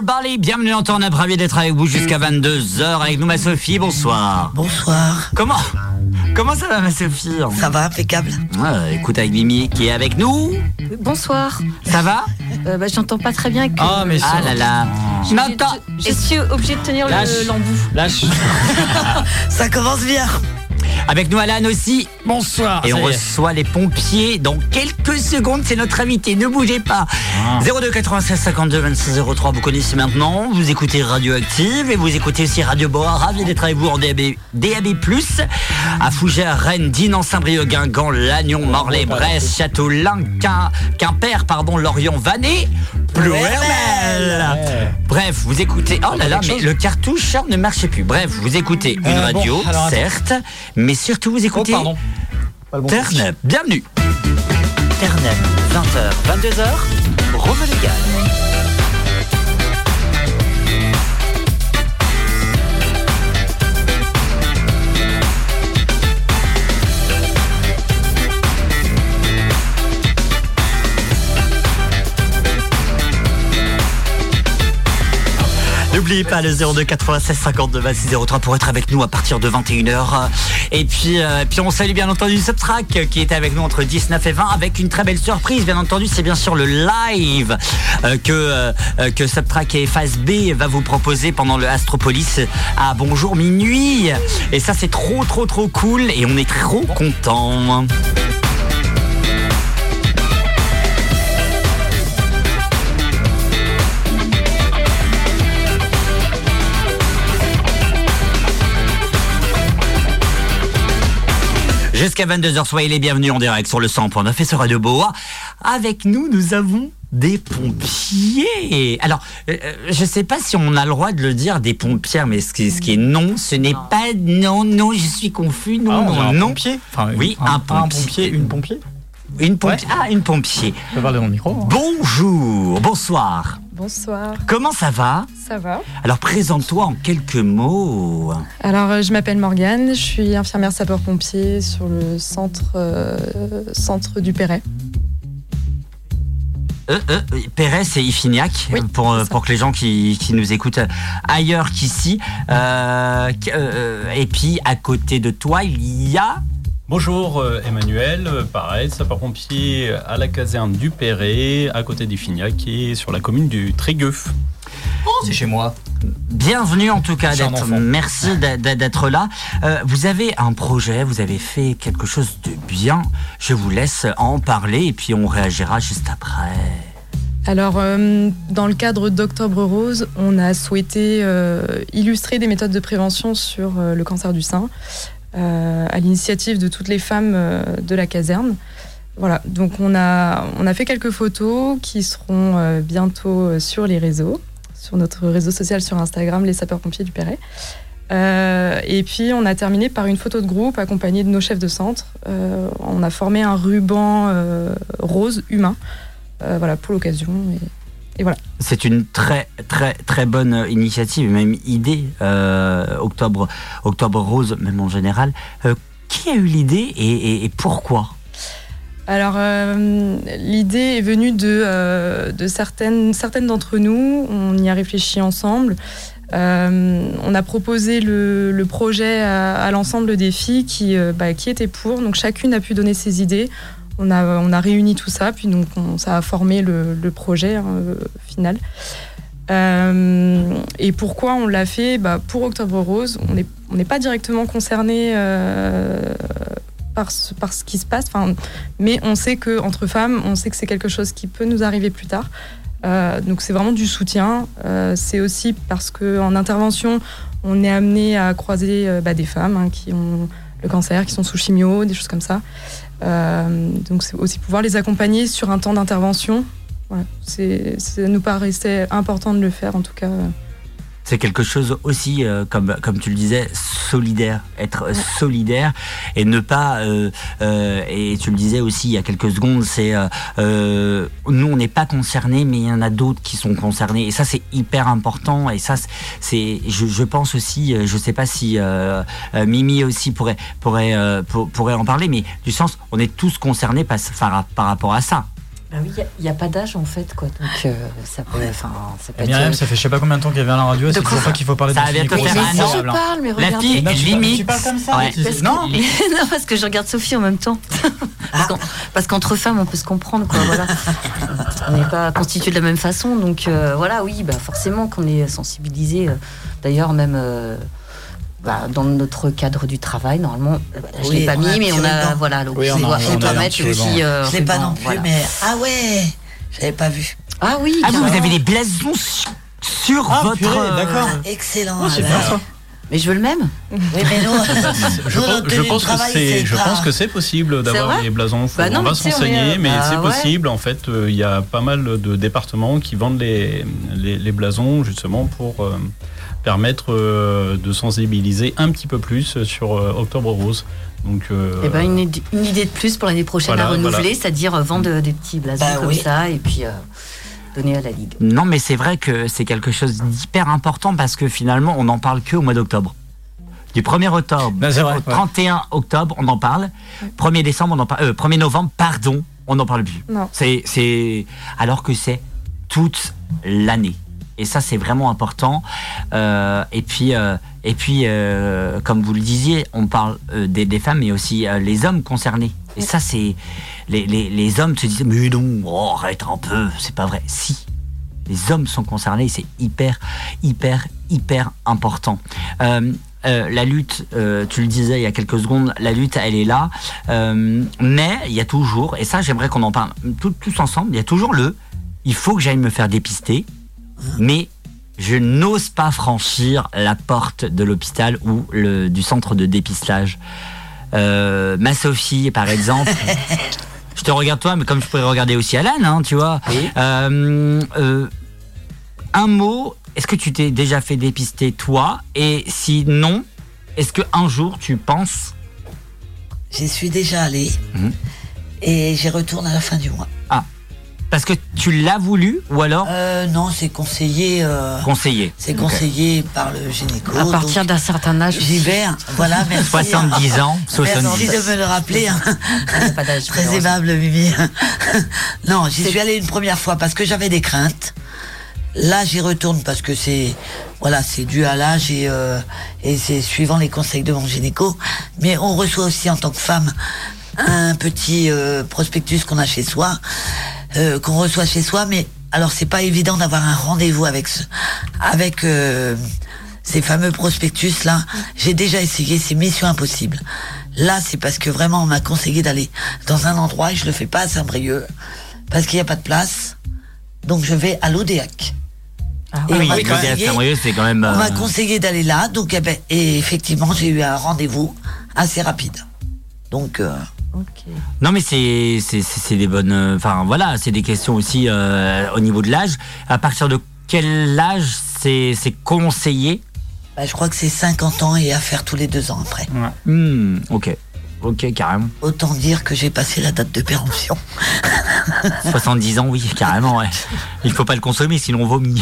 Bali, bienvenue dans ton ravi d'être avec vous jusqu'à 22h avec nous ma Sophie, bonsoir. Bonsoir. Comment Comment ça va ma Sophie? Ça va, impeccable. Ouais, écoute avec Mimi qui est avec nous. Bonsoir. Ça va? Euh, bah, J'entends pas très bien. Que... Ah, mais Ah là là. Je- Non, je- suis obligée de tenir Lâche. le l'embout. Lâche. Ça commence bien. Avec nous Alan aussi. Bonsoir. Et on reçoit les pompiers dans quelques secondes. C'est notre invité. Ne bougez pas. Ah. 02 96 52 26 03. Vous connaissez maintenant. Vous écoutez Radioactive et vous écoutez aussi Radio Boa. Ravi d'être avec vous en DAB, DAB+. À Fougères, Rennes, Dinan, Saint-Brieuc, Guingamp, Lannion, Morlaix, Brest, Châteaulin, Quin, Quimper, pardon, Lorient, Vannes, Bref, vous écoutez. Oh là là, mais le cartoucheur ne marchait plus. Bref, vous écoutez une Euh, bon, radio, alors, attends. certes, mais surtout vous Oh, écoutez. pardon. Pas le bon Turn-up, bienvenue. Turn-up, 20h, 22h, Rome Légal. N'oubliez pas le 02 96 52 26 03 pour être avec nous à partir de 21h. Et puis, euh, puis on salue bien entendu Subtrack qui était avec nous entre 19 et 20 avec une très belle surprise. Bien entendu, c'est bien sûr le live euh, que, euh, euh, que Subtrack et Phase B va vous proposer pendant le Astropolis à Bonjour Minuit. Et ça, c'est trop, trop, trop cool et on est trop contents. Jusqu'à 22h, soyez les bienvenus en direct sur le 100.9 et sur Radio Boa. Avec nous, nous avons des pompiers. Alors, euh, euh, je sais pas si on a le droit de le dire, des pompiers, mais ce qui, ce qui est non, ce n'est pas non, non, je suis confus, non, Ah, on non, a un non. pompier? Enfin, Oui, un, un pompier. pompier, une pompier? Une pompier. Ouais. Ah, une pompier. Je peux parler dans le micro. hein. Bonjour, bonsoir. Bonsoir, Comment ça va? Ça va Alors, présente-toi en quelques mots. Alors, euh, je m'appelle Morgane, je suis infirmière sapeur-pompier sur le centre, euh, centre du Perret. Euh, euh, Pérez et Ifignac, Oui, euh, pour, que les gens qui, qui nous écoutent ailleurs qu'ici. Qu- euh, et puis, à côté de toi, il y a... Bonjour euh, Emmanuel, euh, pareil, sapeur-pompier à la caserne du Perret, à côté d'Ifignac et sur la commune du Trégueuf. C'est chez moi. Bienvenue en tout cas d'être. Merci d'être là. Euh, vous avez un projet, vous avez fait quelque chose de bien. Je vous laisse en parler et puis on réagira juste après. Alors, euh, dans le cadre d'Octobre Rose, on a souhaité euh, illustrer des méthodes de prévention sur euh, le cancer du sein à l'initiative de toutes les femmes euh, de la caserne. Voilà, donc on a, on a fait quelques photos qui seront euh, bientôt euh, sur les réseaux, sur notre réseau social sur Instagram, les sapeurs-pompiers du Perret. Euh, et puis on a terminé par une photo de groupe accompagnée de nos chefs de centre. Euh, on a formé un ruban euh, rose humain, euh, voilà pour l'occasion. C'est une très très très bonne euh, initiative, même idée. euh, octobre, octobre rose, même en général. Euh, qui a eu l'idée et, et- et pourquoi? Alors, euh, l'idée est venue de, euh, de certaines, certaines d'entre nous. On y a réfléchi ensemble. Euh, on a proposé le, le projet à, à l'ensemble des filles qui, bah, qui étaient pour. Donc, chacune a pu donner ses idées. On a, réuni tout ça, puis donc on- ça a formé le, projet hein, euh, final. Euh, et pourquoi on l'a fait? Bah, Pour Octobre Rose, on n'est pas directement concerné euh, par, ce, qui se passe. Mais on sait que entre femmes, on sait que c'est quelque chose qui peut nous arriver plus tard. Donc c'est vraiment du soutien. C'est aussi parce que en intervention, on est amené à croiser bah, des femmes hein, qui ont le cancer, qui sont sous chimio, des choses comme ça. Euh, donc c'est aussi pouvoir les accompagner sur un temps d'intervention. C'est, ça nous paraissait important de le faire en tout cas. C'est quelque chose aussi, euh, comme, comme tu le disais, solidaire, être solidaire et ne pas, euh, euh, et tu le disais aussi il y a quelques secondes, c'est euh, euh, nous on n'est pas concernés, mais il y en a d'autres qui sont concernés et ça c'est hyper important et ça c'est, je, je pense aussi, euh, je sais pas si Mimi aussi pourrait pourrait euh, pour- pourrait en parler, mais du sens on est tous concernés par, par, par rapport à ça. Bah oui, il n'y a, pas d'âge en fait, quoi. Donc euh, ça peut, enfin, ça peut Myriam, être. ça fait je sais pas combien de temps qu'elle vient à la radio, c'est toujours pas qu'il faut parler Ça de va bientôt faire un an. Je parle, mais La regardez. fille, Non, tu parles- limite. tu parles comme ça, Ouais. tu- Parce que- Non, non, parce que je regarde Sophie en même temps. Parce qu'entre femmes, on peut se comprendre, quoi. Voilà. on n'est pas constitués de la même façon, donc euh, voilà, oui, bah forcément qu'on est sensibilisé. euh, D'ailleurs, même. euh, bah, dans notre cadre du travail, normalement, euh, bah, je Oui, l'ai pas mis, mais on petit a voilà, donc Oui, on on, a- doit, on on doit a un mettre petit ruban. aussi. euh, Je l'ai pas non plus, voilà. mais ah ouais, j'avais pas vu. Ah oui. Ah, vous, vous avez des blasons su- sur Ah, votre. purée, euh, d'accord. Ah, excellent. Oh, c'est alors. bien ça. Mais je veux le même. Oui, mais nous, Je pense, je que travail, c'est, je pas- pense que c'est possible d'avoir les blasons. Bah non, on va s'enseigner, mais bah c'est ouais. possible. En fait, euh, il y a pas mal de départements qui vendent les, les, les blasons justement pour euh, permettre euh, de sensibiliser un petit peu plus sur euh, Octobre Rose. Donc, euh, Eh ben, une, id- une idée de plus pour l'année prochaine Voilà, à renouveler, voilà. c'est-à-dire vendre des petits blasons Bah comme oui. ça et puis euh, donner à la ligue. Non, mais c'est vrai que c'est quelque chose d'hyper important parce que finalement, on n'en parle que au mois d'octobre. Du 1er octobre Ben, vrai, au ouais. 31 octobre, on en parle. 1er décembre, on en parle. euh, 1er novembre, pardon, on n'en parle plus. Non. C'est, c'est alors que c'est toute l'année. Et ça, c'est vraiment important. Euh, et puis, euh, et puis, euh, comme vous le disiez, on parle des, des femmes, mais aussi les hommes concernés. Et ça, c'est les, les, les hommes se disent mais non, oh, arrête un peu, c'est pas vrai. Si, les hommes sont concernés, c'est hyper, hyper, hyper important. Euh, la lutte, euh, tu le disais il y a quelques secondes, la lutte, elle est là. Euh, mais il y a toujours, et ça j'aimerais qu'on en parle tout- tous ensemble, il y a toujours le, il faut que j'aille me faire dépister, mais je n'ose pas franchir la porte de l'hôpital ou le, du centre de dépistage. Euh, ma Sophie, par exemple, je te regarde toi, mais comme je pourrais regarder aussi Alan, hein, tu vois. Euh, euh, un mot, est-ce que tu t'es déjà fait dépister toi? Et si non, est-ce que un jour tu penses? J'y suis déjà allé Mhm. et j'y retourne à la fin du mois. Parce que tu l'as voulu ou alors Euh, non, c'est conseillé. euh, conseillé c'est conseillé par le gynéco. à partir d'un certain âge, J'y vais. hein. Voilà, merci. 70 ans, Merci 70. de me le rappeler. hein. pas. Très aimable, Mimi. non, j'y suis allée une première fois parce que j'avais des craintes. Là, j'y retourne parce que c'est voilà, c'est dû à l'âge et, euh, et c'est suivant les conseils de mon gynéco. Mais on reçoit aussi en tant que femme un petit euh, prospectus qu'on a chez soi, euh, qu'on reçoit chez soi. Mais alors, c'est pas évident d'avoir un rendez-vous avec ce, avec euh, ces fameux prospectus là. J'ai déjà essayé, c'est mission impossible. Là, c'est parce que vraiment on m'a conseillé d'aller dans un endroit et je le fais pas à Saint-Brieuc parce qu'il n'y a pas de place. Donc je vais à l'Odéac. Ah Et Oui, on m'a oui, le conseillé- DF c'est quand même. On m'a euh, conseillé d'aller là, donc eh ben, et effectivement j'ai eu un rendez-vous assez rapide. Donc euh, Non, mais c'est c'est c'est- c'est des bonnes. euh, Enfin voilà, c'est des questions aussi euh, au niveau de l'âge. À partir de quel âge c'est c'est conseillé? Bah, je crois que c'est 50 ans et à faire tous les deux ans après. Hmm, Ok, ok, carrément. Autant dire que j'ai passé la date de péremption. 70 ans, oui, carrément, ouais. Il faut pas le consommer, sinon on vomit.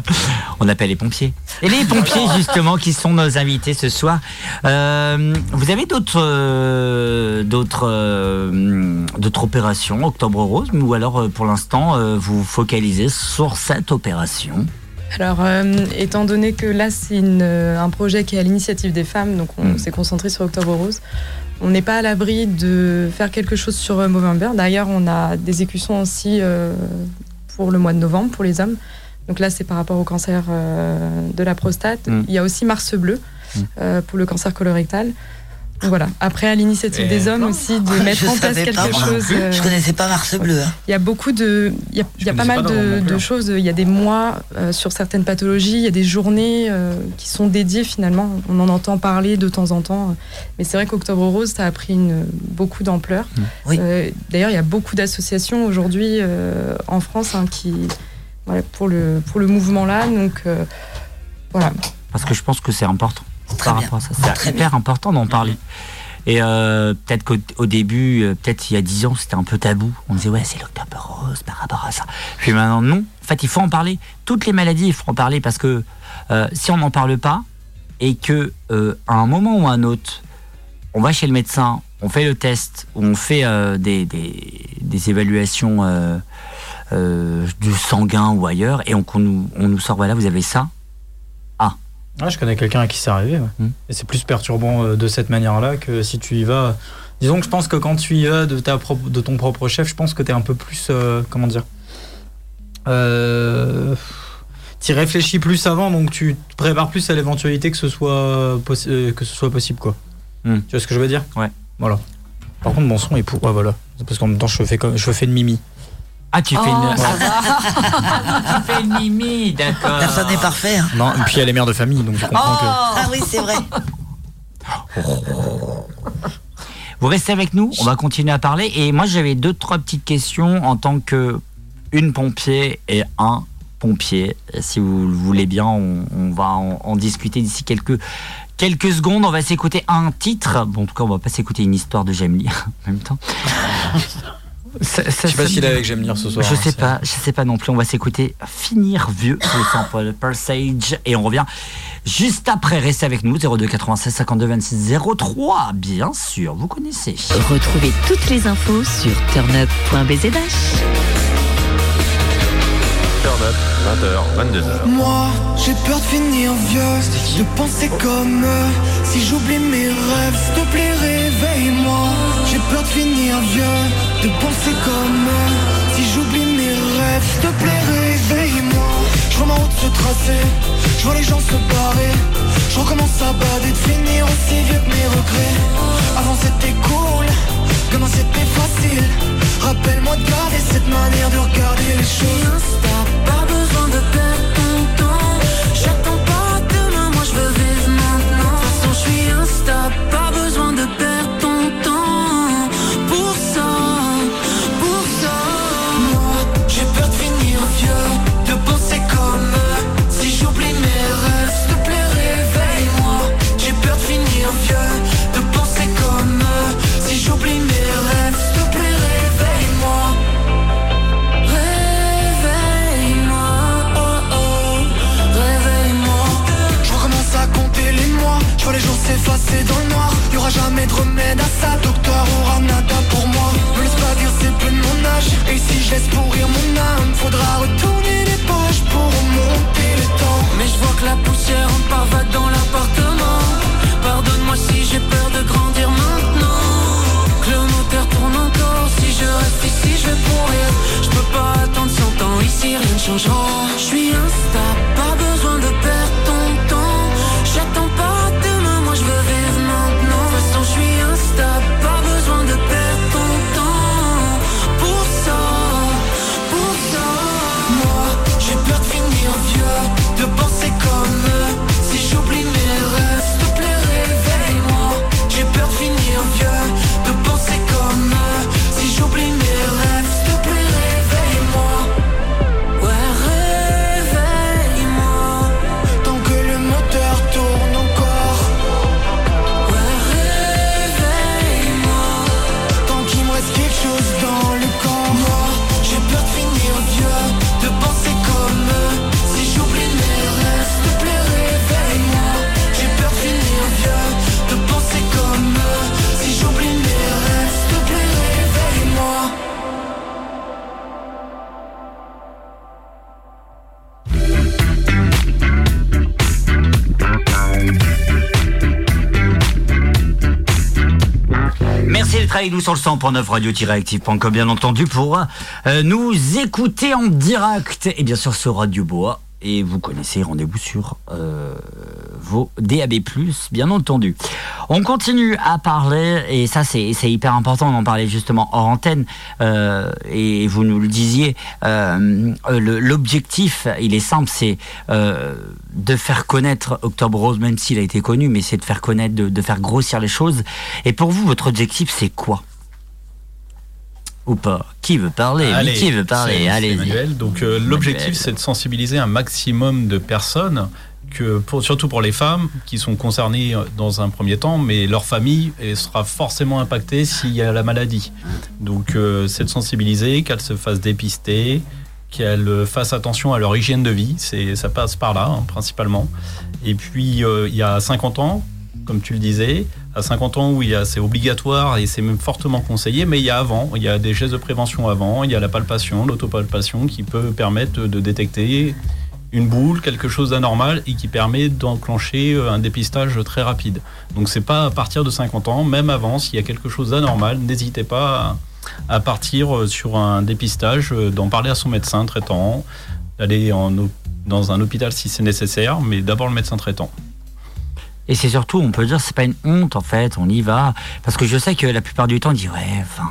on appelle les pompiers. Et les pompiers, justement, qui sont nos invités ce soir. Euh, vous avez d'autres euh, d'autres euh, d'autres opérations, Octobre Rose, ou alors pour l'instant, vous vous focalisez sur cette opération? Alors, euh, étant donné que là, c'est une, euh, un projet qui est à l'initiative des femmes, donc on Mm. s'est concentré sur Octobre Rose. On n'est pas à l'abri de faire quelque chose sur euh, Movember. D'ailleurs, on a des écussons aussi euh, pour le mois de novembre, pour les hommes. Donc là, c'est par rapport au cancer euh, de la prostate. Mm. Il y a aussi Mars Bleu Mm. pour le cancer colorectal. Voilà. Après, à l'initiative des hommes aussi, de mettre Je en place quelque pas, chose. euh, Je connaissais pas Mars Bleu. hein. il y a beaucoup de, il y a, il y a Je pas mal pas de, hein. choses. Il y a des mois euh, sur certaines pathologies. Il y a des journées euh, qui sont dédiées finalement. On en entend parler de temps en temps, mais c'est vrai qu'Octobre Rose, ça a pris une, beaucoup d'ampleur. Oui. Euh, D'ailleurs, il y a beaucoup d'associations aujourd'hui euh, en France hein, qui, voilà, pour le pour le mouvement là. Donc euh, voilà. Parce que je pense que c'est important. Très par bien. rapport à ça. C'est hyper important d'en parler. Et euh, peut-être qu'au au début, euh, peut-être il y a 10 ans, c'était un peu tabou. On disait, ouais, c'est l'octobre rose par rapport à ça. Puis maintenant, non. En fait, il faut en parler. Toutes les maladies, il faut en parler parce que euh, si on n'en parle pas et que euh, à un moment ou à un autre, on va chez le médecin, on fait le test, on fait des, des, des évaluations du sanguin ou ailleurs, et on, nous, on nous sort, voilà, vous avez ça. Ouais, je connais quelqu'un à qui c'est arrivé. ouais. Hmm. Et c'est plus perturbant euh, de cette manière-là que si tu y vas. Disons que je pense que quand tu y vas de, ta propre, de ton propre chef, je pense que tu es un peu plus. euh, comment dire euh, Tu réfléchis plus avant, donc tu te prépares plus à l'éventualité que, ce soit euh, que ce soit possible. quoi. Hmm. Tu vois ce que je veux dire? Ouais. Voilà. Par contre, mon son est pour. Ouais, voilà. C'est Parce qu'en même temps, je fais, comme, je fais de mimi. Ah, tu fais Oh, une. ça va. tu fais une mimi, d'accord. Personne n'est parfait. hein. Non, et puis elle est mère de famille, donc je comprends que. Ah oui, c'est vrai. Vous restez avec nous, on va continuer à parler. Et moi, j'avais deux, trois petites questions en tant que une pompier et un pompier. Si vous le voulez bien, on, on va en, en discuter d'ici quelques, quelques secondes. On va s'écouter un titre. Bon, en tout cas, on va pas s'écouter une histoire de Jamie en même temps. Ça- ça Je sais pas s'il est avec J'aime lire ce soir. je hein, sais c'est- pas, je sais pas non plus. On va s'écouter Finir vieux le sample Persage et on revient juste après. Restez avec nous 02 96 52 26 03. Bien sûr, vous connaissez. Retrouvez toutes les infos sur turnup.bzdash. Turn up, 20h, 22h. Moi, j'ai peur de finir vieux, de penser comme eux. Si j'oublie mes rêves, s'il te plaît, réveille-moi. Peur de finir vieux, de penser comme eux. Si j'oublie mes rêves, s'il te plaît, réveille-moi. Je vois ma route se tracer, je vois les gens se barrer. Je recommence à bader, de finir aussi vieux que mes regrets. Avant c'était cool, comment c'était facile. Rappelle-moi de garder cette manière de regarder les choses. Pas besoin de perdre ton temps. J'attends pas demain, moi je veux vivre maintenant. De toute façon, je suis instable, pas besoin de perdre s'effacer dans le noir. Y aura jamais de remède à ça, docteur aura nada pour moi. Me laisse pas dire c'est plus de mon âge, et si je laisse pourrir mon âme, faudra retourner les pages pour remonter le temps. Mais je vois que la poussière en parvade dans l'appartement. Pardonne-moi si j'ai peur de grandir maintenant. Que le moteur tourne encore, si je reste ici je vais pourrir. Je peux pas attendre 100 ans, ici rien ne changera. Je suis instable, pas besoin de perdre ton temps. J'attends pas Avec nous sur le 100.9 radio-active.com bien entendu pour euh, nous écouter en direct et bien sûr sur Radio Bois et vous connaissez rendez-vous sur euh, vos DAB+, bien entendu. On continue à parler et ça c'est hyper important d'en parler justement hors antenne euh, et vous nous le disiez euh, l'objectif il est simple c'est euh, de faire connaître Octobre Rose même s'il a été connu mais c'est de faire connaître de, de faire grossir les choses. Et pour vous votre objectif c'est quoi? Ou pas? Qui veut parler? Qui veut parler? Emmanuel. Donc l'objectif, c'est de sensibiliser un maximum de personnes, surtout pour les femmes qui sont concernées dans un premier temps, mais leur famille sera forcément impactée s'il y a la maladie. Donc euh, c'est de sensibiliser, qu'elles se fassent dépister, qu'elles fassent attention à leur hygiène de vie, c'est ça passe par là hein, principalement. Et puis euh, il y a 50 ans, comme tu le disais, à 50 ans où il y a c'est obligatoire et c'est même fortement conseillé, mais il y a avant, il y a des gestes de prévention avant, il y a la palpation, l'autopalpation qui peut permettre de détecter une boule, quelque chose d'anormal et qui permet d'enclencher euh, un dépistage très rapide. Donc c'est pas à partir de 50 ans, même avant, s'il y a quelque chose d'anormal, n'hésitez pas à, partir euh, sur un dépistage, euh, d'en parler à son médecin traitant, d'aller dans un hôpital si c'est nécessaire, mais d'abord le médecin traitant. Et c'est surtout, on peut dire, c'est pas une honte en fait, on y va. Parce que je sais que la plupart du temps, on dit ouais, enfin,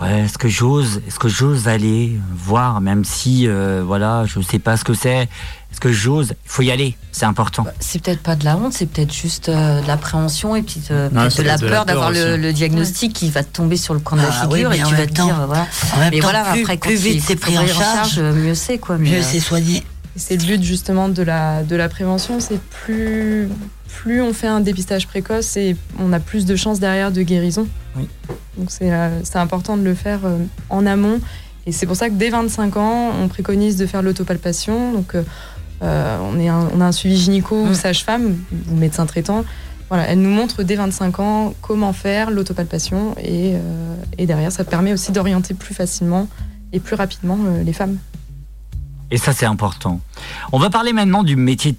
ouais, est-ce que j'ose, est-ce que j'ose aller voir, même si, euh, voilà, je sais pas ce que c'est. Est-ce que j'ose Il faut y aller, c'est important. Bah, c'est peut-être pas de la honte, c'est peut-être juste euh, de l'appréhension et puis euh, de la peur d'avoir le, diagnostic qui va te tomber sur le coin de la ah figure et tu vas te dire, voilà. mais voilà, après, plus vite c'est pris en charge, mieux c'est quoi. Mieux c'est soigné. C'est le but justement de la, de la prévention, c'est plus plus on fait un dépistage précoce et on a plus de chances derrière de guérison. Donc euh, c'est important de le faire euh, en amont. Et c'est pour ça que dès 25 ans, on préconise de faire l'autopalpation. Donc euh, on, est on a un suivi gynéco ou sage-femme ou médecin traitant. Voilà, elle nous montre dès 25 ans comment faire l'autopalpation et, et, derrière, ça permet aussi d'orienter plus facilement et plus rapidement les femmes. Et ça, c'est important. On va parler maintenant du métier de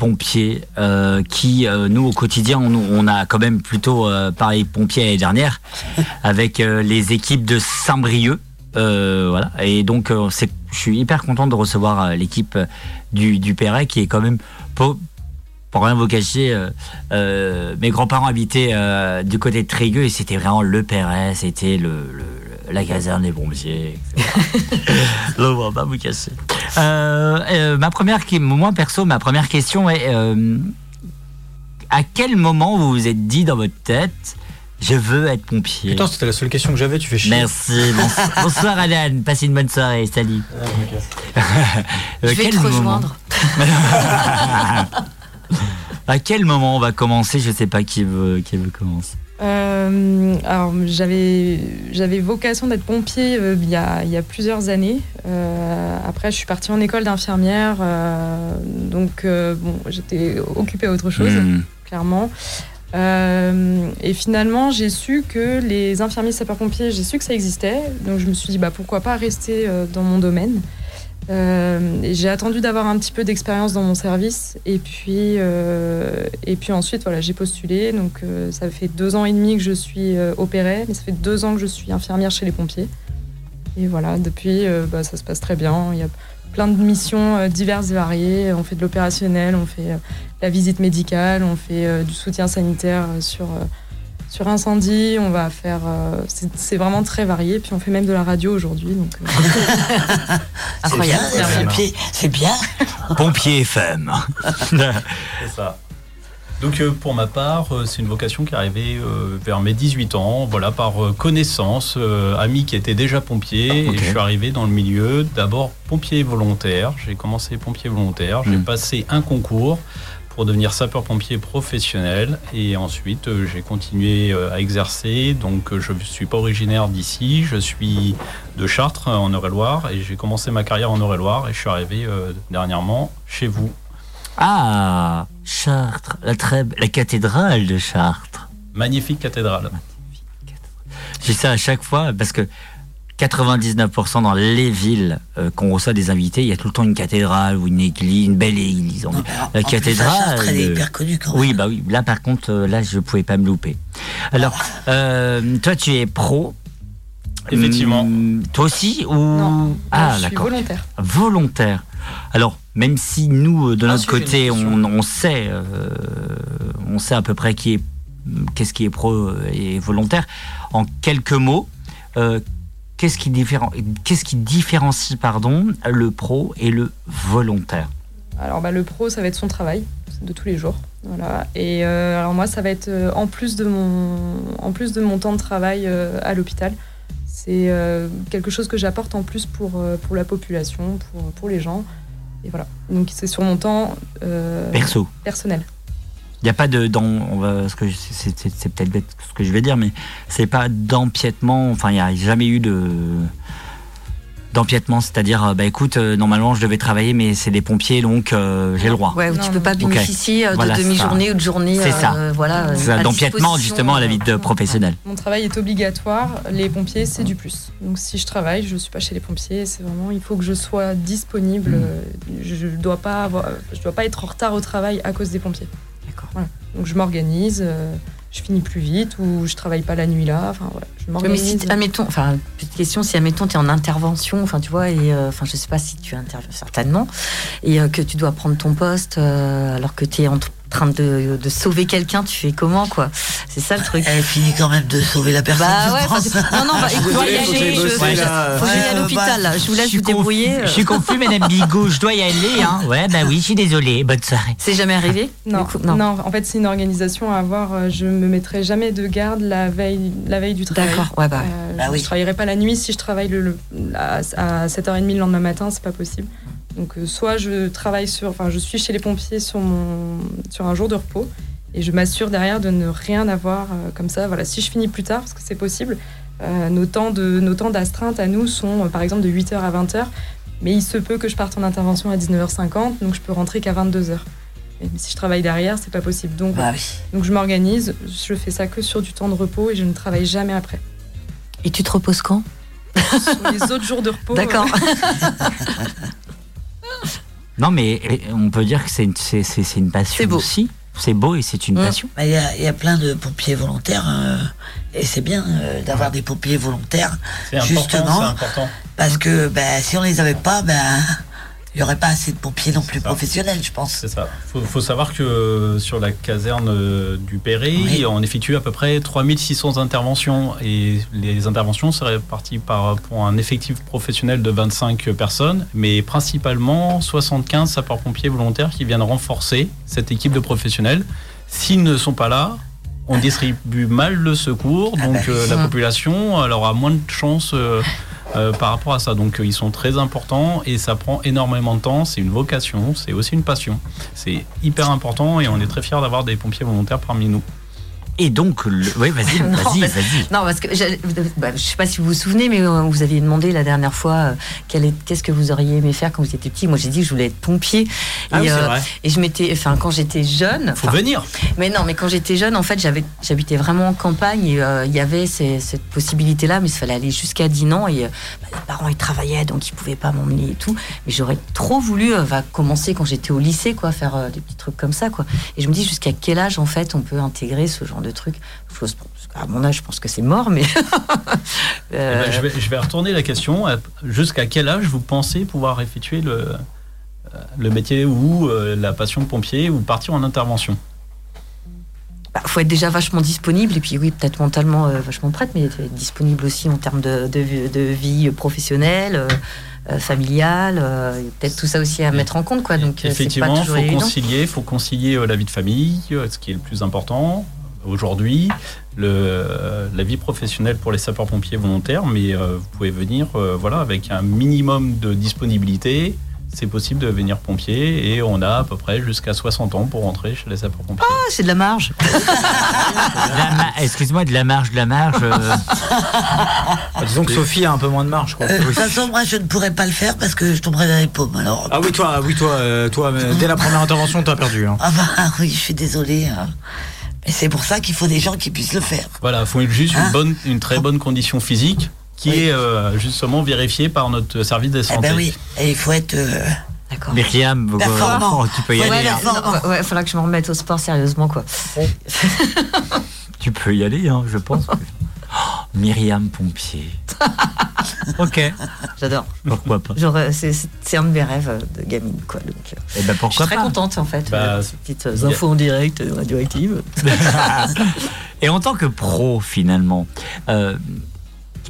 pompiers euh, qui, euh, nous, au quotidien, on, a quand même plutôt euh, pareil pompiers l'année dernière avec les équipes de Saint-Brieuc. voilà. Et donc, je suis hyper content de recevoir l'équipe du, du Perret qui est quand même, pour, pour rien vous cacher, mes grands-parents habitaient du côté de Trégueux et c'était vraiment le Perret, c'était le la caserne des pompiers, etc. on va pas vous casser. Euh, euh, ma première, moi perso, ma première question est euh, à quel moment vous vous êtes dit dans votre tête je veux être pompier? Putain, c'était la seule question que j'avais, tu fais chier. Merci. Bonsoir, Alan, passez une bonne soirée, salut. Ah, je vais te rejoindre. à quel moment on va commencer? Je sais pas qui veut, qui veut commencer. Euh, alors j'avais j'avais vocation d'être pompier euh, il, y a, il, y a, plusieurs années. Euh, après, je suis partie en école d'infirmière, donc bon, j'étais occupée à autre chose, hmm. clairement. et finalement, j'ai su que les infirmiers sapeurs-pompiers, j'ai su que ça existait, donc je me suis dit bah pourquoi pas rester dans mon domaine. Euh, j'ai attendu d'avoir un petit peu d'expérience dans mon service et puis, euh, et puis ensuite voilà, j'ai postulé. Donc euh, ça fait deux ans et demi que je suis opérée, mais ça fait deux ans que je suis infirmière chez les pompiers. Et voilà, depuis bah, ça se passe très bien. Il y a plein de missions diverses et variées. On fait de l'opérationnel, on fait la visite médicale, on fait du soutien sanitaire sur sur incendie, on va faire. Euh, c'est vraiment très varié. Puis on fait même de la radio aujourd'hui. Donc, euh. Incroyable. C'est bien. Pompier FM. c'est ça. Donc euh, pour ma part, c'est une vocation qui est arrivée vers mes 18 ans, voilà, par connaissance, ami qui était déjà pompier, et je suis arrivé dans le milieu, d'abord pompier volontaire, j'ai commencé pompier volontaire, j'ai hmm. passé un concours, pour devenir sapeur-pompier professionnel. Et ensuite, euh, j'ai continué euh, à exercer. Donc, euh, je ne suis pas originaire d'ici. Je suis de Chartres, en Eure-et-Loire. Et j'ai commencé ma carrière en Eure-et-Loire. Et je suis arrivé dernièrement chez vous. Ah, Chartres, la, très, la cathédrale de Chartres. Magnifique cathédrale. J'ai ça à chaque fois parce que 99% dans les villes euh, qu'on reçoit des invités, il y a tout le temps une cathédrale ou une église, une belle église. la cathédrale. elle est hyper connue quand même. Oui, bah oui. Là, par contre, euh, là, je pouvais pas me louper. Alors, euh, toi, tu es pro. Effectivement. Hum, toi aussi ou non, ah, je suis volontaire. Volontaire. Alors, même si nous, de notre côté, on, sait, on sait à peu près qui est, qu'est-ce qui est pro et volontaire, en quelques mots, Qu'est-ce qui, différencie pardon, le pro et le volontaire? Alors bah, le pro, ça va être son travail de tous les jours. Voilà. Et euh, alors moi, ça va être euh, en, plus de mon, en plus de mon temps de travail euh, à l'hôpital. C'est quelque chose que j'apporte en plus pour, pour la population, pour, pour les gens. Et voilà. Donc c'est sur mon temps Perso. personnel. Il n'y a pas de dans on va ce que c'est peut-être bête ce que je vais dire mais c'est pas d'empiètement enfin il n'y a jamais eu de D'empiètement, c'est-à-dire, euh, bah écoute, euh, normalement je devais travailler, mais c'est des pompiers, donc euh, j'ai le droit. Ouais, où tu peux pas bénéficier euh, de Voilà, demi-journée ou de journée. C'est ça. euh, voilà. C'est ça, à d'empiètement justement à la vie de professionnel. Mon travail est obligatoire, les pompiers c'est du plus. Donc si je travaille, je suis pas chez les pompiers, c'est vraiment il faut que je sois disponible. Mm. euh, Je ne dois pas avoir, je dois pas être en retard au travail à cause des pompiers. D'accord. Voilà. Donc je m'organise, euh, je finis plus vite ou je travaille pas la nuit là. Enfin voilà, je Ouais, mais si, m'organise. admettons, enfin, petite question, si admettons, tu es en intervention, enfin, tu vois, et euh, enfin, je sais pas si tu interviens certainement, et euh, que tu dois prendre ton poste alors que tu es en train de, de sauver quelqu'un, tu fais comment, quoi? C'est ça le truc. Elle finit quand même de sauver la personne. Bah ouais, non, non, bah, écoute, y dois y aller, je- faut que j'aille Ouais, à bah, l'hôpital, là. je vous laisse vous débrouiller. Je suis confus, Madame Bigot, je dois y aller. Hein. Ouais, bah oui, je suis désolé. Bonne soirée. C'est jamais arrivé Non, coup? Non. en fait c'est une organisation à avoir. euh, Je me mettrai jamais de garde la veille, la veille du travail. D'accord, ouais, bah. Euh, Bah je, oui. je travaillerai pas la nuit si je travaille le, le- à, à 7h30 le lendemain matin, c'est pas possible. Donc euh, soit je travaille sur, enfin je suis chez les pompiers sur mon sur un jour de repos et je m'assure derrière de ne rien avoir euh, comme ça. Voilà, si je finis plus tard parce que c'est possible, euh, nos temps de nos temps d'astreinte à nous sont euh, par exemple de 8h à 20h, mais il se peut que je parte en intervention à 19h50, donc je peux rentrer qu'à 22h. Et si je travaille derrière, c'est pas possible. Donc, Bah oui. donc je m'organise, je fais ça que sur du temps de repos et je ne travaille jamais après. Et tu te reposes quand? Sur les autres jours de repos. D'accord. Non, mais on peut dire que c'est une, c'est, c'est- c'est une passion C'est beau. aussi. C'est beau et c'est une Mm. passion. Bah, Il y, a, il y a plein de pompiers volontaires euh, et c'est bien euh, d'avoir des pompiers volontaires C'est important, Justement. c'est important. parce que bah, si on les avait pas, ben il y aurait pas assez de pompiers non plus professionnels, je pense. C'est ça. Faut, faut savoir que sur la caserne euh, du Oui. on effectue à peu près 3600 interventions. Et les interventions seraient réparties par, pour un effectif professionnel de 25 personnes, mais principalement 75 sapeurs-pompiers volontaires qui viennent renforcer cette équipe de professionnels. S'ils ne sont pas là, on distribue mal le secours, Ah donc bah euh, la population aura moins de chances euh, euh, par rapport à ça. Donc euh, ils sont très importants et ça prend énormément de temps. C'est une vocation, c'est aussi une passion. C'est hyper important et on est très fiers d'avoir des pompiers volontaires parmi nous. Et donc, le... oui, vas-y, vas-y, vas-y. Non, parce que bah, je sais pas si vous vous souvenez, mais euh, vous aviez demandé la dernière fois euh, qu'est-ce que vous auriez aimé faire quand vous étiez petit. Moi, j'ai dit que je voulais être pompier. Ah et, oui, euh, vrai. et je m'étais, enfin, quand j'étais jeune, Faut venir. mais non, mais quand j'étais jeune, en fait, j'avais, j'habitais vraiment en campagne et il y avait ces- cette possibilité-là, mais il fallait aller jusqu'à Dinan et bah, les parents ils travaillaient donc ils pouvaient pas m'emmener et tout. Mais j'aurais trop voulu va commencer quand j'étais au lycée, quoi, faire des petits trucs comme ça, quoi. Et je me dis jusqu'à quel âge en fait on peut intégrer ce genre de truc. Chose- parce qu'à mon âge, je pense que c'est mort, mais Eh Euh, ben, je, vais, je vais retourner la question. Jusqu'à quel âge vous pensez pouvoir effectuer le, euh, le métier ou euh, la passion de pompier ou partir en intervention? Bah, faut être déjà vachement disponible et puis oui, peut-être mentalement euh, vachement prête, mais être disponible aussi en termes de, de, vie- de vie professionnelle, euh, familiale. euh, il peut-être tout ça aussi à Et- mettre en compte, quoi. Donc Effectivement, pas il faut évident. concilier, faut concilier la vie de famille, ce qui est le plus important aujourd'hui, le, euh, la vie professionnelle pour les sapeurs-pompiers volontaires, mais euh, vous pouvez venir euh, voilà, avec un minimum de disponibilité. C'est possible de venir pompier et on a à peu près jusqu'à 60 ans pour rentrer chez les sapeurs-pompiers. Ah, c'est de la marge. Ma- Excuse-moi, de la marge, de la marge. euh, Bah, disons que Sophie a un peu moins de marge, quoi. Euh, de toute façon, moi, je ne pourrais pas le faire parce que je tomberais dans les paumes. Alors, Ah oui, toi, oui, toi, euh, toi, dès la première intervention, t'as perdu. Hein. ah bah oui, je suis désolée. hein. Mais c'est pour ça qu'il faut des gens qui puissent le faire. Voilà, il faut juste Hein une, bonne, une très bonne condition physique qui Oui. est euh, justement vérifiée par notre service de Eh santé. ben oui, et il faut être. euh, D'accord. Myriam, Performant. euh, tu peux y Ouais, aller. hein. Ouais, ouais, il faudra que je me remette au sport sérieusement, quoi. Tu peux y aller, hein, je pense. Oh, Myriam Pompier. ok, J'adore. pourquoi pas? J'aurais- C'est un de mes rêves euh, de gamine, quoi. Donc, euh, Eh ben je suis très pas? contente, en fait. Bah, euh, ces petites euh, infos en direct, euh, radioactive. Et en tant que pro, finalement, euh,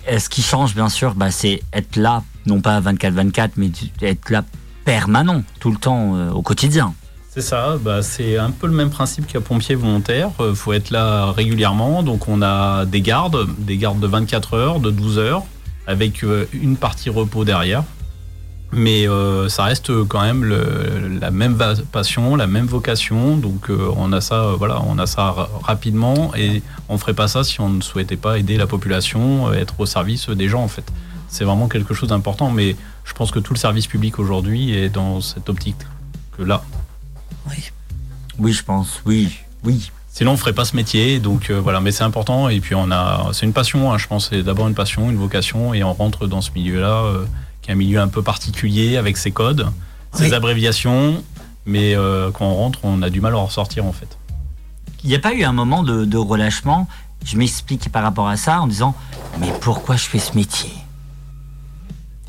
ce qui change, bien sûr, bah, c'est être là, non pas 24-24, mais être là permanent, tout le temps, euh, au quotidien. C'est ça, bah, c'est un peu le même principe qu'un pompier volontaire. Il faut être là régulièrement. Donc on a des gardes, des gardes de 24 heures, de 12 heures, avec euh, une partie repos derrière. Mais euh, ça reste quand même la même passion, la même vocation. Donc euh, on a ça, euh, voilà, on a ça ra- rapidement et on ferait pas ça si on ne souhaitait pas aider la population, euh, être au service des gens en fait. c'est vraiment quelque chose d'important. Mais je pense que tout le service public aujourd'hui est dans cette optique que là. Oui, je pense. Oui, oui. Sinon, on ferait pas ce métier. Donc euh, voilà, mais c'est important. Et puis on a, c'est une passion. hein, je pense, c'est d'abord une passion, une vocation, et on rentre dans ce milieu-là, euh, qui est un milieu un peu particulier avec ses codes, ses Oui. abréviations. Mais euh, quand on rentre, on a du mal à en ressortir en fait. Il n'y a pas eu un moment de, de relâchement? Je m'explique par rapport à ça en disant Mais pourquoi je fais ce métier?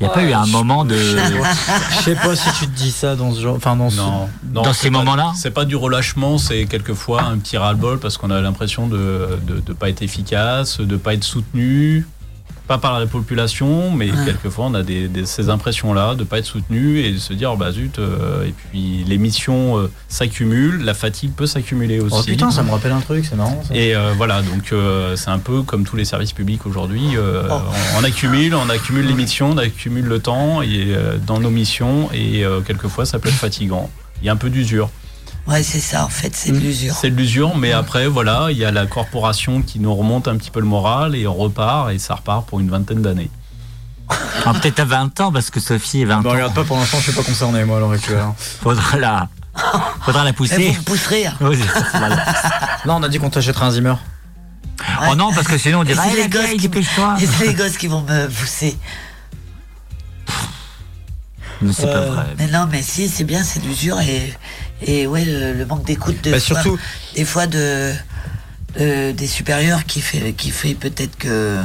Il n'y a pas eu un moment de. Je sais pas si tu te dis ça dans ce genre. Enfin, dans ce- Non, non, Dans ces pas- moments-là C'est pas du relâchement, c'est quelquefois un petit ras-le-bol parce qu'on a l'impression de ne pas être efficace, de pas être soutenu, pas par la population, mais Ah. quelquefois on a des, des- ces impressions-là de pas être soutenu et de se dire bah zut, euh, et puis les missions euh, s'accumulent, la fatigue peut s'accumuler aussi. Oh putain, ça me rappelle un truc, c'est marrant. ça. Et euh, voilà, donc c'est un peu comme tous les services publics aujourd'hui. Oh. on, on accumule, on accumule les missions, on accumule le temps et, dans nos missions et quelquefois ça peut être fatigant. Il y a un peu d'usure. Ouais, c'est ça, en fait, c'est de l'usure. C'est de l'usure, mais après, voilà, il y a la corporation qui nous remonte un petit peu le moral et on repart et ça repart pour une vingtaine d'années. Ah, Peut-être à 20 ans, parce que Sophie est 20 Bah, ans. regarde pas, pour l'instant, je suis pas concerné, moi, à l'heure actuelle. Faudra la, faudra la pousser. vous me pousserez. hein. Oui, voilà. Non, on a dit qu'on t'achèterait un Zimmer. Oh non, parce que sinon on Et dirait c'est Ah, les. Et c'est les gosses qui vont me pousser. Mais c'est pas Euh, vrai. Mais non, mais si, c'est bien, c'est l'usure et, et ouais, le, le manque d'écoute de Bah, fois- surtout- des fois de, de- des supérieurs qui fait, qui fait peut-être que.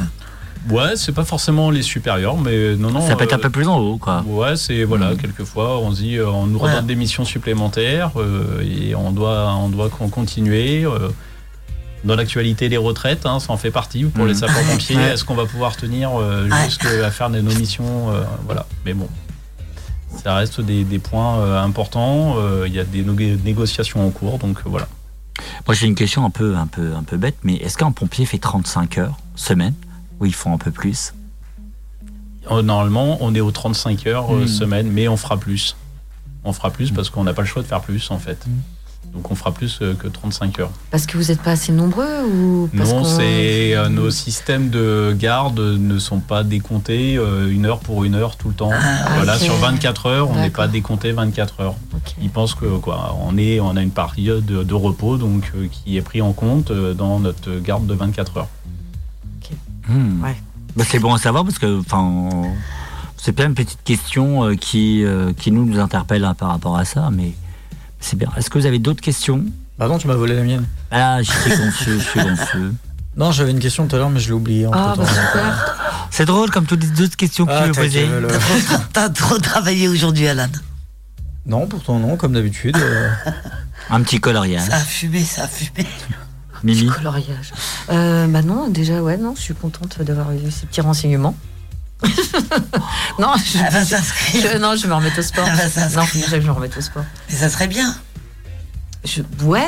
Ouais, c'est pas forcément les supérieurs, mais non, non. Ça peut être un euh, peu plus en haut, quoi. Ouais, c'est voilà, quelquefois on se dit, euh, on nous redonne des missions supplémentaires euh, et on doit, on doit con- continuer. euh, dans l'actualité, les retraites, hein, ça en fait partie pour les Mhm. sapeurs-pompiers. Ouais. Est-ce qu'on va pouvoir tenir euh, Ouais. jusqu'à faire nos missions euh, Voilà, mais bon. Ça reste des, des points euh, importants. euh, Il y a des négociations en cours, donc euh, voilà. Moi j'ai une question un peu, un peu, un peu bête, mais est-ce qu'un pompier fait 35 heures semaine ou ils font un peu plus? Normalement, on est aux 35 heures Mhm. semaine, mais on fera plus. On fera plus parce qu'on n'a pas le choix de faire plus, en fait. Donc on fera plus euh, que 35 heures. Parce que vous n'êtes pas assez nombreux ou parce Non, c'est euh, nos systèmes de garde ne sont pas décomptés euh, une heure pour une heure tout le temps. Ah, voilà, sur 24 heures, on n'est pas décompté 24 heures. Ils pensent que quoi, on est, on a une période de, de repos donc euh, qui est pris en compte euh, dans notre garde de 24 heures. Hmm. Ouais. Bah, c'est bon à savoir parce que, enfin, c'est plein de petites questions qui, qui nous, nous interpellent hein, par rapport à ça, mais c'est bien. Est-ce que vous avez d'autres questions? Pardon, tu m'as volé la mienne. Ah, je suis confus, je suis confus. Non, j'avais une question tout à l'heure, mais je l'ai oubliée. Ah, bah super. C'est drôle comme toutes les autres questions que Ah, tu veux poser. T'as trop, t'as trop travaillé aujourd'hui, Alan. Non, pourtant non, comme d'habitude. euh, Un petit coloriage. Ça a fumé, ça a fumé. Mimi? Coloriage. Euh, bah non, déjà, ouais, non, je suis contente d'avoir eu ces petits renseignements. Non, je, Elle va s'inscrire. je- non, je vais me remettre au sport. Elle va Non, s'inscrire. déjà, je me remette au sport. Mais ça serait bien. Je, ouais,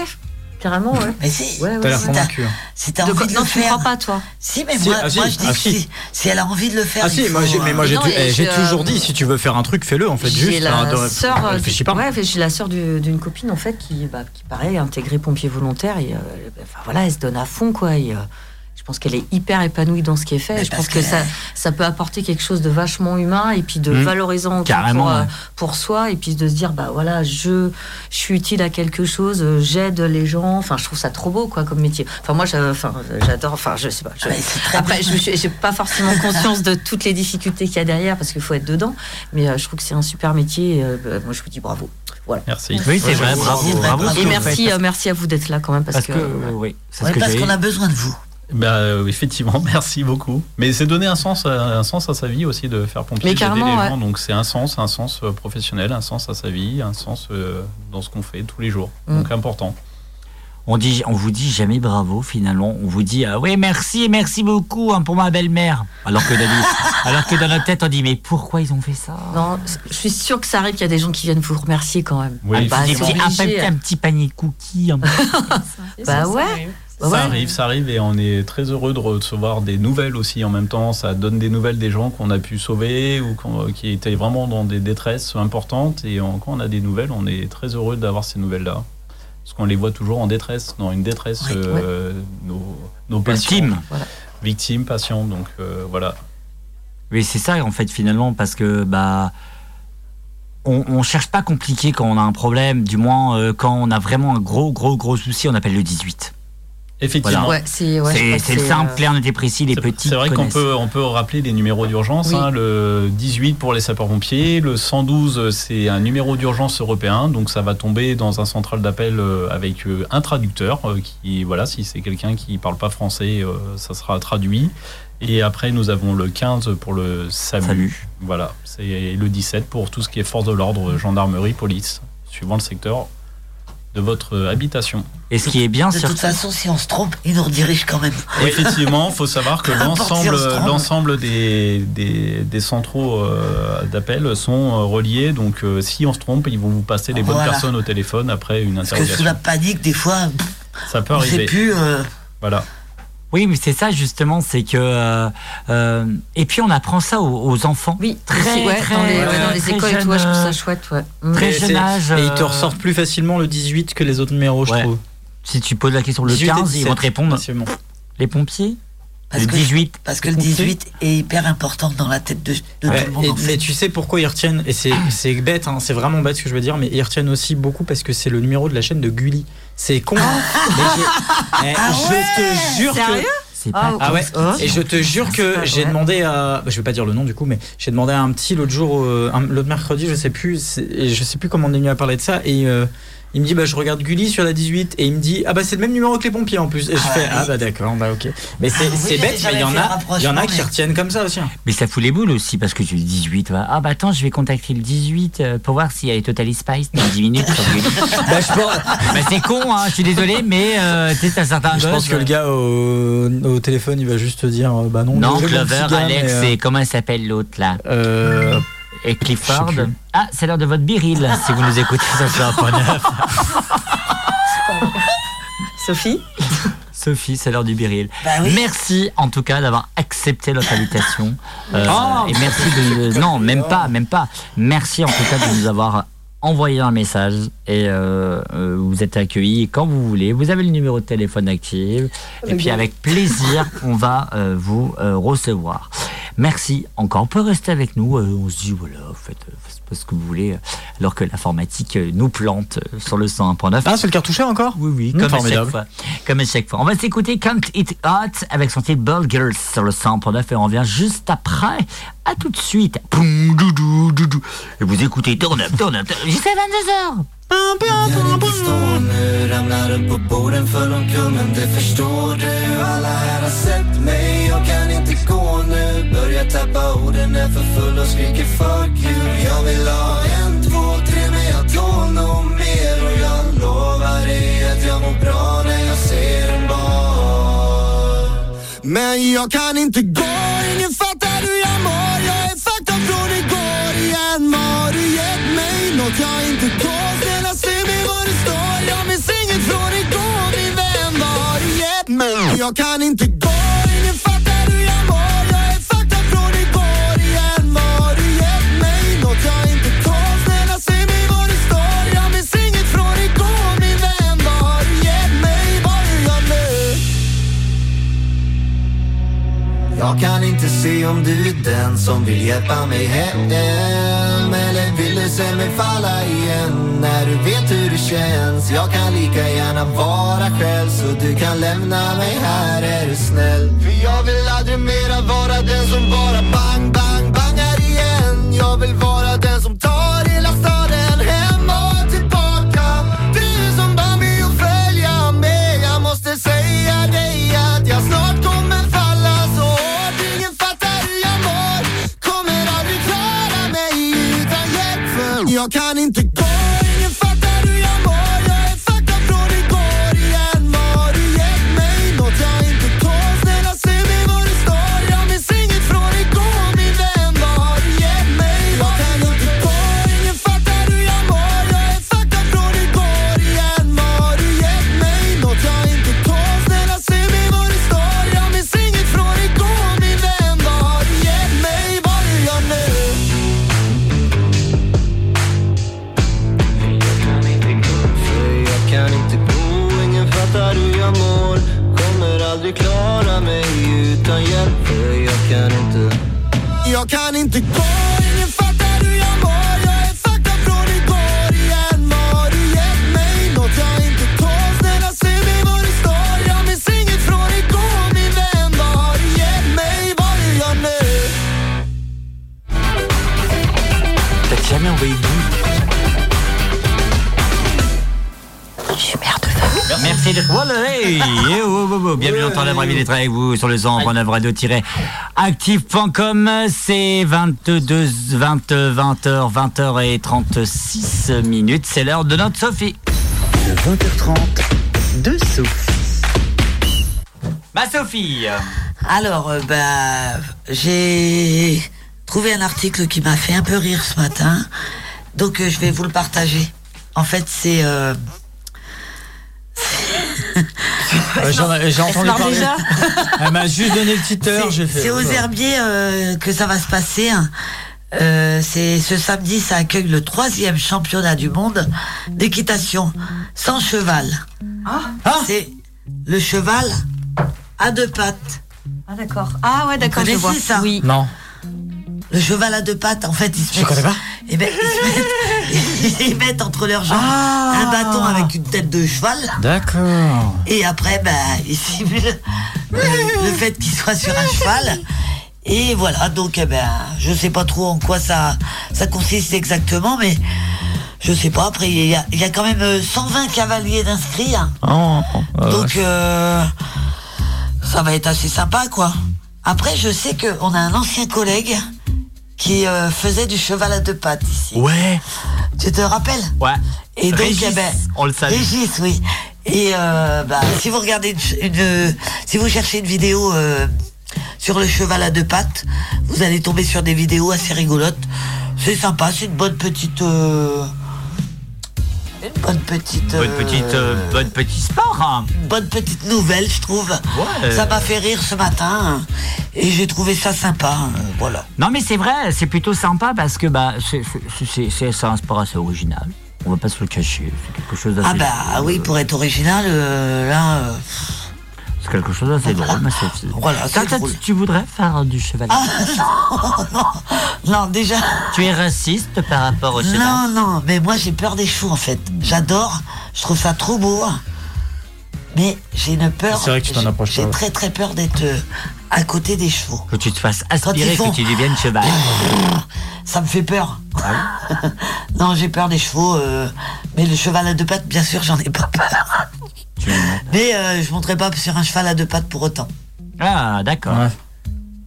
carrément, ouais. Mais si, Ouais, T'as ouais, l'air ouais. convaincu. hein. si t'as De envie quoi- de non, le tu ne faire. crois pas, toi Si, mais Si, moi, ah, si, moi je dis ah, que si. si, si elle a envie de le faire. Ah si, faut, moi, j'ai, mais moi euh, j'ai, Non, tu- eh, j'ai je- toujours dit, si tu veux faire un truc, fais-le en fait. J'ai Juste, la hein, sœur, réfléchis pas. ouais, j'ai la sœur du- d'une copine en fait qui, bah, qui pareil, intégrée pompier volontaire et euh, enfin, voilà, elle se donne à fond quoi. Et, euh, pense qu'elle est hyper épanouie dans ce qui est fait. Mais je pense que que- ça, ça peut apporter quelque chose de vachement humain et puis de Mmh. valorisant aussi Carrément, pour, euh, ouais. pour soi et puis de se dire bah voilà, je, je suis utile à quelque chose, euh, j'aide les gens. Enfin, je trouve ça trop beau quoi comme métier. Enfin moi, j'adore. Enfin, je sais pas. je- Ah, après, bien. je suis- j'ai pas forcément conscience de toutes les difficultés qu'il y a derrière parce qu'il faut être dedans. Mais euh, je trouve que c'est un super métier. et, euh, bah, moi, je vous dis bravo. Voilà. Merci. Oui, c'est vrai, bravo, Et merci, euh, merci à vous d'être là quand même parce, Parce que, que. euh, oui, c'est Ouais, ce que parce j'ai qu'on a besoin de vous. Euh, effectivement, merci beaucoup. Mais c'est donner un sens, à, un sens à sa vie aussi de faire pompier, d'aider les gens. Donc c'est un sens, un sens euh, professionnel, un sens à sa vie, un sens euh, dans ce qu'on fait tous les jours. Mm. Donc important. On, dit, on vous dit jamais bravo finalement. On vous dit ah oui merci merci beaucoup hein, pour ma belle-mère. Alors que, dans, alors que dans notre tête on dit mais pourquoi ils ont fait ça? Non, je suis sûre que ça arrive qu'il y a des gens qui viennent vous remercier quand même. Oui, Ah, bah, Des c'est petits- un, obligé. petit, un petit panier cookies. un- Bah ouais. Bah ça ouais. arrive, ça arrive et on est très heureux de recevoir des nouvelles aussi en même temps. Ça donne des nouvelles des gens qu'on a pu sauver ou qu'on- qui étaient vraiment dans des détresses importantes. Et quand on a des nouvelles, on est très heureux d'avoir ces nouvelles-là. Parce qu'on les voit toujours en détresse, dans une détresse, Oui, euh, nos, nos patients. Voilà. victimes, patients. Donc euh, voilà. Mais c'est ça en fait finalement parce que bah on, on cherche pas compliqué quand on a un problème, du moins euh, quand on a vraiment un gros gros gros souci, on appelle le 18. Effectivement. Ouais, c'est ouais, je c'est crois que c'est le simple, euh, clair, net et précis, les petits. C'est vrai qu'on peut, on peut rappeler les numéros d'urgence. Oui. hein, le 18 pour les sapeurs-pompiers, le 112 c'est un numéro d'urgence européen, donc ça va tomber dans un central d'appel euh, avec euh, un traducteur euh, qui, voilà, si c'est quelqu'un qui parle pas français, euh, ça sera traduit. Et après nous avons le 15 pour le SAMU. Salut. Voilà, c'est le 17 pour tout ce qui est force de l'ordre, gendarmerie, police, suivant le secteur de votre habitation. Et ce qui est bien De sur toute façon, si on se trompe, il nous redirige quand même. Effectivement, il faut savoir que l'ensemble, si des, des, des centraux euh, d'appel sont euh, reliés. Donc, euh, si on se trompe, ils vont vous passer les bonnes personnes au téléphone après une Parce que sous interrogation. la panique, des fois, Ça peut on ne sait arriver. plus. euh, Voilà. Oui, mais c'est ça justement, c'est que euh, euh, et puis on apprend ça aux, aux enfants. Oui, Très, ouais, très, dans les, ouais, euh, dans les très écoles et tout, jeune, ouais, je trouve ça chouette. Ouais. Très jeune âge, Et ils te ressortent plus facilement le 18 que les autres numéros, je trouve. Si tu poses la question le 18 et 15, ils 17, vont te répondre facilement. les pompiers. parce, le que, 18. parce que le 18 est hyper important dans la tête de, de Ouais, tout le monde. et- en mais fait. tu sais pourquoi ils retiennent Et c'est c'est bête, hein, c'est vraiment bête ce que je veux dire, mais ils retiennent aussi beaucoup parce que c'est le numéro de la chaîne de Gulli. C'est con, mais j'ai- eh, Ah je te jure que. Sérieux? Ah, pas Ah ouais, Oh. et je te jure que Ah, j'ai ouais. demandé à. je vais pas dire le nom du coup, mais j'ai demandé à un petit l'autre jour, euh, l'autre mercredi, je sais plus, et je sais plus comment on est venu à parler de ça, et euh, il me dit, bah je regarde Gulli sur la 18, et il me dit, ah bah c'est le même numéro que les pompiers en plus. Et je Ah, fais, ah bah d'accord, bah ok. Mais c'est Ah, oui, bête, mais il y en a, il y en a qui mais- retiennent comme ça aussi. hein. Mais ça fout les boules aussi parce que tu dis 18. ouais. Ah bah attends, je vais contacter le 18 euh, pour voir s'il y a les Total Spice dans 10 minutes. sur Gulli. Bah, bah c'est con, hein, je suis désolé, mais euh, tu sais, t'as certains je pense que le gars au, au téléphone, il va juste te dire, euh, bah non. Non, Clover, Alex, euh, et comment elle s'appelle l'autre là? Euh, Et Clifford. Ah, c'est l'heure de votre biril, si vous nous écoutez sur le point neuf. Sophie Sophie, c'est l'heure du biril. Bah oui. Merci en tout cas d'avoir accepté notre invitation. Euh, Oh, et merci de. Non, même pas, même pas. Merci en tout cas de nous avoir envoyé un message et euh, euh, vous êtes accueillis quand vous voulez. Vous avez le numéro de téléphone actif et puis avec plaisir, on va euh, vous recevoir. Merci encore. On peut rester avec nous. on se dit voilà, faites, faites ce que vous voulez, alors que l'informatique euh, nous plante euh, sur le 101.9. Ah, c'est le cartouché encore? Oui, oui, Mmh, comme à chaque fois. Comme à chaque fois. On va s'écouter Can't It Hot avec son titre Ball Girls sur le 100.9 et on revient juste après. À tout de suite. Et vous écoutez Turn Up, Turn Up, jusqu'à 22h. Kan inte stå nu, ramlar upp på borden för omkull Men det förstår du, alla här har sett mig Jag kan inte gå nu, börjar tappa orden Är för full och skriker fuck you. Jag vill ha en, två, tre men jag tål nog mer. Och jag lovar dig att jag mår bra när jag ser en bar. Men jag kan inte gå, ingen fattar. Jag kan inte gå, ingen fattar hur jag mår Jag är fucked up från igår igen Vad har du gett mig? Nåt jag inte tål Snälla säg mig var du står Jag minns inget från igår min vän Vad har du gett mig? Vad gör jag nu? Jag kan inte se om du är den som vill hjälpa mig hem se mig falla igen. När du vet hur det känns. Jag kan lika gärna vara själv så du kan lämna mig här. Är du snäll? För jag vill aldrig mera vara den som bara bang, bang, bangar igen. Jag vill vara jag kan inte hey, eh, oh, oh, oh, Bienvenue dans la vraie d'être avec vous sur le 100.9 radio-active.com. C'est 22, 20, 20h, 20h et 36 minutes. C'est l'heure de notre Sophie. De 20h30, de Sophie. Ma Sophie Alors, euh, bah, j'ai trouvé un article qui m'a fait un peu rire ce matin. Donc, euh, je vais vous le partager. En fait, c'est. euh, Euh, J'en ai j'ai entendu parler. déjà Elle m'a juste donné le titre, c'est- aux herbiers euh, que ça va se passer. hein. Euh, c'est ce samedi, ça accueille le troisième championnat du monde d'équitation sans cheval. Ah C'est le cheval à deux pattes. Ah d'accord. Ah ouais d'accord, je connaissez vois. ça Oui. Non, Le cheval à deux pattes, en fait, ils se je mettent, connais pas. eh ben, ils se mettent, ils mettent entre leurs jambes Ah. un bâton avec une tête de cheval. D'accord. Et après, ben, ils simulent le, le fait qu'il soit sur un cheval. Et voilà, donc, eh ben, je sais pas trop en quoi ça, ça consiste exactement, mais je sais pas. Après, il y a, il y a quand même euh, 120 cavaliers d'inscrits. hein. Oh, euh, Donc, euh, ça va être assez sympa, quoi. Après, je sais qu'on a un ancien collègue qui euh, faisait du cheval à deux pattes ici. Ouais, Tu te rappelles ouais. Et donc, Régis, eh ben, on le savait. Régis, oui. Et euh, bah, si vous regardez une, une- si vous cherchez une vidéo euh, sur le cheval à deux pattes, vous allez tomber sur des vidéos assez rigolotes. C'est sympa, c'est une bonne petite, euh, une bonne petite, Bonne euh, petite, euh, bonne petit sport. hein. bonne petite nouvelle, je trouve. Ouais. Ça m'a fait rire ce matin hein, et j'ai trouvé ça sympa. hein, voilà. Non mais c'est vrai, c'est plutôt sympa parce que bah c'est un sport assez original. On va pas se le cacher, c'est quelque chose d'assez. Ah bah oui, pour être original, euh, là, euh, quelque chose d'assez drôle, ma Sophie. Voilà, c'est Toi, toi, drôle. tu- tu voudrais faire du cheval ah, non, non, non, déjà. Tu es raciste par rapport au cheval Non, non, mais moi j'ai peur des chevaux en fait. J'adore, je trouve ça trop beau. Mais j'ai une peur. C'est vrai que tu t'en j'ai- approches J'ai très très peur d'être euh, à côté des chevaux. Que tu te fasses aspirer, font- que tu deviennes cheval. Ça me fait peur. Ah non, j'ai peur des chevaux. euh, mais le cheval à deux pattes, bien sûr, j'en ai pas peur. Tu- Mais euh, je monterai pas sur un cheval à deux pattes pour autant. Ah, d'accord. Ouais.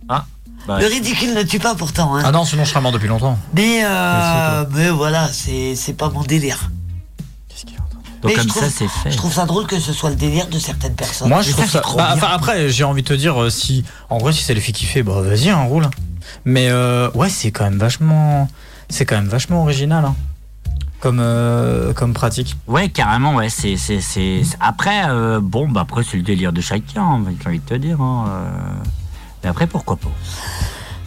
Ah, bah, Le ridicule ne tue pas pourtant. hein. Ah non, sinon je serais mort depuis longtemps. Mais, euh, mais voilà, c'est c'est pas mon délire. Donc mais comme je ça, trouve- c'est fait. Je trouve ça drôle que ce soit le délire de certaines personnes. Moi, je Mais trouve c'est ça. trop bah, bien. enfin, après, j'ai envie de te dire, euh, si. En vrai, si ça les fait kiffer, bah vas-y, hein, roule. Mais euh, ouais, c'est quand même vachement. C'est quand même vachement original, hein. Comme, euh, comme pratique. Ouais, carrément, ouais. C'est, c'est, c'est... c'est- Après, euh, bon, bah après, c'est le délire de chacun, hein, j'ai envie de te dire. hein, euh. Mais après, pourquoi pas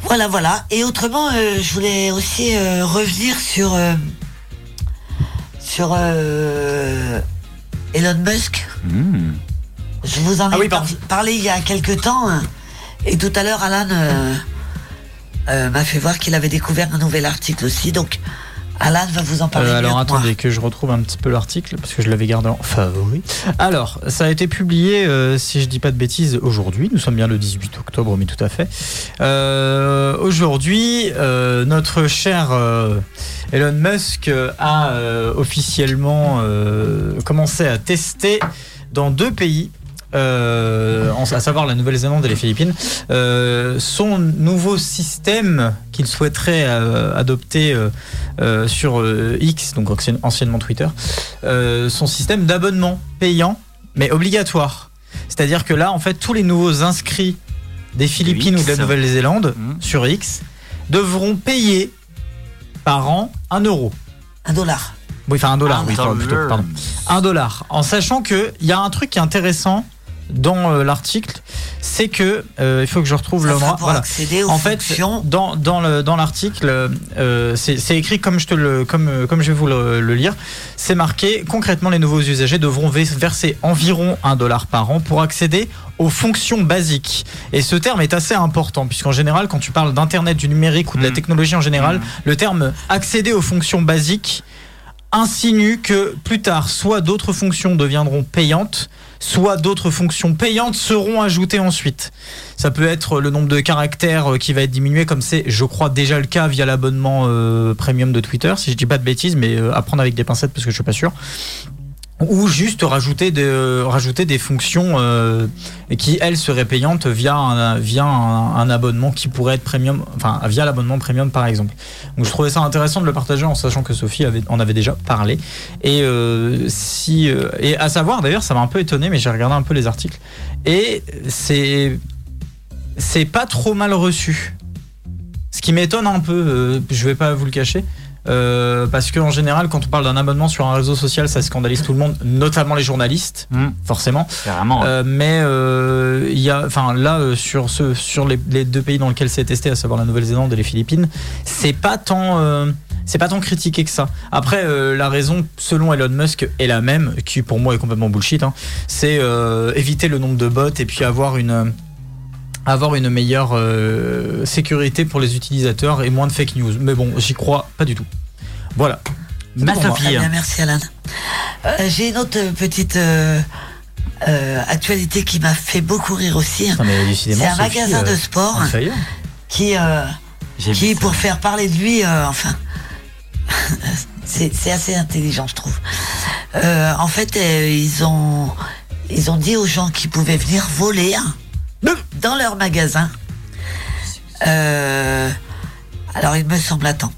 Voilà, voilà. Et autrement, euh, je voulais aussi euh, revenir sur euh, sur euh, Elon Musk. Hmm. Je vous en ai Ah oui, par- pardon. parlé il y a quelques temps. hein. Et tout à l'heure, Alan euh, euh, m'a fait voir qu'il avait découvert un nouvel article aussi. Donc, Alan va vous en parler. Euh, alors attendez que je retrouve un petit peu l'article parce que je l'avais gardé en favori. Alors, ça a été publié, euh, si je dis pas de bêtises, aujourd'hui. Nous sommes bien le 18 octobre, mais tout à fait. Euh, aujourd'hui, euh, notre cher Elon Musk a officiellement commencé à tester dans deux pays. Euh, en- à savoir la Nouvelle-Zélande et les Philippines, euh, son nouveau système qu'il souhaiterait euh, adopter euh, euh, sur euh, X, donc ancien- anciennement Twitter, euh, son système d'abonnement payant, mais obligatoire. C'est-à-dire que là, en fait, tous les nouveaux inscrits des Philippines ou de la Nouvelle-Zélande Mhm. sur X devront payer par an un euro. Un dollar. Oui, enfin un dollar, Un oui, dollar. plutôt, pardon. Un dollar. En sachant qu'il y a un truc qui est intéressant dans euh, l'article, c'est que euh, il faut que je retrouve Ça le accéder aux en fait, fonctions. dans, dans le dans l'article, euh, c'est c'est écrit comme je te le comme euh, comme je vais vous le, le lire. C'est marqué concrètement les nouveaux usagers devront ve- verser environ un dollar par an pour accéder aux fonctions basiques. Et ce terme est assez important puisqu'en général, quand tu parles d'internet, du numérique ou de la Mm. technologie en général, le terme accéder aux fonctions basiques insinue que plus tard, soit d'autres fonctions deviendront payantes, soit d'autres fonctions payantes seront ajoutées ensuite. Ça peut être le nombre de caractères euh, qui va être diminué, comme c'est, je crois, déjà le cas via l'abonnement euh, premium de Twitter, si je dis pas de bêtises, mais euh, à prendre avec des pincettes parce que je suis pas sûr. Ou juste rajouter des, euh, rajouter des fonctions euh, qui, elles, seraient payantes via un, abonnement qui pourrait être premium, enfin, via l'abonnement premium par exemple. Donc je trouvais ça intéressant de le partager en sachant que Sophie en avait déjà parlé. Et, euh, et à savoir, d'ailleurs, ça m'a un peu étonné, mais j'ai regardé un peu les articles. Et c'est, c'est pas trop mal reçu. Ce qui m'étonne un peu, je vais pas vous le cacher. Euh, parce qu'en général, quand on parle d'un abonnement sur un réseau social, ça scandalise tout le monde, notamment les journalistes, Mm. forcément. Euh, mais euh, y a, enfin là, euh, sur ce, sur les, les deux pays dans lesquels c'est testé, à savoir la Nouvelle-Zélande et les Philippines, c'est pas tant, c'est pas tant critiqué que ça. Après, euh, la raison, selon Elon Musk, est la même, qui pour moi est complètement bullshit. hein. c'est euh, éviter le nombre de bots et puis avoir une avoir une meilleure euh, sécurité pour les utilisateurs et moins de fake news. Mais bon, j'y crois pas du tout. Voilà. Très bien, merci Alan. Euh, J'ai une autre petite euh, actualité qui m'a fait beaucoup rire aussi. C'est un magasin de sport qui, qui pour faire parler de lui, enfin, c'est assez intelligent, je trouve. En fait, ils ont ils ont dit aux gens qui pouvaient venir voler hein, dans leur magasin. Euh, alors, il me semble, attends.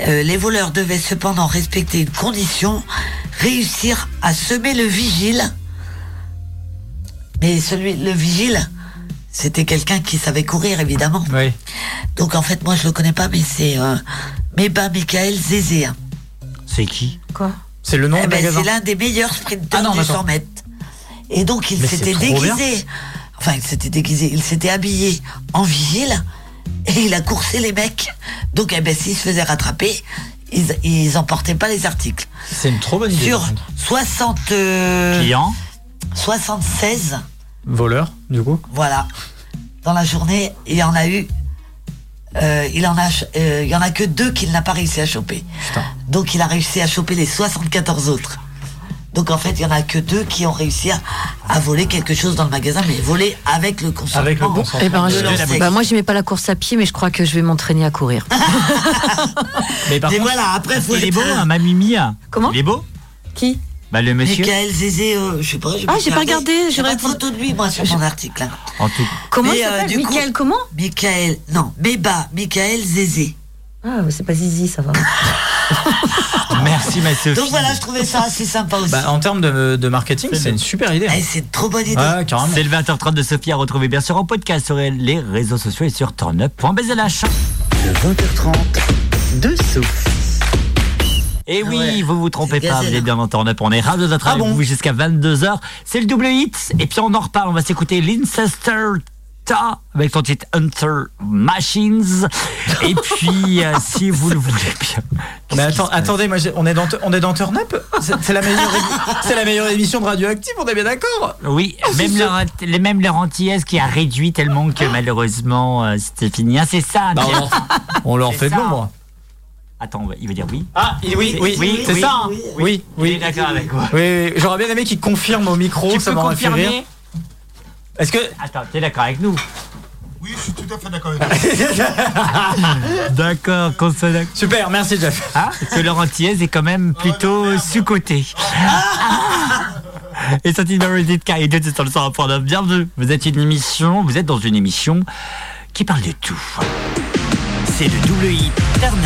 Euh, les voleurs devaient cependant respecter une condition, réussir à semer le vigile. Mais celui, le vigile, c'était quelqu'un qui savait courir, évidemment. Oui. Donc en fait, moi je le connais pas, mais c'est euh, Meba Michael Zézé. C'est qui? Quoi? C'est le nom Eh ben, c'est l'un des meilleurs sprinteurs Ah non, du d'accord. 100 mètres. Et donc il s'était bien. Enfin, il s'était déguisé. Il s'était habillé en vigile et il a coursé les mecs. Donc, eh ben, s'ils se faisaient rattraper, ils, ils emportaient pas les articles. C'est une trop bonne idée. Sur par contre. 60, euh, Client 76, Voleur, du coup. voilà, dans la journée, il y en a eu. euh, il en a, euh, il y en a que deux qu'il n'a pas réussi à choper. Putain. Donc il a réussi à choper les 74 autres. Donc en fait, il y en a que deux qui ont réussi à, à voler quelque chose dans le magasin, mais voler avec le consentement. Avec le consentement. Eh ben, de je- bah, moi, j'aimais pas la course à pied, mais je crois que je vais m'entraîner à courir. Mais par Et contre, voilà, après, faut Il est beau, hein, Mamimi. Comment Il est beau Qui Bah le monsieur. Michael Zézé, euh, je sais pas. Ah, j'ai pas regardé, J'ai j'aurais pas de photo de lui, moi, sur mon article. hein. En tout. Comment Mais, il euh, s'appelle du coup- Michael, comment? Michael, non, Beba, Michael Zézé. Ah, c'est pas Zizi, ça va. Merci ma Sophie. Donc voilà, je trouvais ça assez sympa aussi. bah, en termes de, de marketing, c'est une super idée. hein. Eh, c'est une trop bonne idée. Ah. C'est le 20h30 de Sophie à retrouver bien sûr en podcast sur les réseaux sociaux et sur turnup.bzlh. Le 20h30 de Sophie. Et oui, Ouais. vous vous trompez pas, vous êtes bien en turn up. On est ravis d'être Ah avec bon vous jusqu'à 22h. C'est le double hit. Et puis on en reparle. On va s'écouter Lincester avec son titre Hunter Machines. Et puis, euh, si vous le voulez bien. Mais attends, attendez, moi, on est dans, on est dans Turn Up C'est la, meilleure émi- c'est la meilleure émission de Radioactive, on est bien d'accord Oui, Oh, même leur, les, même leur antillaise qui a réduit tellement que malheureusement euh, c'était fini. Ah, c'est ça. Bah, on, on leur fait de l'ombre. Attends, il va dire oui. Ah, oui, oui, Oui, oui, c'est oui, ça hein oui, Oui, oui. d'accord avec moi. Oui, oui, j'aurais bien aimé qu'il confirme au micro, Tu ça peux m'aurait fait rire. Est-ce que. Attends, t'es d'accord avec nous? Oui, je suis tout à fait d'accord avec vous. D'accord, qu'on soit d'accord. Super, merci Jeff. Hein que leur antillaise est quand même plutôt sous-côté. Et ça, Minority de Carrie c'est sur le 100.9. Bienvenue. Vous êtes une émission, vous êtes dans une émission qui parle de tout. C'est le double hit Turn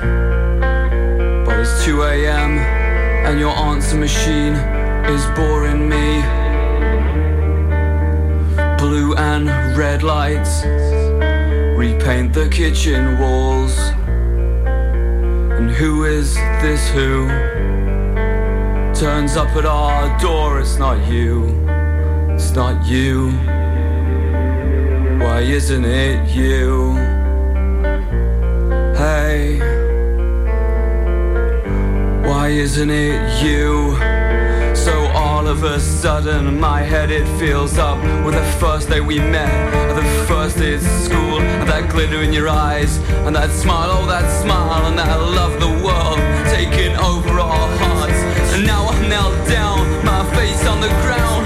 But it's 2 a.m. and your answer machine is boring me. Blue and red lights repaint the kitchen walls. And who is this who turns up at our door? It's not you, it's not you. Why isn't it you? Hey, isn't it you? So all of a sudden my head it fills up with the first day we met, the first day at school, and that glitter in your eyes, and that smile, oh that smile, and that love the world taking over our hearts. And now I'm knelt down, my face on the ground,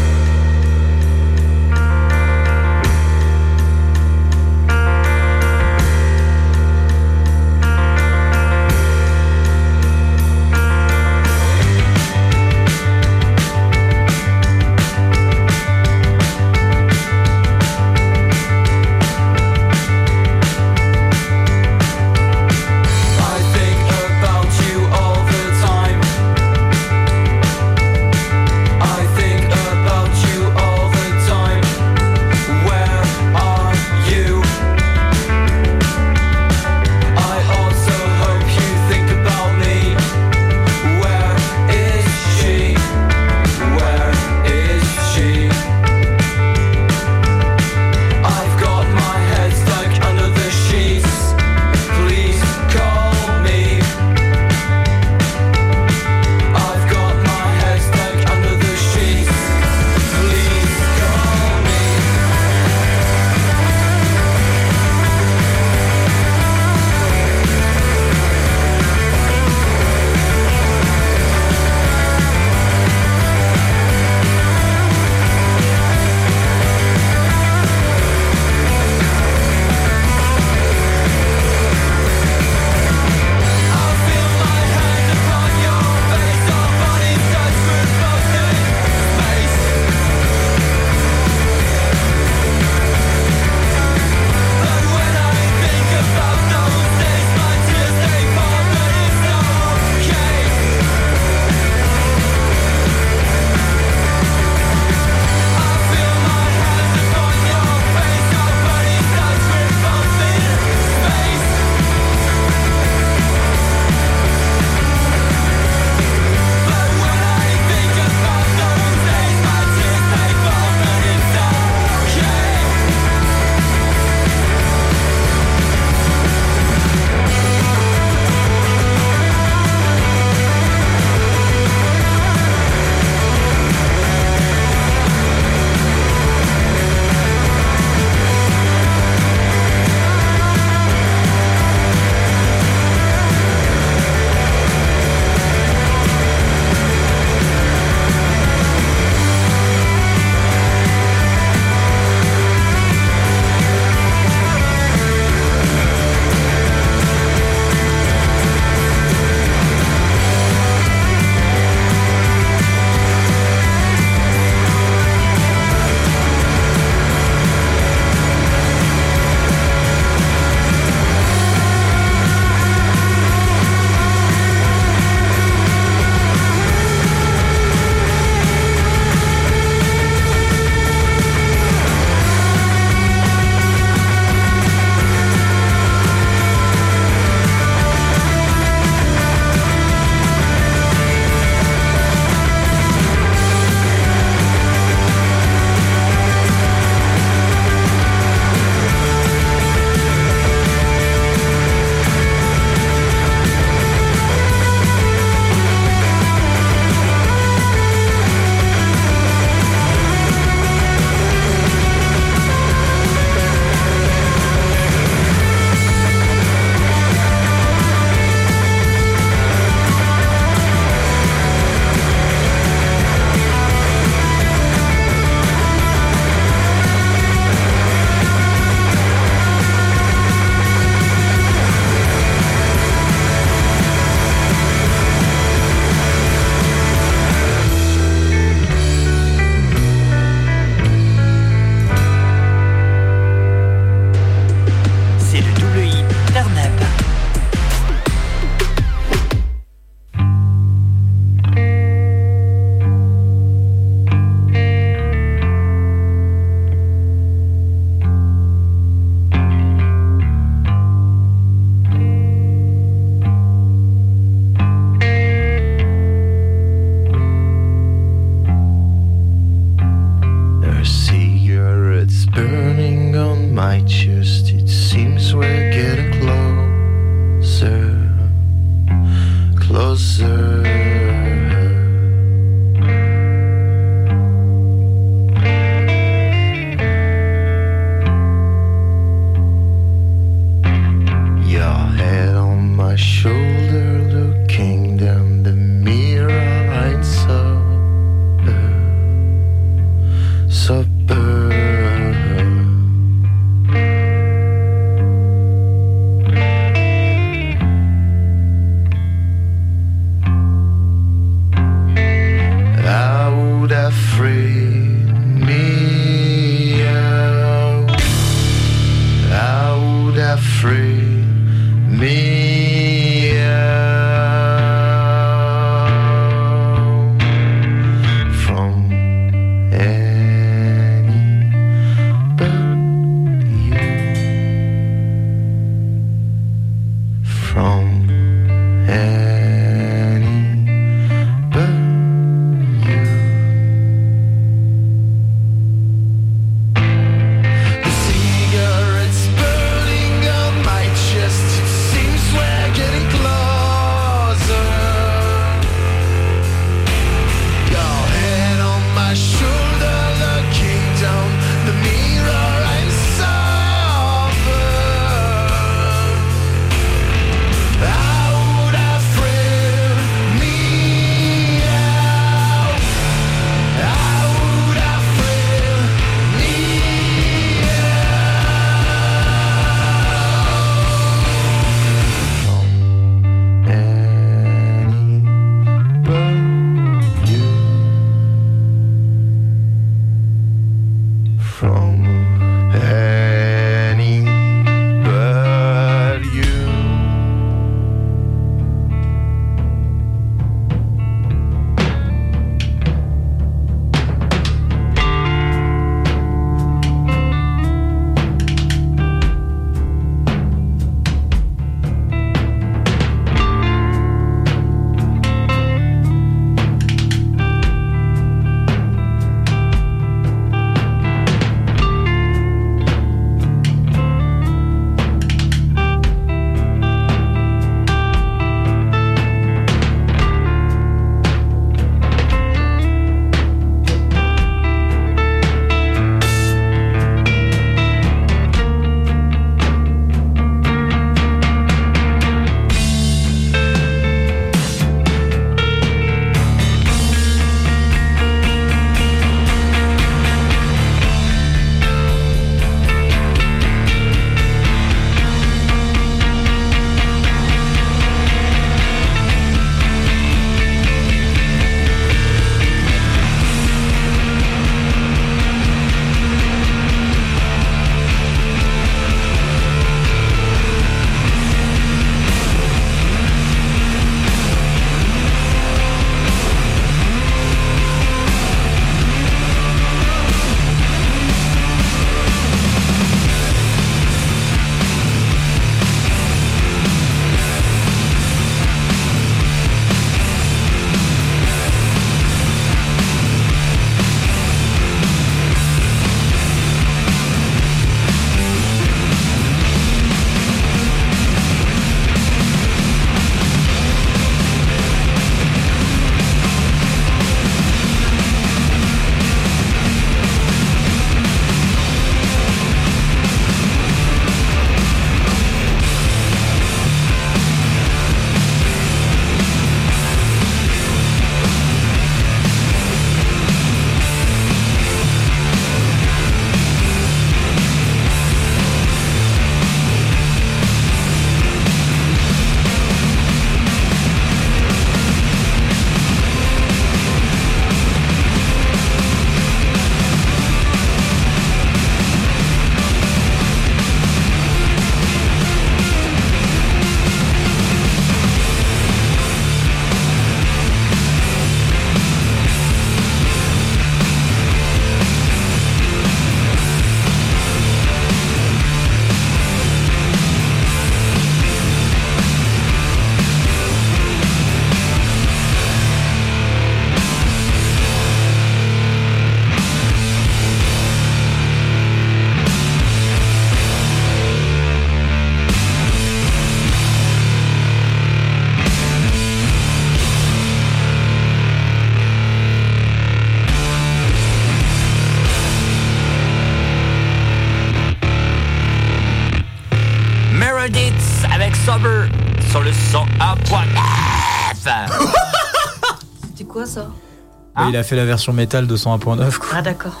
Ouais, il a fait la version métal de 101.9. quoi. Ah d'accord.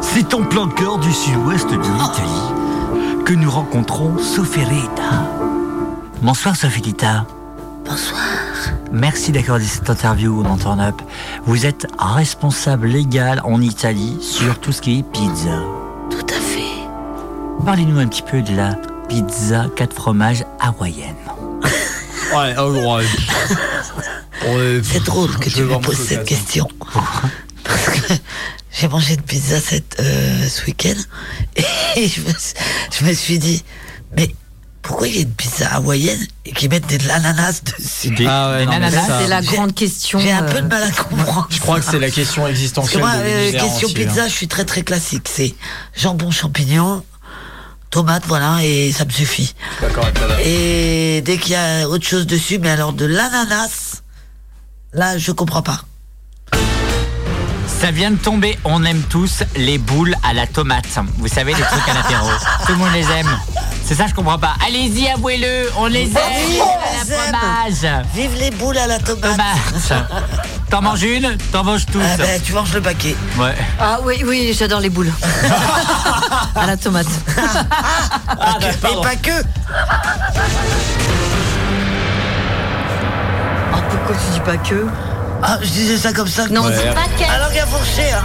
C'est en plein cœur du sud-ouest de l'Italie que nous rencontrons Soferita. Bonsoir Sofilita. Bonsoir. Merci d'accorder cette interview dans Turn Up. Vous êtes responsable légal en Italie sur tout ce qui est pizza. Tout à fait. Parlez-nous un petit peu de la pizza 4 fromages hawaïenne. Ouais, oh, ouais. Ouais, C'est drôle que tu me poses cette question. Parce que j'ai mangé de pizza cette, euh, ce week-end et je me, suis- je me suis dit, mais pourquoi il y a une pizza hawaïenne et qu'ils mettent de l'ananas dessus? Ah ouais, C'est la grande question. J'ai un peu euh, de mal à comprendre. Je crois que c'est la question existentielle moi, de euh, question entier, pizza, hein. je suis très très classique. C'est jambon, champignon, tomate, voilà, et ça me suffit. Avec. Et dès qu'il y a autre chose dessus, mais alors de l'ananas, là, je comprends pas. Ça vient de tomber, on aime tous les boules à la tomate. Vous savez, les trucs à l'apéro. Tout le monde les aime. C'est ça, je comprends pas. Allez-y, avouez-le, on les aime. Oui, à on les la aime. Vive les boules à la tomate. Tomate. T'en manges une, t'en manges toutes. Ah ben, tu manges le paquet. Ouais. Ah oui, oui, j'adore les boules. à la tomate. Ah, bah, Et pas que. Pourquoi tu dis pas que Ah, je disais ça comme ça. Non, on dit paquet. Alors, il y a fourché, hein.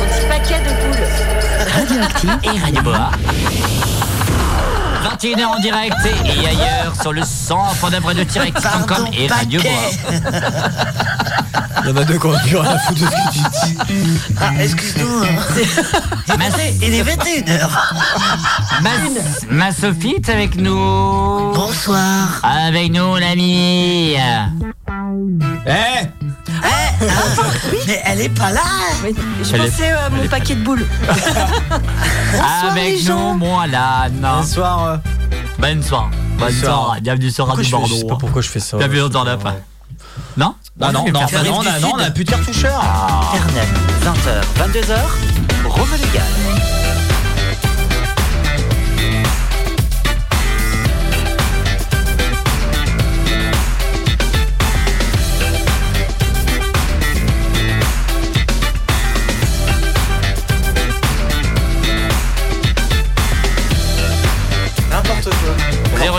On dit paquet de boules. Radioactive, Et Radio Boa. 21h en direct et ailleurs sur le centre d'œuvre de direct.com Pardon, et Radio Boa. paquet. Il y en a deux qui ont plus rien à foutre de ce que tu dis. Ah, excuse-nous. hein. Il est 21h. Ma, ma Sophie est avec nous. Bonsoir. Avec nous, l'ami. Eh Mais elle est pas là. Oui, Je Elle pensais à mon paquet de boules. Bonsoir les Avec gens. nous, moi là. Non. Bonsoir. euh, Bonne soirée. Bonne Bonsoir. soirée. Bienvenue sur Radio fais, je sais pas Bordeaux. pourquoi je fais ça. Bienvenue dans la. Non? Ah non, non, non, on du a, non, on a plus de cartoucheur. Internet, 20h, 22h, Rome légal.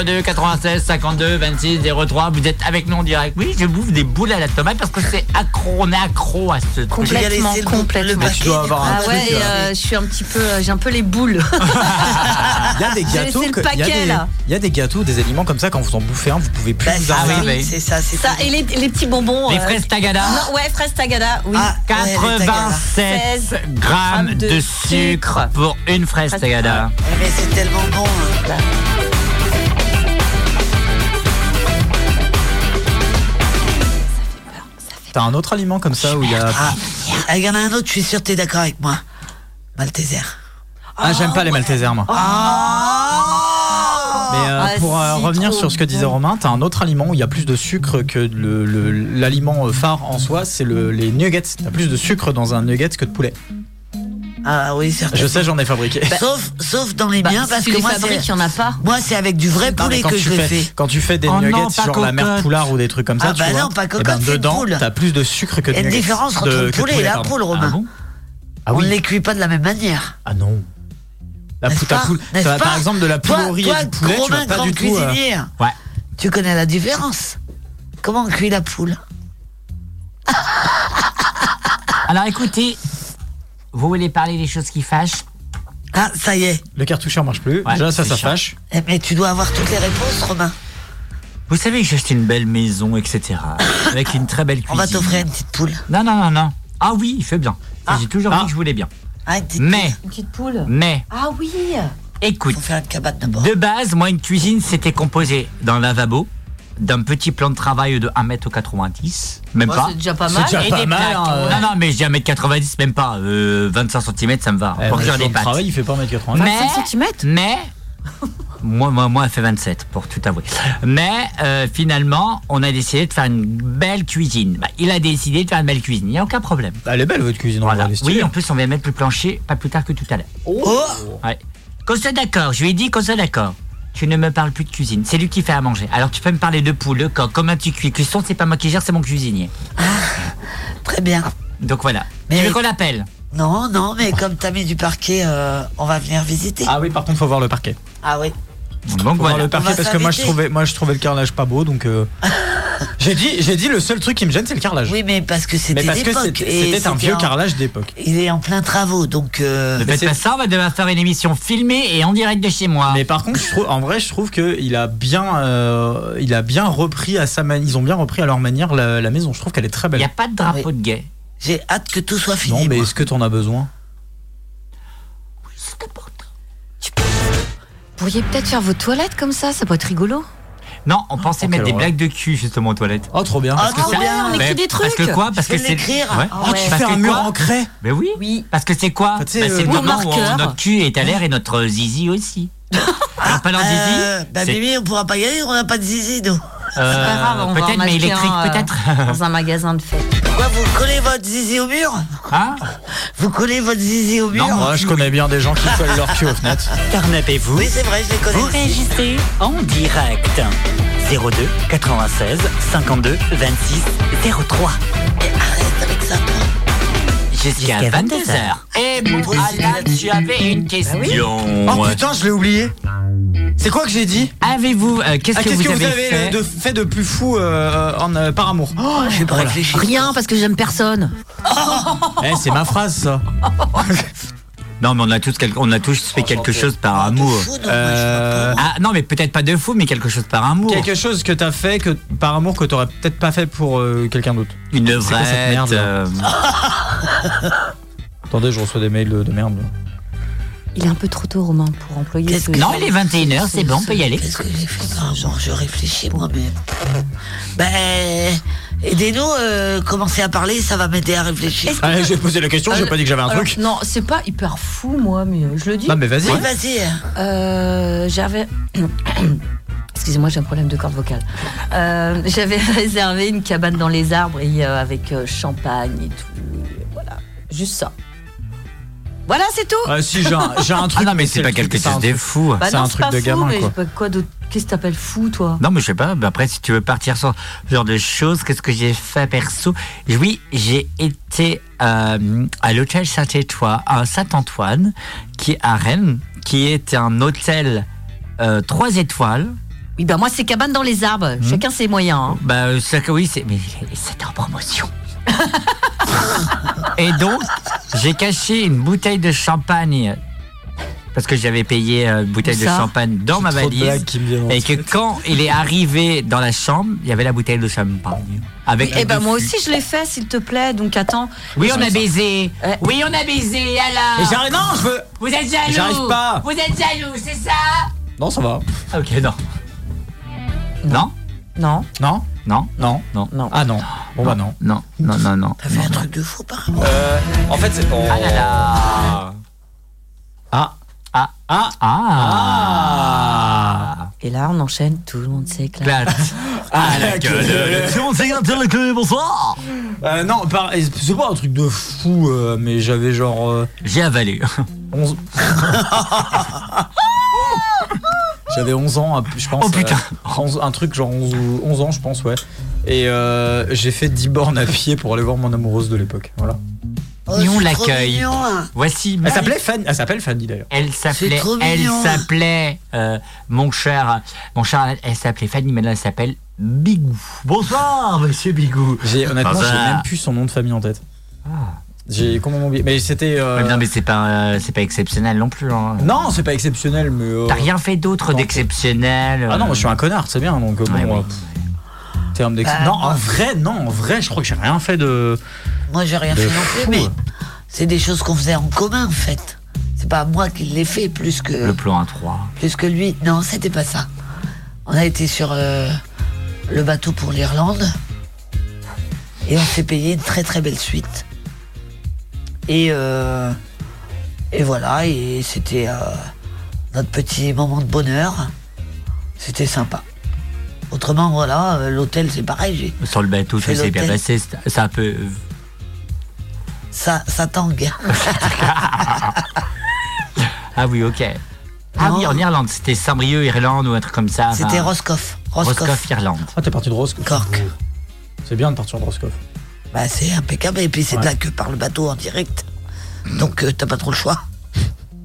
02 96 52 26 03 vous êtes avec nous en direct oui je bouffe des boules à la tomate parce que c'est accro on est accro à ce truc Complètement, le- complètement. le paquet tu dois des avoir un Ah ouais, et, euh, je suis un petit peu, euh, j'ai un peu les boules. Il y a des gâteaux. il y a des- là. Il y a des gâteaux, des aliments comme ça, quand vous en bouffez un, vous pouvez plus Bah, vous Ah arrêter. c'est ça, c'est Ça, et les, les petits bonbons. les euh, fraises tagada Non, ouais, fraises tagada, oui. Ah, ouais, les tagada. 87 grammes de de sucre sucre. pour une fraise tagada Ah, Mais c'est tellement bon. hein. T'as un autre aliment comme ça où il y a. Ah, il y en a un autre, je suis sûr que t'es d'accord avec moi. Malteser. Ah, j'aime pas les Maltesers, moi. Mais euh, Ah, pour euh, revenir sur ce que disait. Romain, t'as un autre aliment où il y a plus de sucre que le- le- l'aliment phare en soi, c'est le- les nuggets. T'as plus de sucre dans un nugget que de poulet. Ah oui, certainement. Je sais, j'en ai fabriqué. Sauf, sauf dans les Bah, miens, si parce tu que les moi, fabriques, y en a pas. moi, c'est avec du vrai Non, poulet que tu je le fais, fais. Quand tu fais des Oh non, nuggets pas genre la mère cocotte. poulard ou des trucs comme ça, Ah tu bah vois, non, pas eh cocotte, ben, une dedans, poule. t'as plus de sucre que de Il y a une nuggets. différence entre le poulet et la poule, Romain. Ah Ah On ne les cuit pas de la même manière. Ah non. La poule, poule. Par exemple, de la poule au riz et du poulet, tu vas pas du tout. euh, Ouais. tu connais la différence. Comment on cuit la poule? Alors écoutez vous voulez parler des choses qui fâchent Ah, ça y est. Le cartoucheur marche plus. Ouais, Déjà, ça, ça chiant. fâche. Eh, Mais tu dois avoir toutes les réponses, Romain. vous savez que j'ai acheté une belle maison etc avec une très belle On cuisine va t'offrir une petite poule. non non non non ah oui il fait bien Ah. j'ai toujours Ah. dit que je voulais bien Ah, une petite mais Une petite poule. mais Ah oui. écoute Faut faire une cabane d'abord. De base, moi, une cuisine, c'était composé d'un lavabo, d'un petit plan de travail de 1m90, même Bah, pas. c'est déjà pas C'est mal. déjà Et pas des mal, plaques. euh. Non, non, mais dis 1m90, même pas. Euh, 25 cm, ça me va. Eh, pour le des pâtes. travail, il fait pas 1m80. Mais, 25 centimètres mais, moi, moi, moi, elle fait 27, pour tout avouer. Mais, euh, finalement, on a décidé de faire une belle cuisine. Bah, il a décidé de faire une belle cuisine. Il n'y a aucun problème. Elle est belle, votre cuisine. Voilà. stylée. Oui, en plus, on va mettre le plancher pas plus tard que tout à l'heure. Oh Ouais. Qu'on soit d'accord, je lui ai dit qu'on soit d'accord. Tu ne me parles plus de cuisine, c'est lui qui fait à manger. Alors tu peux me parler de poule, de coq, comment tu cuis? Cuisson, c'est pas moi qui gère, c'est mon cuisinier. Très bien. Donc voilà. Mais- Tu veux qu'on l'appelle? Non, non, mais comme t'as mis du parquet, euh, on va venir visiter. Ah oui, par contre, faut voir le parquet. Ah oui. Donc voilà. le parquet parce que moi je, trouvais, moi je trouvais le carrelage pas beau donc. euh, j'ai dit, j'ai dit le seul truc qui me gêne c'est le carrelage. Oui, mais parce que Mais c'était parce que l'époque. c'était un vieux en- carrelage d'époque. Il est en plein travaux, donc. euh, faites pas ça, on va devoir faire une émission filmée et en direct de chez moi. Mais par contre, je trouve, en vrai, je trouve que il a bien, euh, il a bien repris à sa manière. Ils ont bien repris à leur manière la, la maison. Je trouve qu'elle est très Il n'y belle. a pas de drapeau de gay. J'ai hâte que tout soit fini. Non, mais est-ce que t'en as besoin? C'est important. Pourriez peut-être faire vos toilettes comme ça, ça peut être rigolo. Non, on pensait Oh, mettre des blagues de cul justement aux toilettes. Oh, trop bien. Ah, trop ça- bien. on écrit des Parce trucs. que quoi Parce que c'est l'écrire. Ouais. Oh, ouais. tu Parce fais que un mur quoi en craie Mais oui. Oui. Parce que c'est quoi Ah, Bah, C'est le euh, Ou moment où on- notre cul est à l'air et notre zizi aussi. Alors, pas leur zizi Euh, bah, c'est- Mimi, on pourra pas y aller, on n'a pas de zizi, nous. C'est pas grave, on va en Peut-être, mais électrique, euh, peut-être. Dans un magasin de fête. Pourquoi vous collez votre zizi au mur Hein Vous collez votre zizi au mur Non, Ouais, je connais bien des gens qui collent leur cul aux fenêtres. Carnapez-vous. Oui, c'est vrai, je les connais. Vous réagissez en direct. 02 96 52 26 03. Eh, Arrête avec ça, toi. Jusqu'à 22h. Et Alan, tu avais une question. Oh putain, je l'ai oublié. C'est quoi que j'ai dit? Avez-vous. euh, Qu'est-ce Ah, que, Qu'est-ce vous, que vous avez, avez fait de, fait de plus fou euh, en, euh, par amour? Oh, Je vais pas réfléchir. Rien, parce que j'aime personne. Eh, c'est ma phrase ça. Non, mais on a tous, quel- on a tous fait quelque chose par amour. Fou, non, moi, je Euh, pas. Ah non, mais peut-être pas de fou, mais quelque chose par amour. Quelque chose que t'as fait que par amour que t'aurais peut-être pas fait pour euh, quelqu'un d'autre. Une vraie. euh, Attendez, je reçois des mails de, de merde. Il est un peu trop tôt, Romain, pour employer ce... que- Non, il est 21h, c'est bon, on peut y aller. Qu'est-ce que j'ai fait ça Genre, je réfléchis moi-même. Ben, aidez-nous, euh, commencez à parler, ça va m'aider à réfléchir. Ah, j'ai posé la question, j'ai pas dit que j'avais un Alors, truc. Non, c'est pas hyper fou, moi, mais euh, je le dis. Non mais vas-y. Oui, vas-y. Euh, j'avais. Excusez-moi, j'ai un problème de corde vocale. Euh, j'avais réservé une cabane dans les arbres et, euh, avec euh, champagne et tout. et voilà, juste ça. Voilà, c'est tout. Ah si j'ai un, j'ai un truc. Ah non, mais c'est pas quelque c'est chose de fou. bah c'est un c'est truc pas de fou, gamin, mais quoi. je sais pas quoi d'autre? Qu'est-ce que t'appelles fou, toi? Non, mais je sais pas. après, si tu veux partir sur ce genre de choses, qu'est-ce que j'ai fait perso? Oui, j'ai été euh, à l'hôtel Saint-Étoile, à Saint-Antoine, qui est à Rennes, qui est un hôtel euh, 3 étoiles. Oui, bah moi, c'est cabane dans les arbres. Hmm. Chacun ses moyens. hein. Bah, euh, c'est que oui, c'est mais c'était en promotion. Et donc, j'ai caché une bouteille de champagne parce que j'avais payé euh, une bouteille de champagne dans ma valise. Et que quand il est arrivé dans la chambre, il y avait la bouteille de champagne. Avec Eh un ben moi aussi, je l'ai fait, s'il te plaît. Donc attends. Oui, on a baisé. Oui, on a baisé, alors. Et j'arrive. Non, je veux. Vous êtes jaloux. J'arrive pas. Vous êtes jaloux, c'est ça? Non, ça va. Ok, non. Non? Non. Non? Non Non. Non. Non. Ah non. Bon bah non. Non, non, non, non. T'as fait un truc de fou, par. Euh, en fait, c'est. Ah là là Ah. Ah Ah. Ah Et là, on enchaîne. Tout le monde s'éclate. Classe. Ah, la gueule. Tout le monde s'est gratté la queue, bonsoir Euh, non, par- c'est pas un truc de fou, euh, mais j'avais genre euh, J'ai avalé. 11. j'avais 11 ans, je pense. Oh, putain. euh, 11 un truc genre 11, ou- 11 ans, je pense, ouais. Et euh, j'ai fait 10 bornes à pied pour aller voir mon amoureuse de l'époque. Voilà. Oh, Et on l'accueille. hein. Voici. Elle s'appelait Fanny. Elle s'appelle Fanny d'ailleurs. Elle s'appelait, elle mignon. s'appelait, euh, mon cher, mon cher, elle s'appelait Fanny, maintenant elle s'appelle Bigou. Bonsoir, monsieur Bigou. J'ai honnêtement, j'ai même plus son nom de famille en tête. Ah. J'ai complètement oublié. Mais c'était. euh, Ouais, Non, mais c'est pas, euh, c'est pas exceptionnel non plus. Hein. Non, c'est pas exceptionnel, mais. euh, T'as rien fait d'autre d'exceptionnel. Ah non, euh, moi je suis un connard, c'est bien. Donc euh, bon. Ouais, euh, terme non, en vrai, non, en vrai, je crois que j'ai rien fait de. Moi, j'ai rien de fait non plus, mais c'est des choses qu'on faisait en commun, en fait. C'est pas moi qui l'ai fait plus que, Le plan à 3. plus que lui. Non, c'était pas ça. On a été sur euh, le bateau pour l'Irlande et on s'est payé une très très belle suite. Et, euh, et voilà, et c'était euh, notre petit moment de bonheur. C'était sympa. Autrement, voilà, euh, l'hôtel c'est pareil, j'ai- Sur le bateau, tout s'est bien passé. C'est un peu. ça, ça tangue. Ah oui, ok. Ah Non. oui, en Irlande, c'était Saint-Brieuc, Irlande ou un truc comme ça. enfin, C'était Roscoff. Roscoff. Roscoff, Irlande. Ah, t'es parti de Roscoff. Cork. C'est bien de partir de Roscoff. Bah, c'est impeccable. Et puis, c'est de là que par le bateau en direct. Donc, euh, t'as pas trop le choix.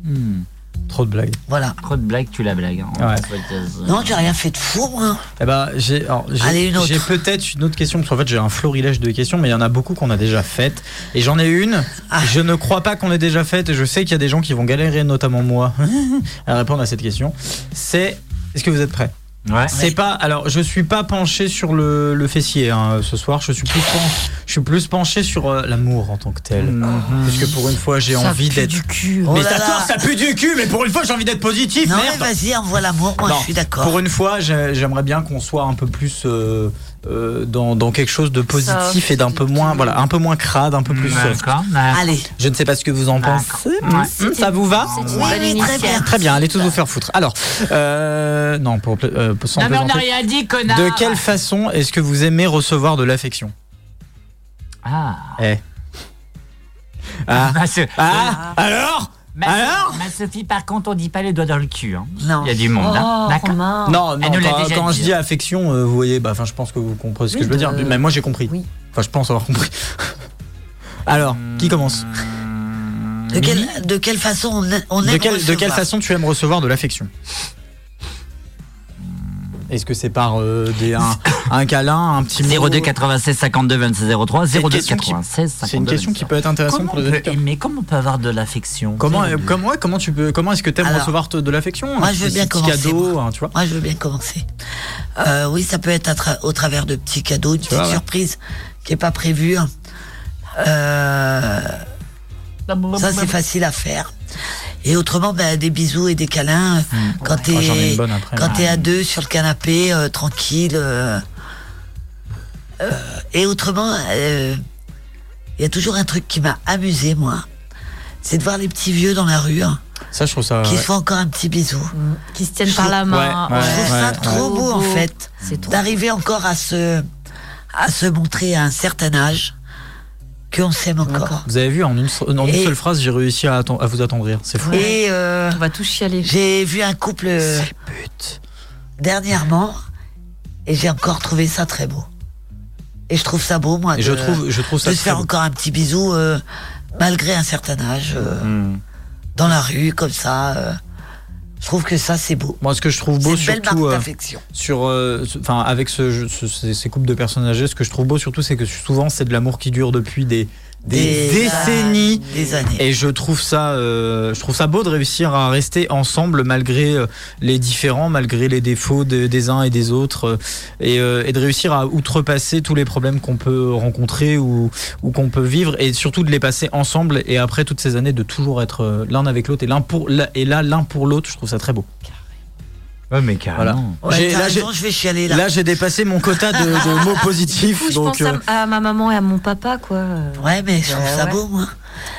Hmm. Trop de blagues. Voilà. Trop de blagues, tu la blagues. hein. Ouais. Non, j'ai rien fait de fou, moi. Eh ben, j'ai, alors, j'ai- Allez, une autre. j'ai peut-être une autre question, parce qu'en fait, j'ai un florilège de questions, mais il y en a beaucoup qu'on a déjà faites. Et j'en ai une, Ah. je ne crois pas qu'on l'ait déjà faite, et je sais qu'il y a des gens qui vont galérer, notamment moi, à répondre à cette question. C'est, est-ce que vous êtes prêts? Ouais. C'est pas. Alors, je suis pas penché sur le, le fessier hein, ce soir. Je suis plus, pen- je suis plus penché sur euh, l'amour en tant que tel. Parce que pour une fois, j'ai Ça envie pue d'être. du cul. Mais Oh là d'accord, là. ça pue du cul. Mais pour une fois, j'ai envie d'être positif. Non, vas-y, envoie l'amour. Moi, Non, je suis d'accord. Pour une fois, j'ai- j'aimerais bien qu'on soit un peu plus euh, euh, dans, dans quelque chose de positif et d'un peu moins, voilà, un peu moins crade, un peu plus. D'accord. d'accord. Allez. Je ne sais pas ce que vous en pensez. Ouais. Ça vous va C'est une Oui, très bien. Très bien, allez tous vous faire foutre. Alors, euh, non, pour, euh, sans Non, mais on n'a rien dit, connard. De quelle façon est-ce que vous aimez recevoir de l'affection? Ah. Eh. Ah. Ma, so- Ah. Alors? Ma- Alors ma Sophie, par contre, on dit pas les doigts dans le cul. hein. Non. Il y a du monde. hein. Oh, D'accord. Non, non, Elle nous l'a quand, déjà quand dit. je dis affection, euh, vous voyez, bah, enfin, je pense que vous comprenez ce que Oui, je veux dire. Mais moi, j'ai compris. Oui. Enfin, je pense avoir compris. Alors, qui commence? De quelle, de quelle façon on, on de, aime quelle- de recevoir? quelle façon tu aimes recevoir de l'affection? Est-ce que c'est par euh, des, un, un câlin, un petit mot 02 96 52 26 03 C'est une 02 question qui- 96 52 C'est une question qui peut être intéressante Comment pour on les peut auditeurs. aimer Comment on peut avoir de l'affection Comment, euh, comment, ouais, comment tu peux, comment est-ce que tu aimes Alors, recevoir de l'affection moi, Un je veux bien commencer, cadeau, hein, tu vois Moi, je veux bien commencer. Euh, oui, ça peut être tra- au travers de petits cadeaux, de petites vois, ouais. surprises qui n'est pas prévue. Euh, ça, c'est facile à faire. Et autrement, ben, des bisous et des câlins quand Oh, j'en ai t'es quand t'es à deux sur le canapé, euh, tranquille. euh, euh, et autrement, euh, il y a toujours un truc qui m'a amusé, moi. C'est de voir les petits vieux dans la rue hein, Ça, je trouve ça. qui se font encore un petit bisou. Qui se tiennent par la main. Ouais, ouais. Je trouve ça ouais. trop beau, en fait. C'est trop. D'arriver encore à se, à se montrer à un certain âge qu'on s'aime encore. Vous avez vu, en une, en une Et- seule phrase, j'ai réussi à, à vous attendrir. C'est fou. Et euh, On va tous chialer. j'ai vu un couple euh, dernièrement et j'ai encore trouvé ça très beau. Et je trouve ça beau, moi, Et de, je trouve, je trouve ça de se faire beau. encore un petit bisou euh, malgré un certain âge, euh, Hmm. dans la rue, comme ça. Je trouve que ça, c'est beau. Moi, ce que je trouve beau surtout, euh, sur, euh, enfin, avec ce, jeu- ce- ces, ces couples de personnes âgées, ce que je trouve beau surtout, c'est que souvent, c'est de l'amour qui dure depuis des, des, décennies. Des années. Et je trouve ça, euh, je trouve ça beau de réussir à rester ensemble malgré euh, les différents, malgré les défauts de- des uns et des autres, euh, et, euh, et de réussir à outrepasser tous les problèmes qu'on peut rencontrer ou, ou qu'on peut vivre, et surtout de les passer ensemble. Et après toutes ces années, de toujours être euh, l'un avec l'autre et l'un pour et là l'un pour l'autre, je trouve ça très beau. Ouais, mais Voilà. carrément. Ouais, t'as là, raison, je vais chialer là. Là, j'ai dépassé mon quota de, de mots positifs. Du coup, je donc, pense à, euh, à ma maman et à mon papa, quoi. Ouais, mais je trouve Bah ça ouais. beau, moi.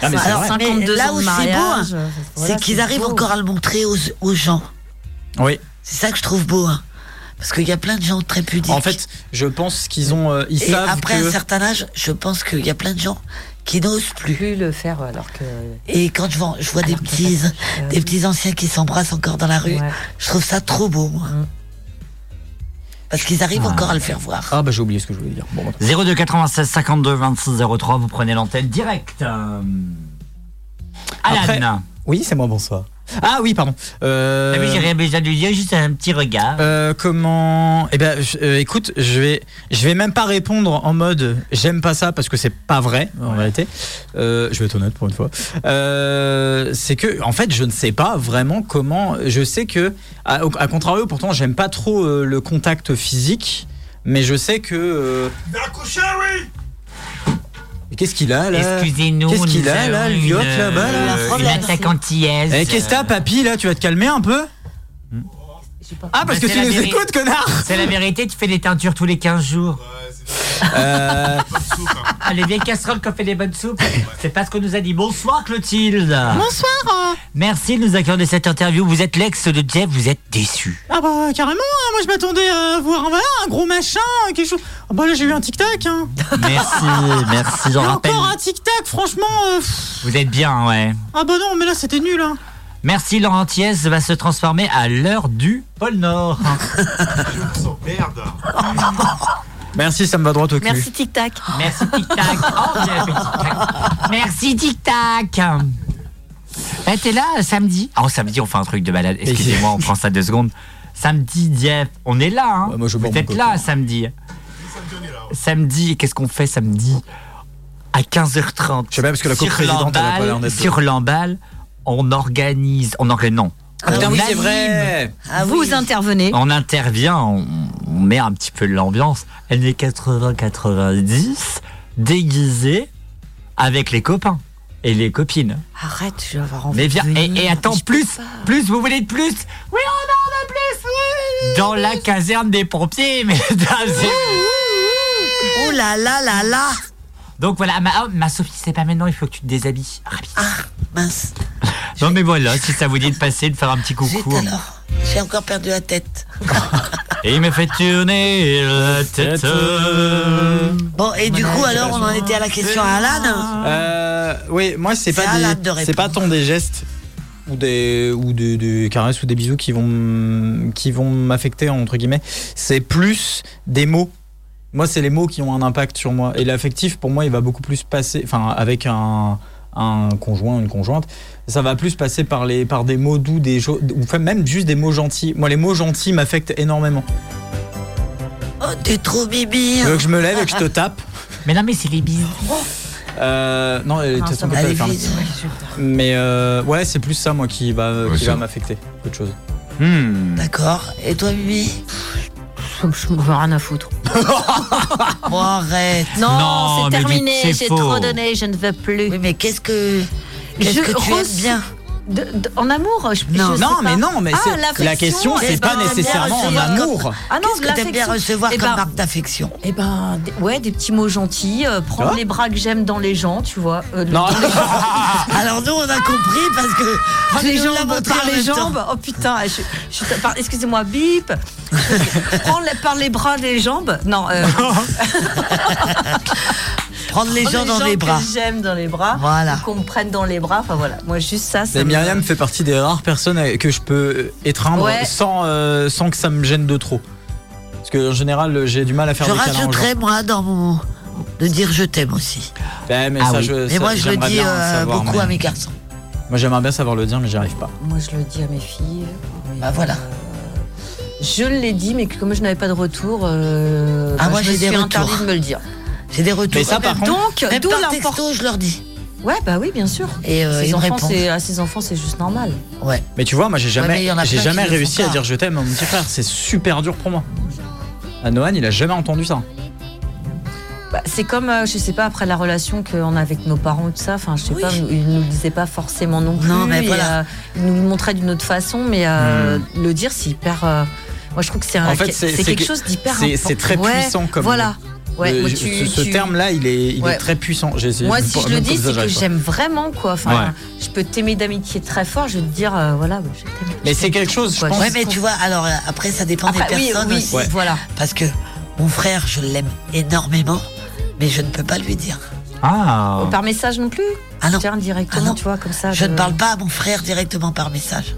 Ah, mais c'est Alors, vrai. 52 mais là ans où de c'est beau, mariage, hein, euh, voilà, c'est qu'ils arrivent beau. encore à le montrer aux, aux gens. oui. C'est ça que je trouve beau. hein. Parce qu'il y a plein de gens très pudiques. En fait, je pense qu'ils ont, euh, ils Et savent après que. un certain âge, je pense qu'il y a plein de gens qui n'osent plus. Plus le faire alors que. Et quand je vois, je vois des petits, euh, des petits anciens qui s'embrassent encore dans la rue, Ouais. je trouve ça trop beau, moi. Mm. Parce qu'ils arrivent encore à le faire voir. Ah bah j'ai oublié ce que je voulais dire. Bon, bah. 02 96 52 26 03, vous prenez l'antenne direct. Euh, Alan. Après- Oui, c'est moi. Bonsoir. Ah oui, pardon. Euh, j'ai rien besoin de lui dire, juste un petit regard. Euh, comment Eh ben, je- euh, écoute, je vais, je vais même pas répondre en mode j'aime pas ça parce que c'est pas vrai en réalité. Euh, je vais être honnête pour une fois. Euh, c'est que, en fait, je ne sais pas vraiment comment. Je sais que, à, contrario, pourtant, j'aime pas trop euh, le contact physique, mais je sais que. euh, oui Qu'est-ce qu'il a là Excusez-nous. Qu'est-ce qu'il nous a là, le yacht là-bas là euh, Une attaque antillaise. Eh, Qu'est-ce que t'as, papy là? Tu vas te calmer un peu? Ah, parce Bah, que c'est tu nous écoutes, connard C'est la vérité, tu fais des teintures tous les 15 jours. Euh, Ah, les vieilles casseroles qui ont fait des bonnes soupes. C'est pas ce qu'on nous a dit. Bonsoir Clotilde. Bonsoir. Merci de nous accorder cette interview. Vous êtes l'ex de Jeff, vous êtes déçu. Ah bah carrément, hein, moi je m'attendais à voir un, voilà, un gros machin, quelque chose. Ah bah là j'ai eu un tic-tac. Hein. Merci, merci, j'en rappelle. encore un tic-tac, franchement. euh. Vous êtes bien, ouais. ah bah non, mais là c'était nul. Hein. Merci Laurent Thiès va se transformer à l'heure du pôle Nord. Merde Merci, ça me va droit au cul. Merci Tic Tac. Merci Tic Tac. Oh, fait Tic Tac. Merci Tic Tac. Ben, t'es là samedi? Oh, samedi, on fait un truc de balade. Excusez-moi, on prend ça deux secondes. Samedi, Jeff, on est là. Hein? Ouais, moi, je bois Vous mon êtes coca. là samedi. Samedi, qu'est-ce qu'on fait samedi? À 15h30. Je sais pas, parce que la Sur coprésidente, elle pas l'air Sur l'emballe, on organise. On organise. Non. Ah oui, c'est anime. vrai. Ah Vous oui. intervenez. On intervient, on, on met un petit peu de l'ambiance. Elle est 80-90, déguisée avec les copains et les copines. Arrête, je vais avoir envie. Mais de viens, et, venir. et attends, je plus, plus, vous voulez de plus? Oui, on en a plus, oui Dans la caserne des pompiers, mesdames et Oh là là là là Donc voilà, ma, oh, ma Sophie, c'est pas maintenant, il faut que tu te déshabilles. Rapide. Mince. Non mais voilà, si ça vous dit de passer, de faire un petit coucou. alors. J'ai encore perdu la tête. Et il me fait tourner la tête. Bon, et du coup, alors, on en était à la question à Alan Euh, oui, moi c'est pas Alan des, c'est pas tant des gestes ou des ou des, des caresses ou des bisous qui vont qui vont m'affecter entre guillemets. C'est plus des mots. Moi, c'est les mots qui ont un impact sur moi. Et l'affectif, pour moi, il va beaucoup plus passer, enfin, avec un un conjoint, une conjointe, ça va plus passer par les par des mots doux, des ou enfin, même juste des mots gentils. Moi, les mots gentils m'affectent énormément. Oh, t'es trop bibi. Tu veux que je me lève et que je te tape? Mais non, mais c'est les bisous. Euh, non, elle Ah, Allez, fermé. vite. Mais euh, ouais, c'est plus ça moi qui va Ouais, qui ça. va m'affecter autre chose. Hmm. D'accord. Et toi, Bibi? Je me veux rien à foutre. Bon, arrête. Non, Non, c'est mais terminé. c'est J'ai faux. trop donné. Je ne veux plus. Oui, mais qu'est-ce que. Qu'est-ce Je que tu aimes reçois- bien? De- de- en amour je, Non. je Non, mais non, mais Ah, la question, c'est eh pas ben, nécessairement en amour. comme- Ah non, Qu'est-ce que t'aimes bien recevoir Eh comme ben, marque d'affection? Eh ben, ouais, des petits mots gentils, euh, prendre les bras que j'aime dans les gens, tu vois. euh, Non. Alors, nous, on a compris parce que. par les jambes, par les temps. jambes. Oh putain, excusez-moi, bip. prendre par les bras des jambes? Non, euh, Prendre les gens dans les que bras. j'aime dans les bras. Voilà. Qu'on me prenne dans les bras. Enfin voilà, moi juste ça. ça Mais me- Myriam fait partie des rares personnes que je peux étreindre Ouais. sans, euh, sans que ça me gêne de trop. Parce que en général, j'ai du mal à faire Je des câlins aux gens. rajouterais, moi, dans mon. de dire je t'aime aussi. Ouais, mais Ah ça, oui. je, Mais ça, moi, je le j'aimerais dis bien euh, savoir, beaucoup mais- à mes garçons. Moi, j'aimerais bien savoir le dire, mais j'y arrive pas. Moi je le dis à mes filles. mais, Bah voilà. euh, Je l'ai dit, mais que comme je n'avais pas de retour, euh, Ah, bah, moi, je j'ai me des suis retours. interdit de me le dire. J'ai des retours. Mais ça, par contre, Donc, Même d'où par l'importance. texto, je leur dis. Ouais, bah oui, bien sûr. Et euh, Ces ils me enfants, répondent. c'est- à ces enfants, c'est juste normal. Ouais. mais tu vois, moi, j'ai mais jamais, il y en a j'ai plein jamais qui le réussi font à pas. dire je t'aime à mon petit frère. C'est super dur pour moi. À Noël, il a jamais entendu ça. Bah, c'est comme, euh, je sais pas, après la relation qu'on a avec nos parents et tout ça, enfin, je sais Oui. pas, ils nous le disaient pas forcément non plus. Non, mais et, voilà. euh, ils nous le montraient d'une autre façon, mais euh, le dire, c'est hyper. euh, moi, je trouve que c'est un- En fait, c'est- c'est quelque que- chose d'hyper c'est- important. c'est très Ouais, puissant comme- Voilà. Ouais, Le- moi, je- tu- ce ce tu- terme-là, il est, il Ouais. est très puissant. Moi, si je le dis, c'est que j'aime vraiment, quoi. Enfin, Ouais. je peux t'aimer d'amitié très fort, je vais te dire, euh, voilà, je t'aime. Mais c'est quelque chose, je pense- Ouais, mais tu vois, alors euh, après, ça dépend Après, des oui, personnes oui, aussi. Ouais. voilà. Parce que mon frère, je l'aime énormément, mais je ne peux pas lui dire. Ah. Par message non plus Ah non. Tiens, directement, Ah non. tu vois, comme ça. Je de- ne parle pas à mon frère directement par message.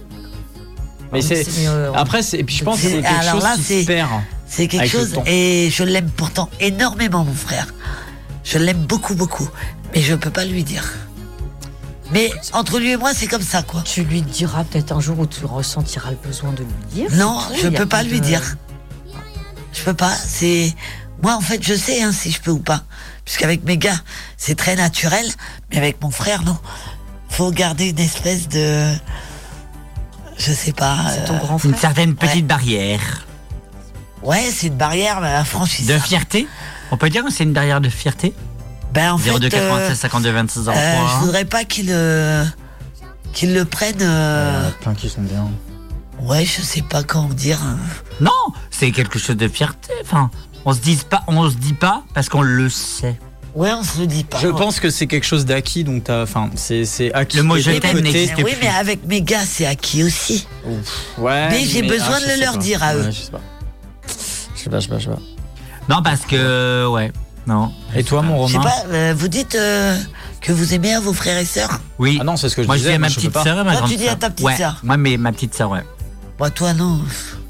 Mais c'est. C'est mieux, ouais. Après, c'est, et puis je pense que c'est quelque alors chose là, qui c'est- se perd. C'est quelque chose, et je l'aime pourtant énormément, mon frère. Je l'aime beaucoup, beaucoup, mais je ne peux pas lui dire. Mais entre lui et moi, c'est comme ça, quoi. Tu lui diras peut-être un jour où tu ressentiras le besoin de lui dire. Non, tout, je peux pas lui de- dire. Je peux pas. C'est moi en fait, je sais hein, si je peux ou pas, puisqu'avec mes gars, c'est très naturel, mais avec mon frère, non. Faut garder une espèce de, je sais pas. C'est ton euh, grand Une frère. certaine petite barrière Ouais, c'est une barrière mais de fierté. On peut dire que c'est une barrière de fierté Ben en fait, 02 euh, 96 52 26 euh, 03. je voudrais pas qu'il euh, qu'il le prenne. euh, Plein qui sont bien. Ouais, je sais pas comment dire. hein. Non, c'est quelque chose de fierté. Enfin, on se dit pas, on se dit pas parce qu'on le sait. Ouais, on se le dit pas. Je pense que c'est quelque chose d'acquis, donc t'as, enfin, c'est, c'est acquis. Le mot je t'aime n'existe oui, plus. mais avec mes gars, c'est acquis aussi. Ouf, Ouais. Mais j'ai besoin ah, de le leur pas. dire à eux. Ouais, je sais pas. Je sais pas, je sais pas, je sais pas. Non, parce que ouais, non. Et toi, mon Je sais Romain pas. euh, vous dites euh, que vous aimez à vos frères et sœurs. Oui. Ah non, c'est ce que je moi, je disais. dis à ma petite sœur et ma grande tu dis à sœur. ta petite ouais. sœur. Moi, mais ma petite sœur, ouais. Moi, toi, non.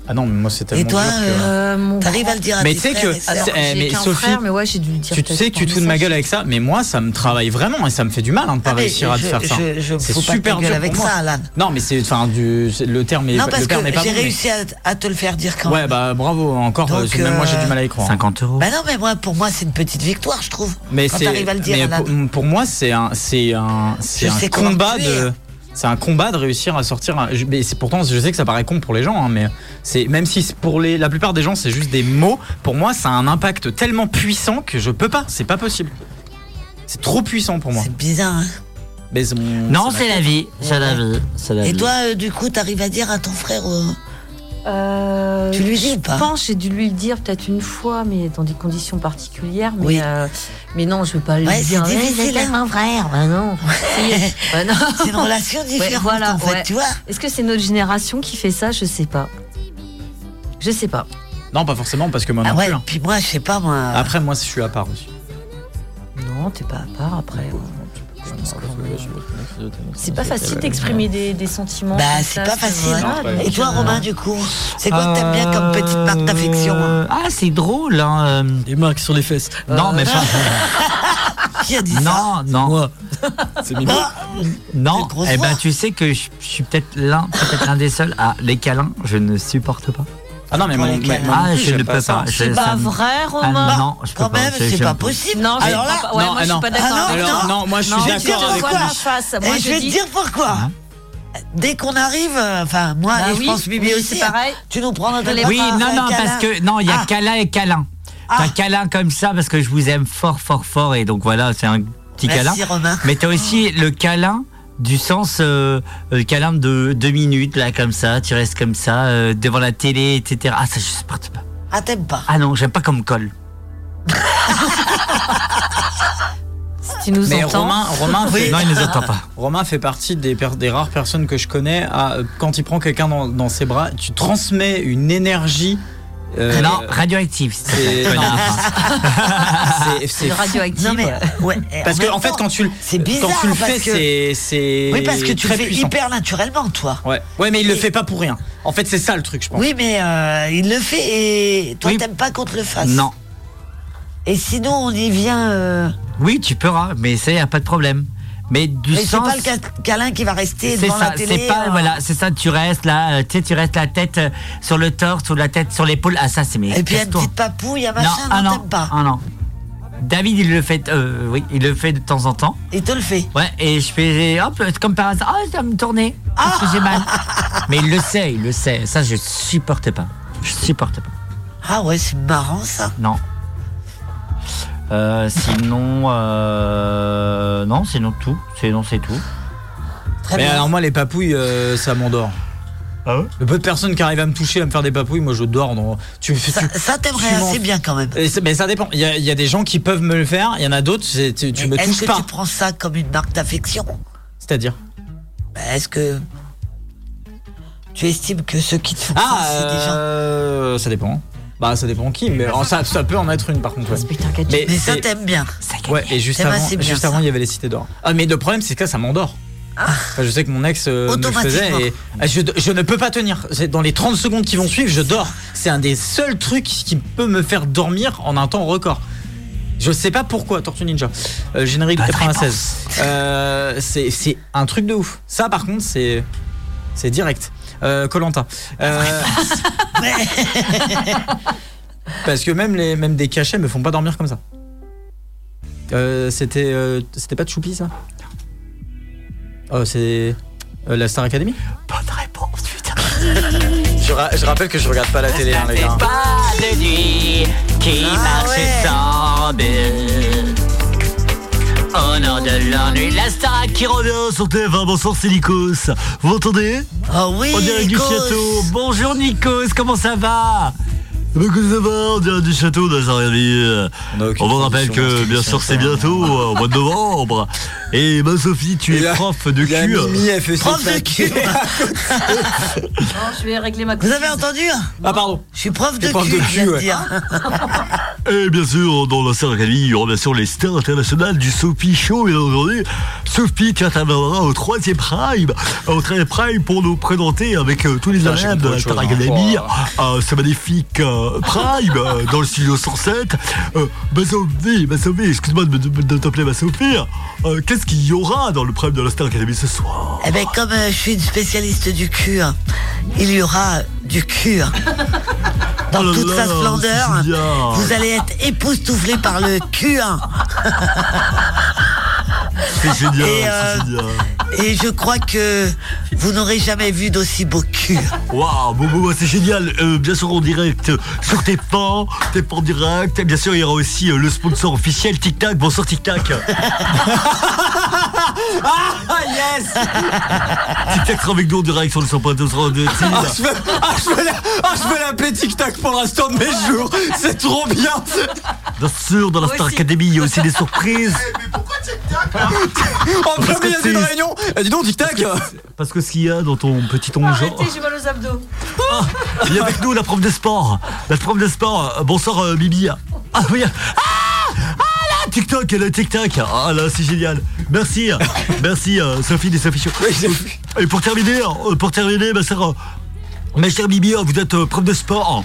Ah non, mais moi, c'est tellement Et toi, dur que- euh, mon T'arrives à le dire à Mais tes tu sais frères que- et sœurs. Alors, Eh, j'ai mais qu'un Sophie, frère, mais ouais, j'ai dû le dire Tu, peut-être sais que tu te fous de ma message. gueule avec ça, mais moi, ça me travaille vraiment et ça me fait du mal hein, de pas Ah, mais réussir à te je- faire ça. Je, je C'est fous pas super ta gueule dur avec pour moi. ça, Alan. Non, mais c'est, enfin, du, c'est- le terme est, Non, le parce terme que n'est pas j'ai bon. mais- réussi à, à te le faire dire quand Ouais, même. bah bravo, encore, Donc, euh, même moi j'ai du mal à y croire. 50 euros. Bah non, mais moi, pour moi, c'est une petite victoire, je trouve. Mais quand c'est, t'arrives à le dire, mais Alan. pour, pour moi, c'est un, c'est un, c'est Je un sais comment combat de. C'est un combat de réussir à sortir. un- mais c'est pourtant, je sais que ça paraît con pour les gens, hein, mais c'est même si pour les, la plupart des gens c'est juste des mots. Pour moi, ça a un impact tellement puissant que je peux pas. C'est pas possible. C'est trop puissant pour moi. C'est bizarre. hein. Mais Non, c'est la vie. C'est la vie. La Et vie. toi, euh, du coup, t'arrives à dire à ton frère. euh, Euh, Tu lui dis je ou pas pense que j'ai dû lui le dire peut-être une fois, mais dans des conditions particulières. Mais, Oui. euh, mais non, je vais pas lui Ouais, dire. c'est difficile, c'est hein. mon frère. Bah non. Ouais, non. C'est une relation Ouais, différente, voilà, en fait, ouais. tu vois. Est-ce que c'est notre génération qui fait ça? Je sais pas. Je sais pas. Non, pas forcément parce que moi Ah non ouais, plus. hein. puis moi, je sais pas, moi. Après, moi, je suis à part aussi. Non, t'es pas à part après. C'est pas facile d'exprimer des, des sentiments. Bah, c'est pas facile. voilà, Et donc, toi, euh, Romain, du coup C'est quoi que t'aimes bien comme petite marque d'affection Euh, Ah, c'est drôle. Hein. Des marques sur les fesses. Non, mais pas. Qui a dit ça Non, non. Moi. C'est. Ah, Non, eh ben tu sais que je, je suis peut-être l'un, peut-être l'un des seuls à les câlins, je ne supporte pas. Ah non, mais non Ah, je j'aime ne peux pas. je- C'est pas vrai, Ah, Romain non, je peux Quand pas. même, je- c'est pas possible. Non, je Alors crois là, pas. Ouais, non, moi, je suis pas d'accord. Ah non, toi. non, moi, je suis je d'accord te dire avec Et je vais te dire pourquoi. Hein Dès qu'on arrive, euh, enfin, moi, Bah et je oui, pense Bibi oui, aussi, c'est pareil. hein, tu nous prends dans ta Les- Oui, non, un non, câlin. parce que non, il y a Ah. câlin et câlin. Ah. T'as câlin comme ça parce que je vous aime fort, fort, fort et donc voilà, c'est un petit câlin. Merci, Romain. Mais t'as aussi le câlin du sens euh, le câlin de deux minutes là comme ça, tu restes comme ça euh, devant la télé, etc. Ah ça je supporte pas. Ah, t'aimes pas? Ah non, j'aime pas comme colle. Si tu nous Mais entends. Romain, Romain, fait, Non, il ne nous entend pas. Romain fait partie des, rares personnes que je connais à euh, quand il prend quelqu'un dans, dans ses bras, tu transmets une énergie. Euh, non, radioactif. c'est- radioactif. Non, mais, ouais. Parce que en fait quand tu quand tu le fais c'est c'est Oui, parce que tu le fais puissant. hyper naturellement, toi. Ouais. Ouais, mais il le fait pas pour rien. En fait, c'est ça le truc, je pense. Oui, mais euh, il le fait et toi, Oui. t'aimes pas qu'on te le fasse. Non. Et sinon, on y vient. euh, Oui, tu pourras, mais ça y a pas de problème. Mais du Mais c'est sens. pas le câlin qui va rester C'est devant ça, la télé. c'est pas euh, voilà, c'est ça. Tu restes là, euh, tu sais, tu restes la tête euh, sur le torse ou la tête sur l'épaule. Ah ça, c'est mais. Et puis une petite papouille, un Non, machin, ah non, non, t'aimes pas. ah non. David, il le fait, euh, oui, il le fait de temps en temps. Il te le fait. Ouais, et je fais, hop, comme par hasard, ah, ça va me tourner, parce que j'ai mal. Mais il le sait, il le sait. Ça, je supporte pas. Je supporte pas. Ah ouais, c'est marrant ça. Non. Euh, sinon, euh, non, sinon tout. Sinon, c'est tout. Très Mais bien. alors moi les papouilles euh, ça m'endort. Ah ouais Le peu de personnes qui arrivent à me toucher, à me faire des papouilles, moi je dors. Tu ça, tu- ça t'aimerait assez bien quand même. Et Mais ça dépend. Il y, a, il y a des gens qui peuvent me le faire. Il y en a d'autres. c'est- Tu, tu me Est-ce touches que pas. tu prends ça comme une marque d'affection? C'est-à-dire? Bah, Est-ce que tu estimes que ceux qui te font Ah, ça, c'est des gens? euh, ça dépend. Bah ça dépend qui, mais ça, ça peut en être une par contre. ouais. Mais, Mais ça c'est- t'aime bien. Ouais, et juste avant, c'est bien juste ça. avant, il y avait les cités d'or. Ah, mais le problème, c'est que ça, ça m'endort. Enfin, je sais que mon ex euh, me le faisait et ah, je, je ne peux pas tenir. Dans les 30 secondes qui vont suivre, je dors. C'est un des seuls trucs qui peut me faire dormir en un temps record. Je sais pas pourquoi, Tortue Ninja. Euh, générique Bonne 96. Euh, c'est c'est un truc de ouf. Ça, par contre, c'est c'est direct. Euh, Colanta. parce que même les même des cachets me font pas dormir comme ça. Euh, c'était euh, c'était pas de Choupi ça? Oh, c'est euh, la Star Academy? Bonne réponse, putain. je, ra- je rappelle que je regarde pas la télé, hein, les gars. pas de nuit qui Ah marche ouais. sans but. Au nom de l'ennui, la star qui revient sur TF1. Bonsoir, c'est Nikos. Vous m'entendez? Oh oui, On dirait du Nikos. château. Bonjour Nikos, comment ça va? On dirait du château, dit. On vous rappelle que, bien sûr, c'est bientôt, euh, au mois de novembre. Et ma Sophie, tu Et es prof de cul. Prof de cul. Non, je vais régler ma Vous avez entendu Ah, pardon. Je suis prof de cul, de je viens cul, de ouais. dire. Et bien sûr, dans la Academy, il y aura bien sûr les stars internationales du Sophie Show, bien entendu. Sophie interviendra au troisième prime, au troisième prime pour nous présenter avec euh, tous les élèves de la Star hein. Academy Oh. euh, ce magnifique euh, prime euh, dans le studio 107. Euh, ma Sophie, ma Sophie, excuse-moi de, de- de t'appeler ma Sophie. Euh, Qu'est-ce qu'il y aura dans le prime de la Star Academy ce soir? Eh ben, comme euh, je suis une spécialiste du cul, hein, il y aura du cul. hein. Dans Oh là toute sa splendeur, bien. vous allez être époustouflé par le cul. C'est génial, Et, euh, c'est génial. Et je crois que vous n'aurez jamais vu d'aussi beau cul. Waouh, bon, bon, c'est génial. Euh, bien sûr, en direct sur tes fans, tes fans direct. Et bien sûr, il y aura aussi euh, le sponsor officiel Tic Tac. Bonsoir Tic Tac. Ah yes Tic Tac sera avec nous en direct sur le 100.2 sur le ah, je veux, ah, je veux ah, je veux l'appeler Tic Tac pour l'instant de mes jours. C'est trop bien. Bien sûr, dans la Star Academy, il y a aussi des surprises. En plein milieu d'une réunion. Eh, dis donc Tic Tac. Parce que ce qu'il y a dans ton petit ongeant. Arrêtez, j'ai mal aux abdos. Il y a avec nous la prof de sport. La prof de sport. Euh, Bonsoir euh, Bibi. Ah oui. Ah Ah là TikTok, le TikTok. Ah là c'est génial. Merci. Merci euh, Sophie des Sophie Show. Et pour terminer, euh, pour terminer, ma sœur, euh, ma chère Bibi, euh, vous êtes euh, prof de sport.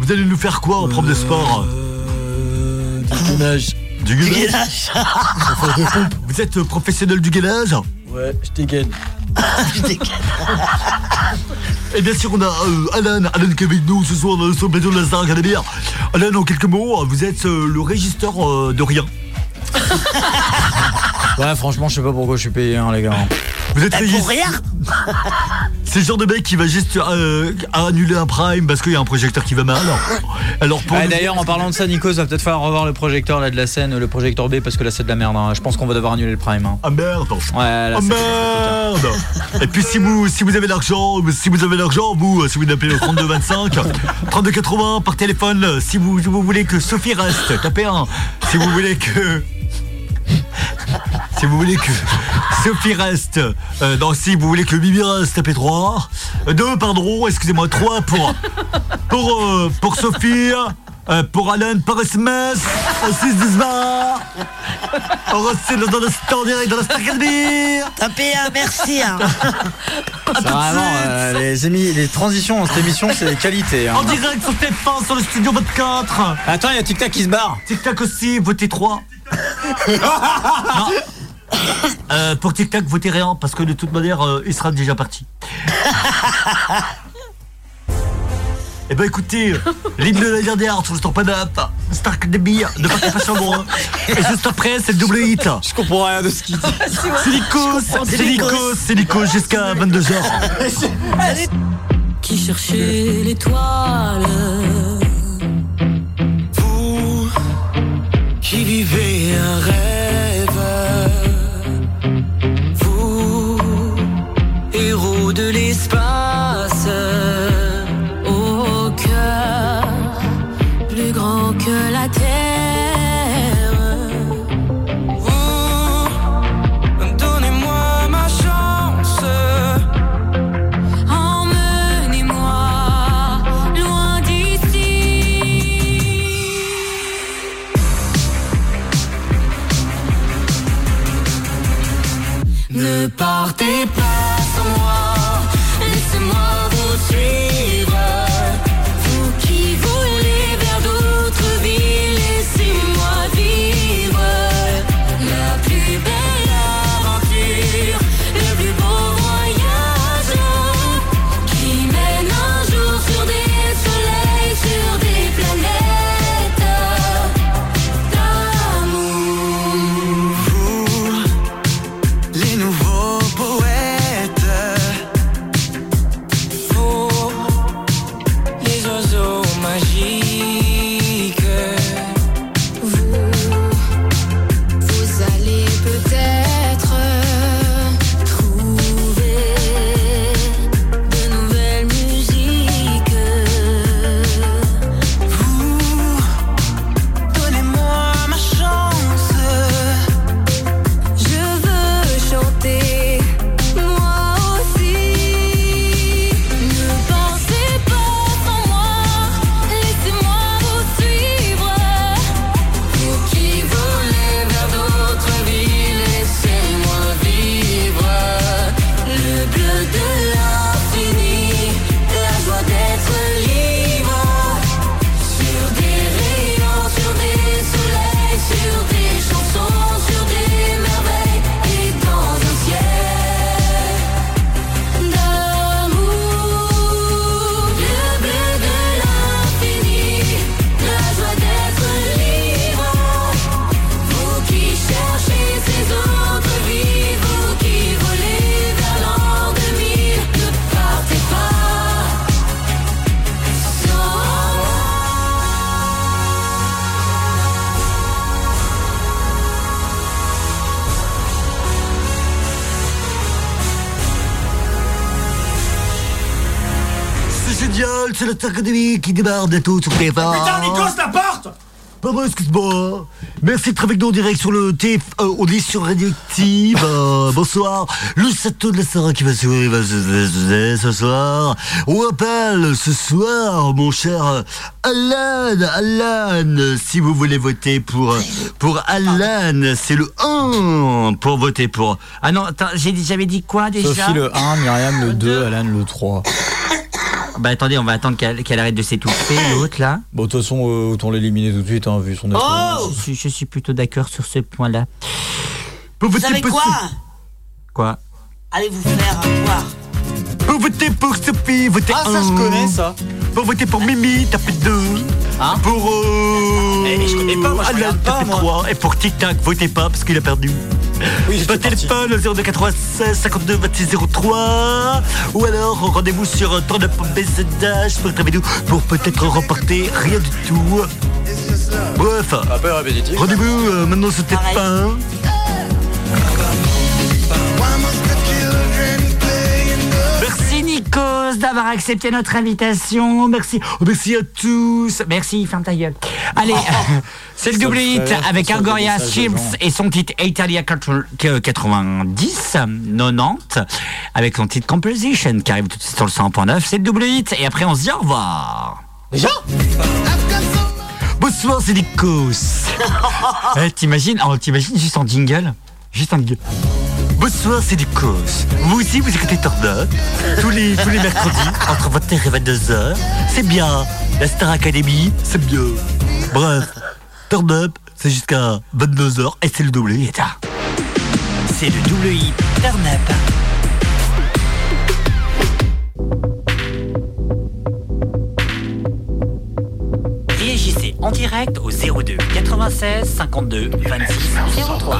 Vous allez nous faire quoi en prof de sport? Du gainage. Du gainage. Vous êtes professionnel du gainage Ouais, je dégaine. Et bien sûr, on a euh, Alan, Alan qui est avec nous ce soir dans le plateau de la Star Academy. Alan, en quelques mots, vous êtes euh, le régisseur euh, de rien. Ouais, franchement, je sais pas pourquoi je suis payé, hein, les gars. Vous êtes régisseur. pour rien C'est le genre de mec qui va juste euh, annuler un prime parce qu'il y a un projecteur qui va mal. Alors pour Ouais, nous- D'ailleurs, en parlant de ça, Nico, va peut-être falloir revoir le projecteur là de la scène, le projecteur B, parce que là c'est de la merde. hein. Je pense qu'on va devoir annuler le prime. hein. Ah merde Ouais, là, c'est- merde Et puis si vous si vous avez l'argent, si vous avez l'argent, vous, euh, si vous appelez le 3225, 3280 par téléphone, euh, si vous, si vous voulez que Sophie reste, tapez un. Si vous voulez que si vous voulez que Sophie reste, euh, non, si vous voulez que Bibi reste, tapez 3. 2, pardon, excusez-moi, 3 pour, pour, euh, pour Sophie, euh, pour Alan, par SMS, au 6 10 20. On reste dans le stand direct dans la Star Academy. Tapez un merci. hein. Vraiment euh, les, émi- les transitions dans cette émission, c'est qualité. hein. En direct sur TF1, sur le studio 24. Attends, il y a Tic Tac qui se barre. Tic Tac aussi, votez 3. Non. Euh, pour Tic Tac, votez rien, parce que de toute manière, euh, il sera déjà parti. Eh ben écoutez, l'hymne de la dernière sur le Star Up, Star Academy, ne partez pas sur moi. Et juste après, c'est le double hit. Je comprends rien de ce qu'il dit. C'est Nikos, c'est Nikos, c'est Nikos jusqu'à 22h. qui cherchait l'étoile? Vous qui vivez un rêve. Qui démarre bientôt sur TF1. Putain, Nikos, la porte Pardon, excuse-moi. Merci d'être avec nous en direct sur le TF. euh, on est sur Radioactive. Euh, bonsoir. Le Sato de la Sarah qui va se- ce soir. On appelle ce soir, mon cher Alan. Alan, si vous voulez voter pour, pour Alan, c'est le 1 pour voter pour. Ah non, attends, j'ai dit- j'avais dit quoi déjà? Sophie le 1, Myriam le 2, Alan le 3. Bah attendez, on va attendre qu'elle qu'elle arrête de s'étouffer, l'autre là. Bon, de toute façon, euh, autant l'éliminer tout de suite, hein, vu son. Oh je, suis- je suis plutôt d'accord sur ce point-là. Vous savez quoi Quoi Allez vous faire voir. Pour voter pour Sophie, votez Ah, ça, je connais, ça. Pour voter pour Mimi, tapez 2. pour euh... je connais pas, moi, je pas, tapez moi. 3. Et pour Tic Tac, votez pas parce qu'il a perdu. Oui, Votre téléphone 0296 52 26 03 ou alors rendez-vous sur Turnup BZH pour être avec nous pour peut-être remporter rien du tout. Bref, rendez-vous euh, maintenant sur TF1. D'avoir accepté notre invitation. Merci. Oh, merci à tous. Merci, ferme ta gueule. Allez, c'est le double hit avec des de gens. et son titre Italia 90, 90, avec son titre Composition qui arrive tout de suite sur le 100.9. C'est le double hit et après on se dit au revoir. Déjà? Bonsoir, c'est Nikos. Eh, T'imagines oh, T'imagines juste en jingle? Juste en jingle. Bonsoir, c'est Nikos. Vous aussi, vous écoutez Turnup tous les, tous les mercredis entre 21h et 22h. C'est bien. La Star Academy, c'est bien. Bref, Turnup, c'est jusqu'à 22h et c'est le double hit. C'est le double hit Turn Up. Réagissez en direct au 02 96 52 26 03.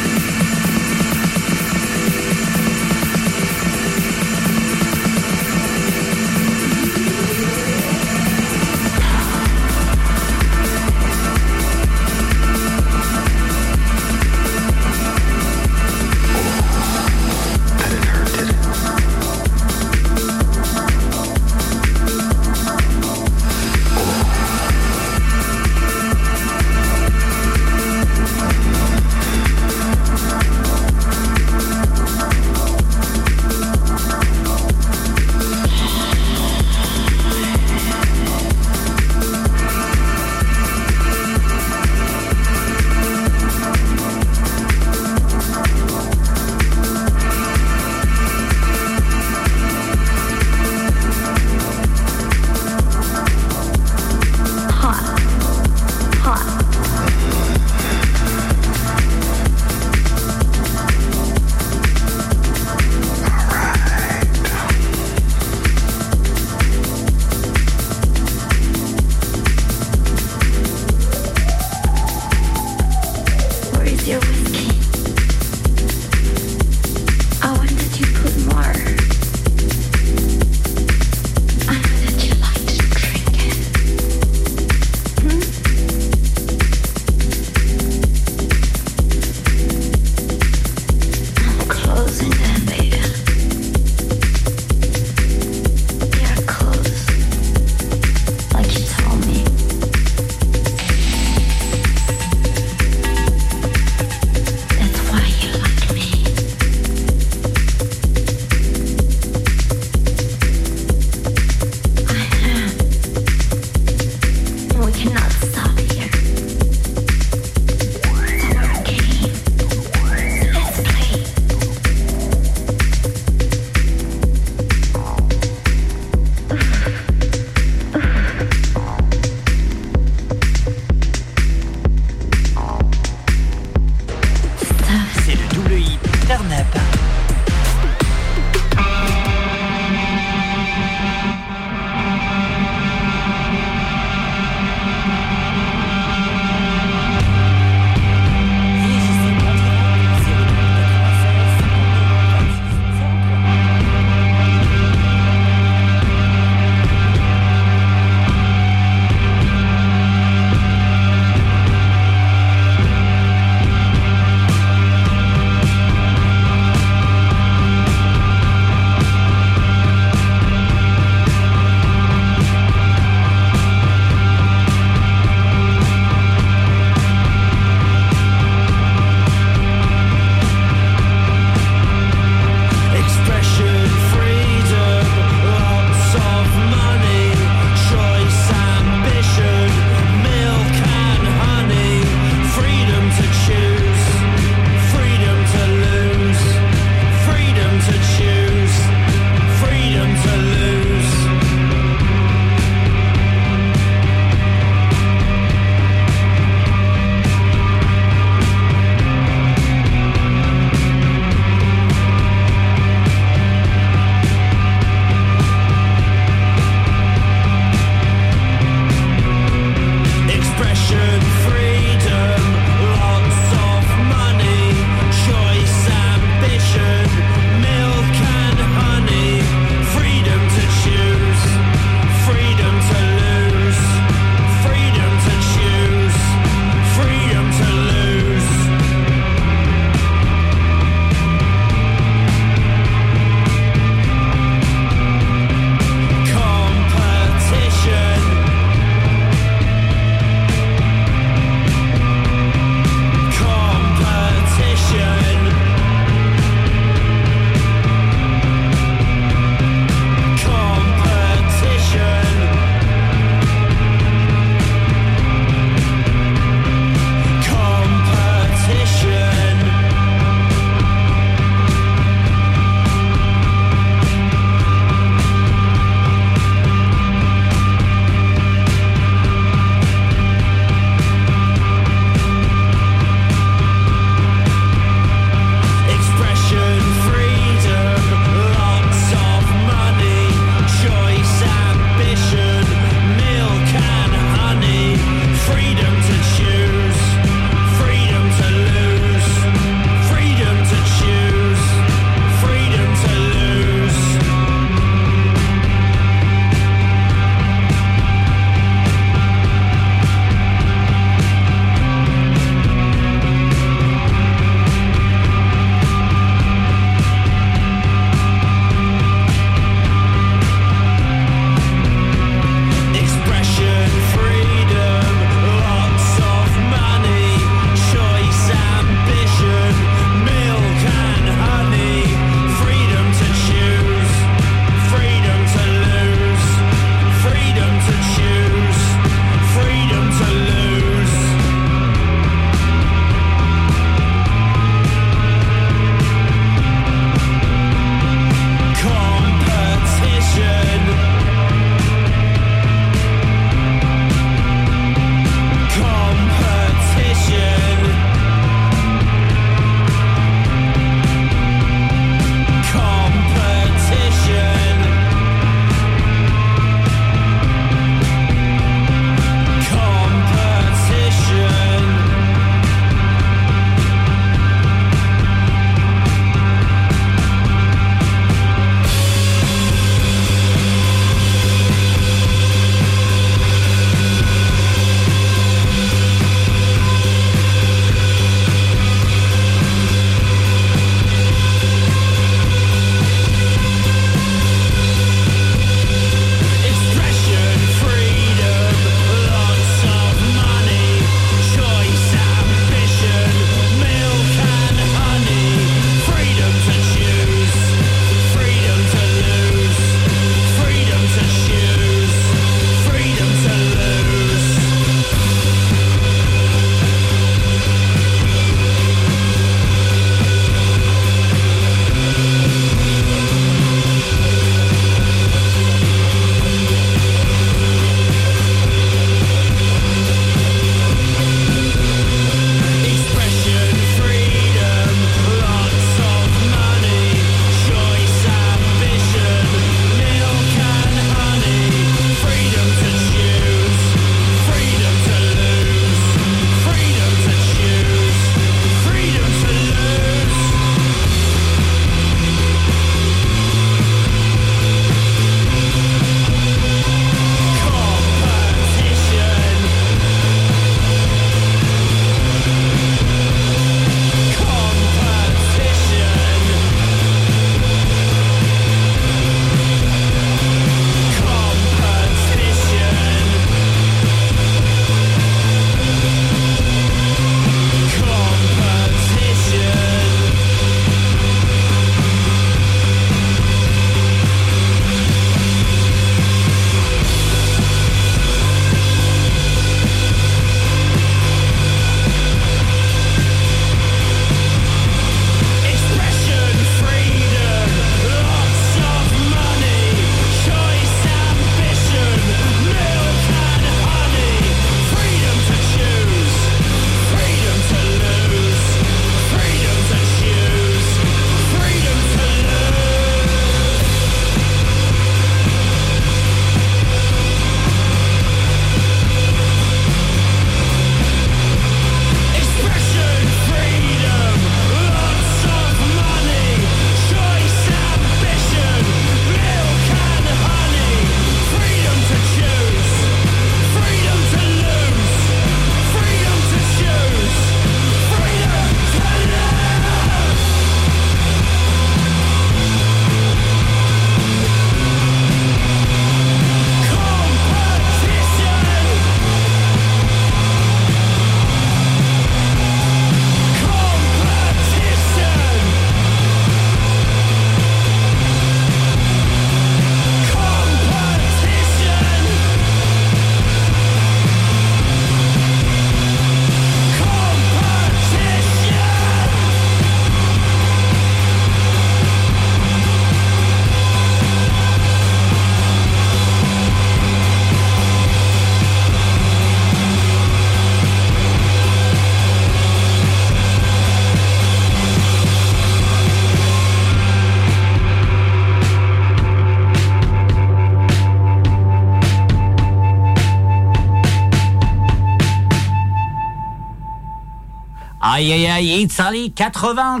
Aïe aïe aïe, Italie 80.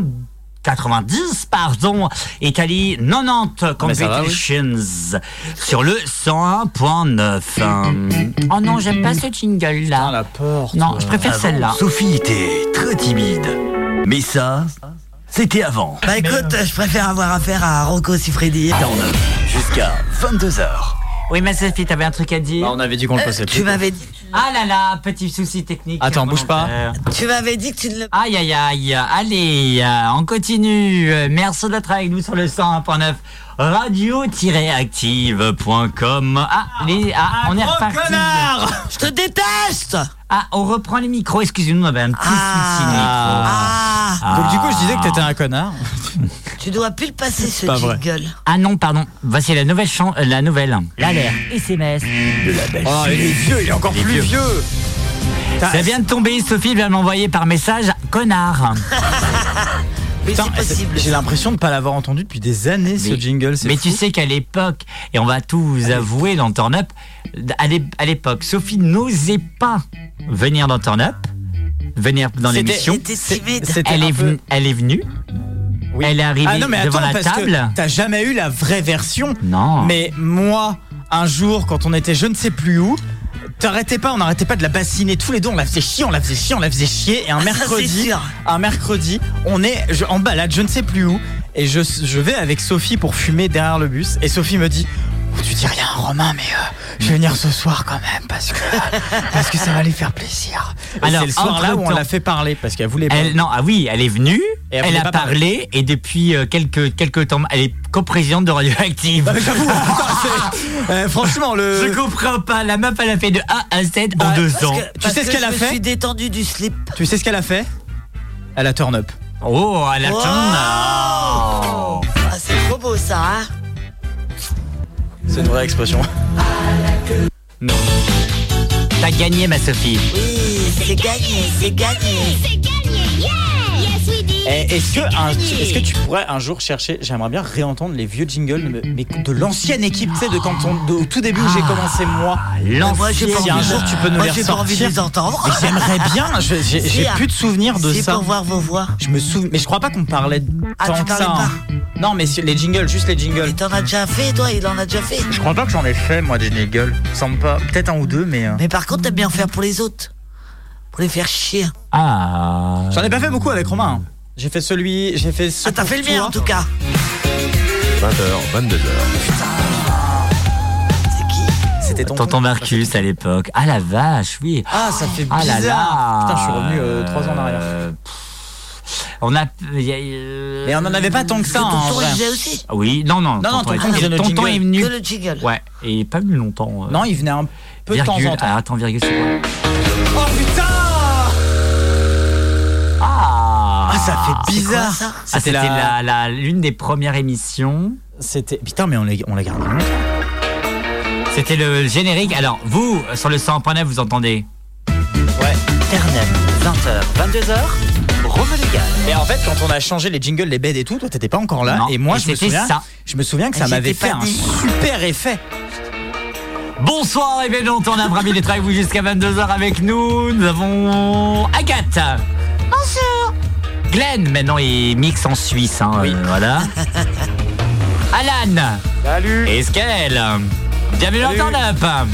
90, pardon, Italie 90 Mais ça va, oui. Competitions sur le 101.9. Oh non, j'aime pas ce jingle là. la porte. Non, je préfère Avant, celle-là. Sophie était très timide. Mais ça, c'était avant. Bah écoute, je préfère avoir affaire à Rocco Siffredi. Jusqu'à 22h. Oui, ma Sophie, t'avais un truc à dire Bah, on avait dit qu'on le passait Tu m'avais dit, Ah là là, petit souci technique. Attends, bouge pas. Tu m'avais dit que tu ne le. Aïe aïe aïe, allez, euh, on continue. Merci d'être avec nous sur le 101.9 radio-active.com. Ah, les, ah, on est reparti. Je te déteste Ah, on reprend les micros, excusez-nous, on avait un petit Ah. souci de micro. Ah Donc du coup, je disais que t'étais un connard. Tu dois plus le passer ce Pas vrai. jingle. Ah non, pardon, voici la nouvelle chan euh, la nouvelle. L'alerte SMS. De la belle Oh, il est vieux, il est encore Il est plus vieux. vieux. Ça vient de tomber, Sophie vient de m'envoyer par message, connard. Mais Putain, c'est possible. J'ai l'impression de pas l'avoir entendu depuis des années ce jingle. Mais fou. tu sais qu'à l'époque, et on va tout vous avouer dans Turn Up, à l'é- à l'époque, Sophie n'osait pas venir dans Turn Up, venir dans l'émission. Est, venue, elle est venue, Oui. elle est arrivée Ah non mais devant attends la parce table. t'as jamais eu la vraie version. Non. Mais moi, un jour, quand on était je ne sais plus où, t'arrêtais pas, on n'arrêtait pas de la bassiner tous les deux, on la faisait chier, on la faisait chier, on la faisait chier. Et un Ah, mercredi, un mercredi, on est je- en balade, je ne sais plus où, et je, je vais avec Sophie pour fumer derrière le bus, et Sophie me dit. Tu dis rien, Romain, mais euh, je vais venir ce soir quand même parce que parce que ça va lui faire plaisir. Alors, c'est le soir là où on l'a fait parler parce qu'elle voulait pas. Elle, non, ah oui, elle est venue, elle a parlé, et depuis euh, quelques, quelques temps, elle est coprésidente de Radioactive. Ah, j'avoue, euh, franchement, le. Je comprends pas, la meuf elle a fait de A à Z en Bah, deux ans. que- Tu parce sais ce que qu'elle a je fait suis détendu du slip. Tu sais ce qu'elle a fait? Elle a turn up. Oh, elle a Oh. Oh. Ah, c'est trop beau ça, hein C'est une vraie expression. Non. T'as gagné ma Sophie. Oui, c'est gagné, c'est gagné. Eh, Est-ce que, un- est-ce que tu pourrais un jour chercher J'aimerais bien réentendre les vieux jingles, mais mais de l'ancienne équipe, tu sais, de quand on, de- au tout début où j'ai commencé moi. Pas Si un jour tu peux nous moi, les j'ai pas envie de les entendre. Mais j'aimerais bien. je- J'ai Si, j'ai hein. plus de souvenirs de C'est ça. pour voir vos voix. Je me souviens, mais je crois pas qu'on parlait Ah, tant tu que parlais ça. pas hein. Non, mais les jingles, juste les jingles. Et t'en as déjà fait, toi Il en a déjà fait. Je crois pas que j'en ai fait moi des jingles. Semble pas. Peut-être un ou deux, mais. euh, Mais par contre, t'aimes bien en faire pour les autres. Pour les faire chier. Ah. J'en ai pas fait beaucoup avec Romain. hein. J'ai fait celui, j'ai fait. Ah, t'as fait le mien en tout cas. 20h, 22h. C'était ton Tonton Marcus à l'époque. Ah la vache, oui. Ah, ça fait Ah là bizarre. là. Putain, je suis revenu euh, trois ans en arrière. Euh, On a. a, euh, Mais on en avait pas tant que ça. En tonton, vrai. il faisait aussi. Ah Oui, non, non. Non, non, tonton, tonton est- tonton est venu. Que le jingle. Ouais, et pas venu longtemps. euh, Non, il venait un peu de temps en temps. Ah, attends, virgule, c'est quoi? Ça fait bizarre. ça Ah, C'était la, la- l'une des premières émissions. C'était putain, mais on l'a on l'a gardé. C'était le générique. Alors, vous, sur le 100.9, vous entendez? Ouais. Internet, 20h, 22h, Romelégal. Et en fait, quand on a changé les jingles, les beds et tout, toi t'étais pas encore là. Non, et moi, et je me c'était souviens. ça. Je me souviens que Et ça m'avait fait un super effet. Bonsoir et bienvenue on a ravi d'être avec vous jusqu'à 22h avec nous. Nous avons Agathe. Bonjour. Glenn, maintenant il mixe en Suisse, hein, Oui. euh, voilà. Alan. Salut. Et Skel. Bienvenue dans. Turn Up. Moi,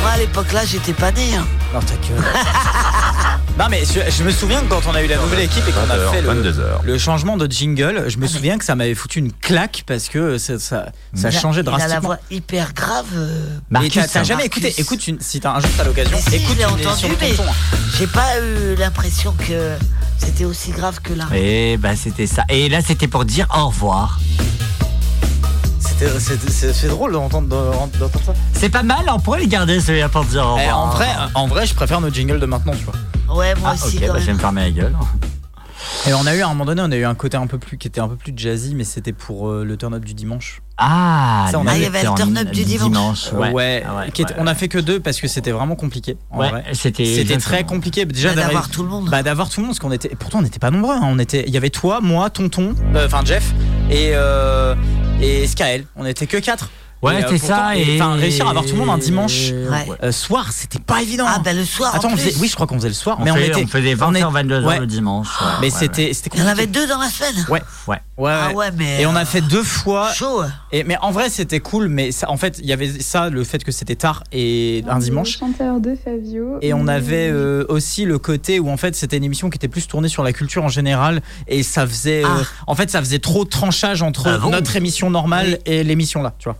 moi, à l'époque là, j'étais pas né. hein. Non, ta gueule. non, mais je, je me souviens que quand on a eu la nouvelle équipe et qu'on a 20h, fait le, 22h. le changement de jingle, je me souviens que ça m'avait foutu une claque parce que ça, ça, ça changeait Il a la drastiquement. voix hyper grave. euh. Marcus, t'as t'as jamais Marcus. écouté Écoute, une- si t'as un jour t'as l'occasion, Mais si, écoute je l'ai une entendu, mais j'ai pas eu l'impression que c'était aussi grave que là. Et bah c'était ça. Et là c'était pour dire au revoir. C'était- C'est drôle d'entendre ça. C'est pas mal, on pourrait les garder celui-là pour dire au Eh, en vrai, en vrai, je préfère nos jingles de maintenant, tu vois. Ouais, moi Ah, aussi ok, quand bah, je vais me fermer la gueule. Et on a eu à un moment donné, on a eu un côté un peu plus qui était un peu plus jazzy, mais c'était pour euh, le turn up du dimanche. Ah, Ça, on Ah, il y avait le turn-up du dimanche. Ouais, Ah Ah ouais, qui était- ouais, on a fait que deux parce que c'était vraiment compliqué. en Ouais, vrai. c'était très compliqué. Déjà Bah, d'avoir tout le monde. Bah d'avoir tout le monde, parce qu'on était. et Pourtant on n'était pas nombreux. hein. On était. Il y avait toi, moi, Tonton, euh, enfin Jeff et euh, et Skael. On était que quatre. Ouais, euh, c'est ça, et- Enfin, réussir à avoir tout le monde un dimanche Ouais. euh, soir, c'était pas évident. Ah, ben le soir. en Attends, on plus. faisait- oui, je crois qu'on faisait le soir, On, mais fait- on était. on faisait on est- 20h, 22h ouais. le dimanche. ouais, Mais ouais, c'était c'était Il y en avait deux dans la semaine. Ouais. Ouais. Ouais, Ah ouais, mais. Et on a fait deux fois. Chaud. Et, mais en vrai, c'était cool. Mais ça, en fait, il y avait ça, le fait que c'était tard et un dimanche. chanteur de Fabio. Et on avait euh, aussi le côté où en fait c'était une émission qui était plus tournée sur la culture en général et ça faisait euh, en fait ça faisait trop de tranchage entre Ah bon notre émission normale et l'émission là, tu vois.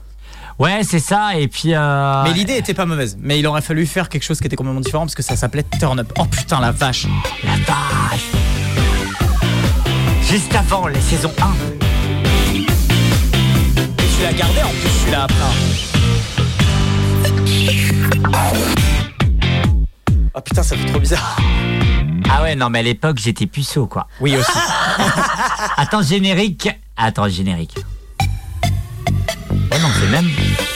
Ouais, c'est ça. Et puis. euh, Mais l'idée était pas mauvaise, mais il aurait fallu faire quelque chose qui était complètement différent parce que ça s'appelait Turn Up. Oh putain la vache. La vache. Juste avant les saisons 1. Et tu l'as gardé en plus celui-là après. Oh putain ça fait trop bizarre. Ah ouais, non, mais à l'époque, j'étais puceau, quoi. Oui aussi. Attends, générique. Attends, générique. Oh non, c'est même.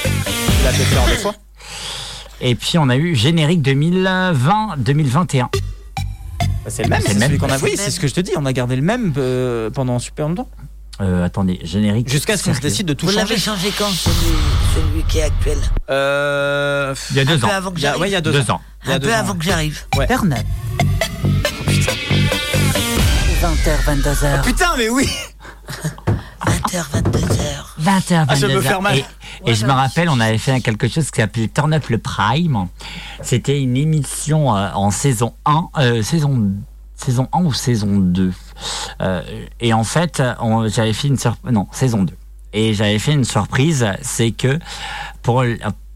Fait faire deux fois. Et puis, on a eu générique 2020-2021. Bah, c'est le même, C'est celui qu'on a. Oui, c'est ce que je te dis. On a gardé le même euh, pendant super longtemps. Euh, attendez, générique. Jusqu'à ce qu'on se décide de tout Vous changer. l'avez changé quand celui, celui qui est actuel Euh, Il y a deux Un ans. peu avant que Il y a- j'arrive. ouais, il y a deux, Deux ans. ans. Il y a Un deux peu ans, avant que j'arrive. Ouais. Turn Up. 20h, 22h. Putain, mais oui 20h, 22h. 20h, 22h. Ah, ça me fait mal. Et, et je me rappelle, on avait fait quelque chose qui s'appelait Turn Up le Prime. C'était une émission euh, en saison 1, euh, saison, saison 1 ou saison 2. Euh, et en fait, j'avais fait une surprise. Non, saison 2. Et j'avais fait une surprise, c'est que pour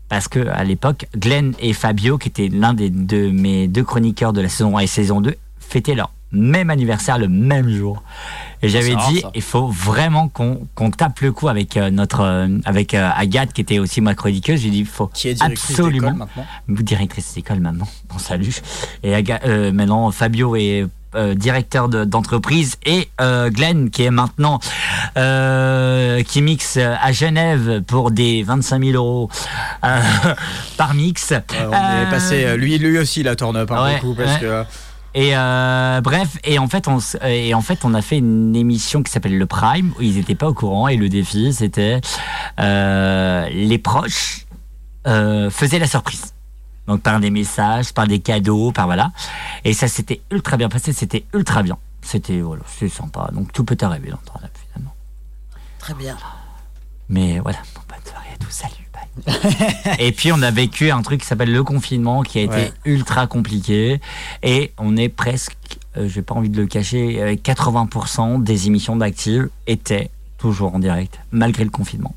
parce que à l'époque, Glenn et Fabio, qui étaient l'un des de mes deux chroniqueurs de la saison 1 et saison 2, fêtaient leur même anniversaire le même jour. Et j'avais c'est rare, dit, il faut vraiment qu'on tape le coup avec euh, notre euh, avec euh, Agathe qui était aussi ma chroniqueuse. J'ai dit, il faut Qui est directrice absolument maintenant. directrice d'école maintenant. On salue. Et Aga- maintenant Fabio est directeur de- d'entreprise et Glenn qui est maintenant qui mixe à Genève pour des 25 000 euros par mix. On est passé, lui, lui aussi, la turn up, hein, ouais, beaucoup, parce ouais. que. Et euh, bref, et en fait, on, s- et en fait, on a fait une émission qui s'appelle le Prime où ils n'étaient pas au courant et le défi c'était euh, les proches euh, faisaient la surprise. Donc par des messages, par des cadeaux, par voilà. Et ça s'était ultra bien passé, c'était ultra bien. C'était voilà, sympa. Donc tout peut arriver dans ton app, finalement. Très bien. Mais voilà, bon, bonne soirée à tous, salut. et puis on a vécu un truc qui s'appelle le confinement, qui a été Ouais. ultra compliqué. Et on est presque, euh, j'ai pas envie de le cacher, euh, 80% des émissions d'Active étaient toujours en direct, malgré le confinement.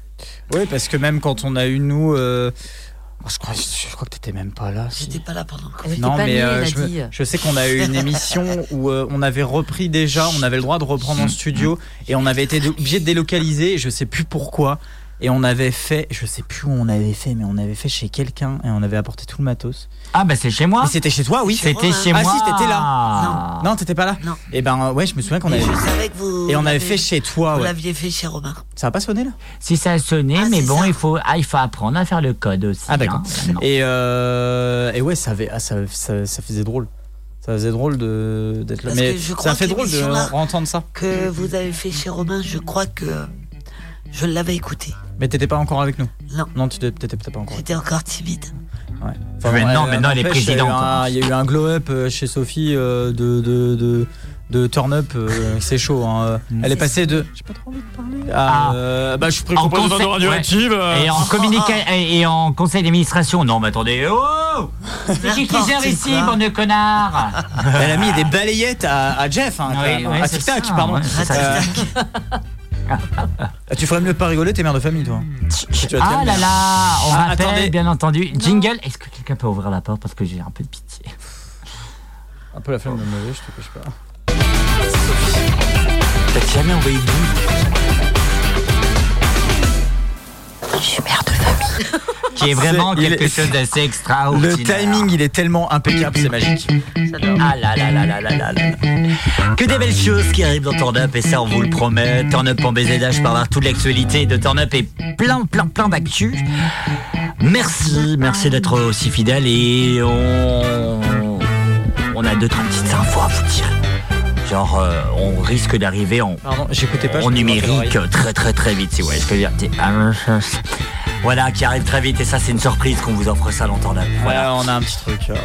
Oui, parce que même quand on a eu, nous. euh, je crois, je crois que t'étais même pas là. J'étais pas là pendant le Non, pas mais née, euh, je, me- dit. je sais qu'on a eu une émission où euh, on avait repris déjà, on avait le droit de reprendre en studio et on avait été obligé de délocaliser, je sais plus pourquoi. Et on avait fait, je sais plus où on avait fait, mais on avait fait chez quelqu'un et on avait apporté tout le matos. Ah bah c'est chez moi Mais c'était chez toi, oui. C'était chez ah, moi si, t'étais là. Non, t'étais pas là Non. Et ben euh, ouais, je me souviens qu'on avait. je savais que vous. Et on avait fait chez toi, Vous ouais. l'aviez fait chez Romain. Ça a pas sonné là? Si ça a sonné, Ah, mais bon, ça. il faut, ah, il faut apprendre à faire le code aussi. Ah d'accord. hein. Et, euh, et ouais, ça, avait, ah, ça, ça, ça faisait drôle. Ça faisait drôle de- d'être là. Parce Mais ça fait drôle de entendre ça. Que vous avez fait chez Romain, je crois que je l'avais écouté. Mais t'étais pas encore avec nous Non. Non, tu t'étais pas encore. J'étais encore timide. Ouais. Maintenant- ouais, maintenant, elle est n'empêche, il y a eu présidente. un- Il y a eu un glow-up euh, chez Sophie euh, de, de, de, de Turn Up. euh, c'est chaud. hein. Elle est passée de. J'ai pas trop envie de parler. À, Ah. euh, bah, je suis pris En conseil- de radioactive. ouais. euh. Et en communica- et et en conseil d'administration. Non, mais attendez, oh C'est qui qui gère ici, bande de connards Elle a mis des balayettes à, à Jeff. Hein, Oui, oui, à c'est Tic Tac, ça, pardon. ouais, Euh, tu ferais mieux de pas rigoler, t'es mère de famille, toi. Tu Ah là là, on Ah, rappelle, attendez. bien entendu. Jingle, est-ce que quelqu'un peut ouvrir la porte parce que j'ai un peu de pitié? Un peu la flemme de me lever, je te cache pas. T'as jamais envoyé de Je suis mère de famille. Qui est vraiment quelque est- chose d'assez extraordinaire. Le timing, il est tellement impeccable, c'est magique. Ah là là là là là là là. Que des belles choses qui arrivent dans Turn Up et ça on vous le promet. Turn Up en BZH par toute l'actualité de Turn Up et plein plein plein d'actu. Merci, merci d'être aussi fidèle et on on a deux trois petites infos à vous dire. Genre euh, on risque d'arriver en Pardon, j'écoutais pas. en numérique très très très vite si vous voyez ce que Voilà, qui arrive très vite. Et ça, c'est une surprise qu'on vous offre ça longtemps là. Voilà, on a un petit truc. euh,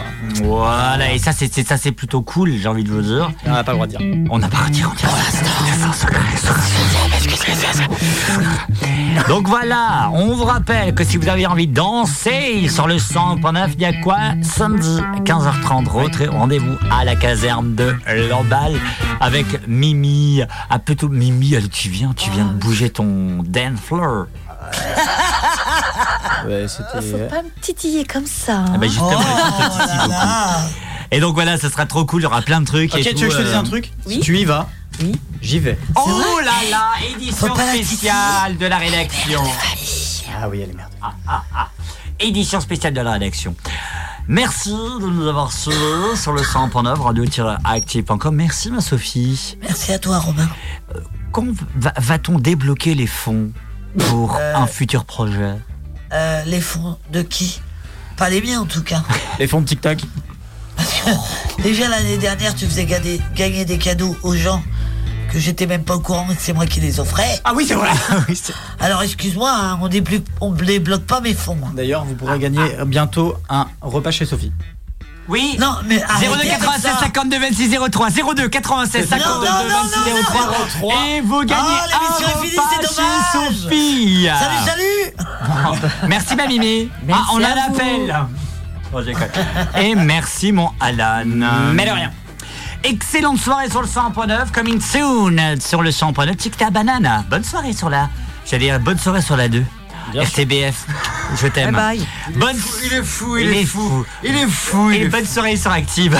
Voilà, et ça, c'est ça, c'est plutôt cool, j'ai envie de vous dire. On n'a pas le droit de dire. On n'a pas le droit de dire. Donc voilà, on vous rappelle que si vous avez envie de danser sur le 100.9, il y a quoi? Samedi 15h30, retrait- rendez-vous à la caserne de Lamballe avec Mimi. Ah, plutôt Mimi, allez, tu viens, tu viens de bouger ton dance floor. Ouais, Faut pas me titiller comme ça. Ah bah justement, Oh les gens te titillent beaucoup. Et donc voilà, ce sera trop cool, il y aura plein de trucs. Ok, et tu tout, veux que je te dise euh, un truc Si tu y vas, j'y vais. Oh là là, édition spéciale de la rédaction. Ah oui, elle est merde. Ah, ah, ah. Édition spéciale de la rédaction. Merci de nous avoir suivis sur le 100.9 radio-active.com. Merci ma Sophie. Merci à toi, Romain. Quand va- va-t-on débloquer les fonds? Pour Euh. un futur projet Euh, les fonds de qui? Pas les miens en tout cas. Les fonds de TikTok Déjà l'année dernière, tu faisais gagner, gagner des cadeaux aux gens que j'étais même pas au courant que c'est moi qui les offrais. Ah oui, c'est vrai. Oui, Alors excuse-moi, hein, on on débloque pas mes fonds. D'ailleurs, vous pourrez gagner bientôt un repas chez Sophie. Oui Non, mais arrêtez 02 avec 96 ça. 52 26 03 02 96 Non, 52 non, non, 26 non, 03 et vous gagnez Oh, l'émission un est finie, c'est dommage. Sophie. Salut, salut Merci ma Mimi. Merci ah, on a l'appel. Déconne. Et merci mon Alan. Mais de rien. Excellente soirée sur le 100.9, coming soon sur le 100.9. Tic ta banane. Bonne soirée sur la. J'allais dire bonne soirée sur la 2. Bien sûr. RTBF. Je t'aime. Bye bye. Bonne Il est fou, il est fou. Il est fou, il Et est bonne soirée sur Active.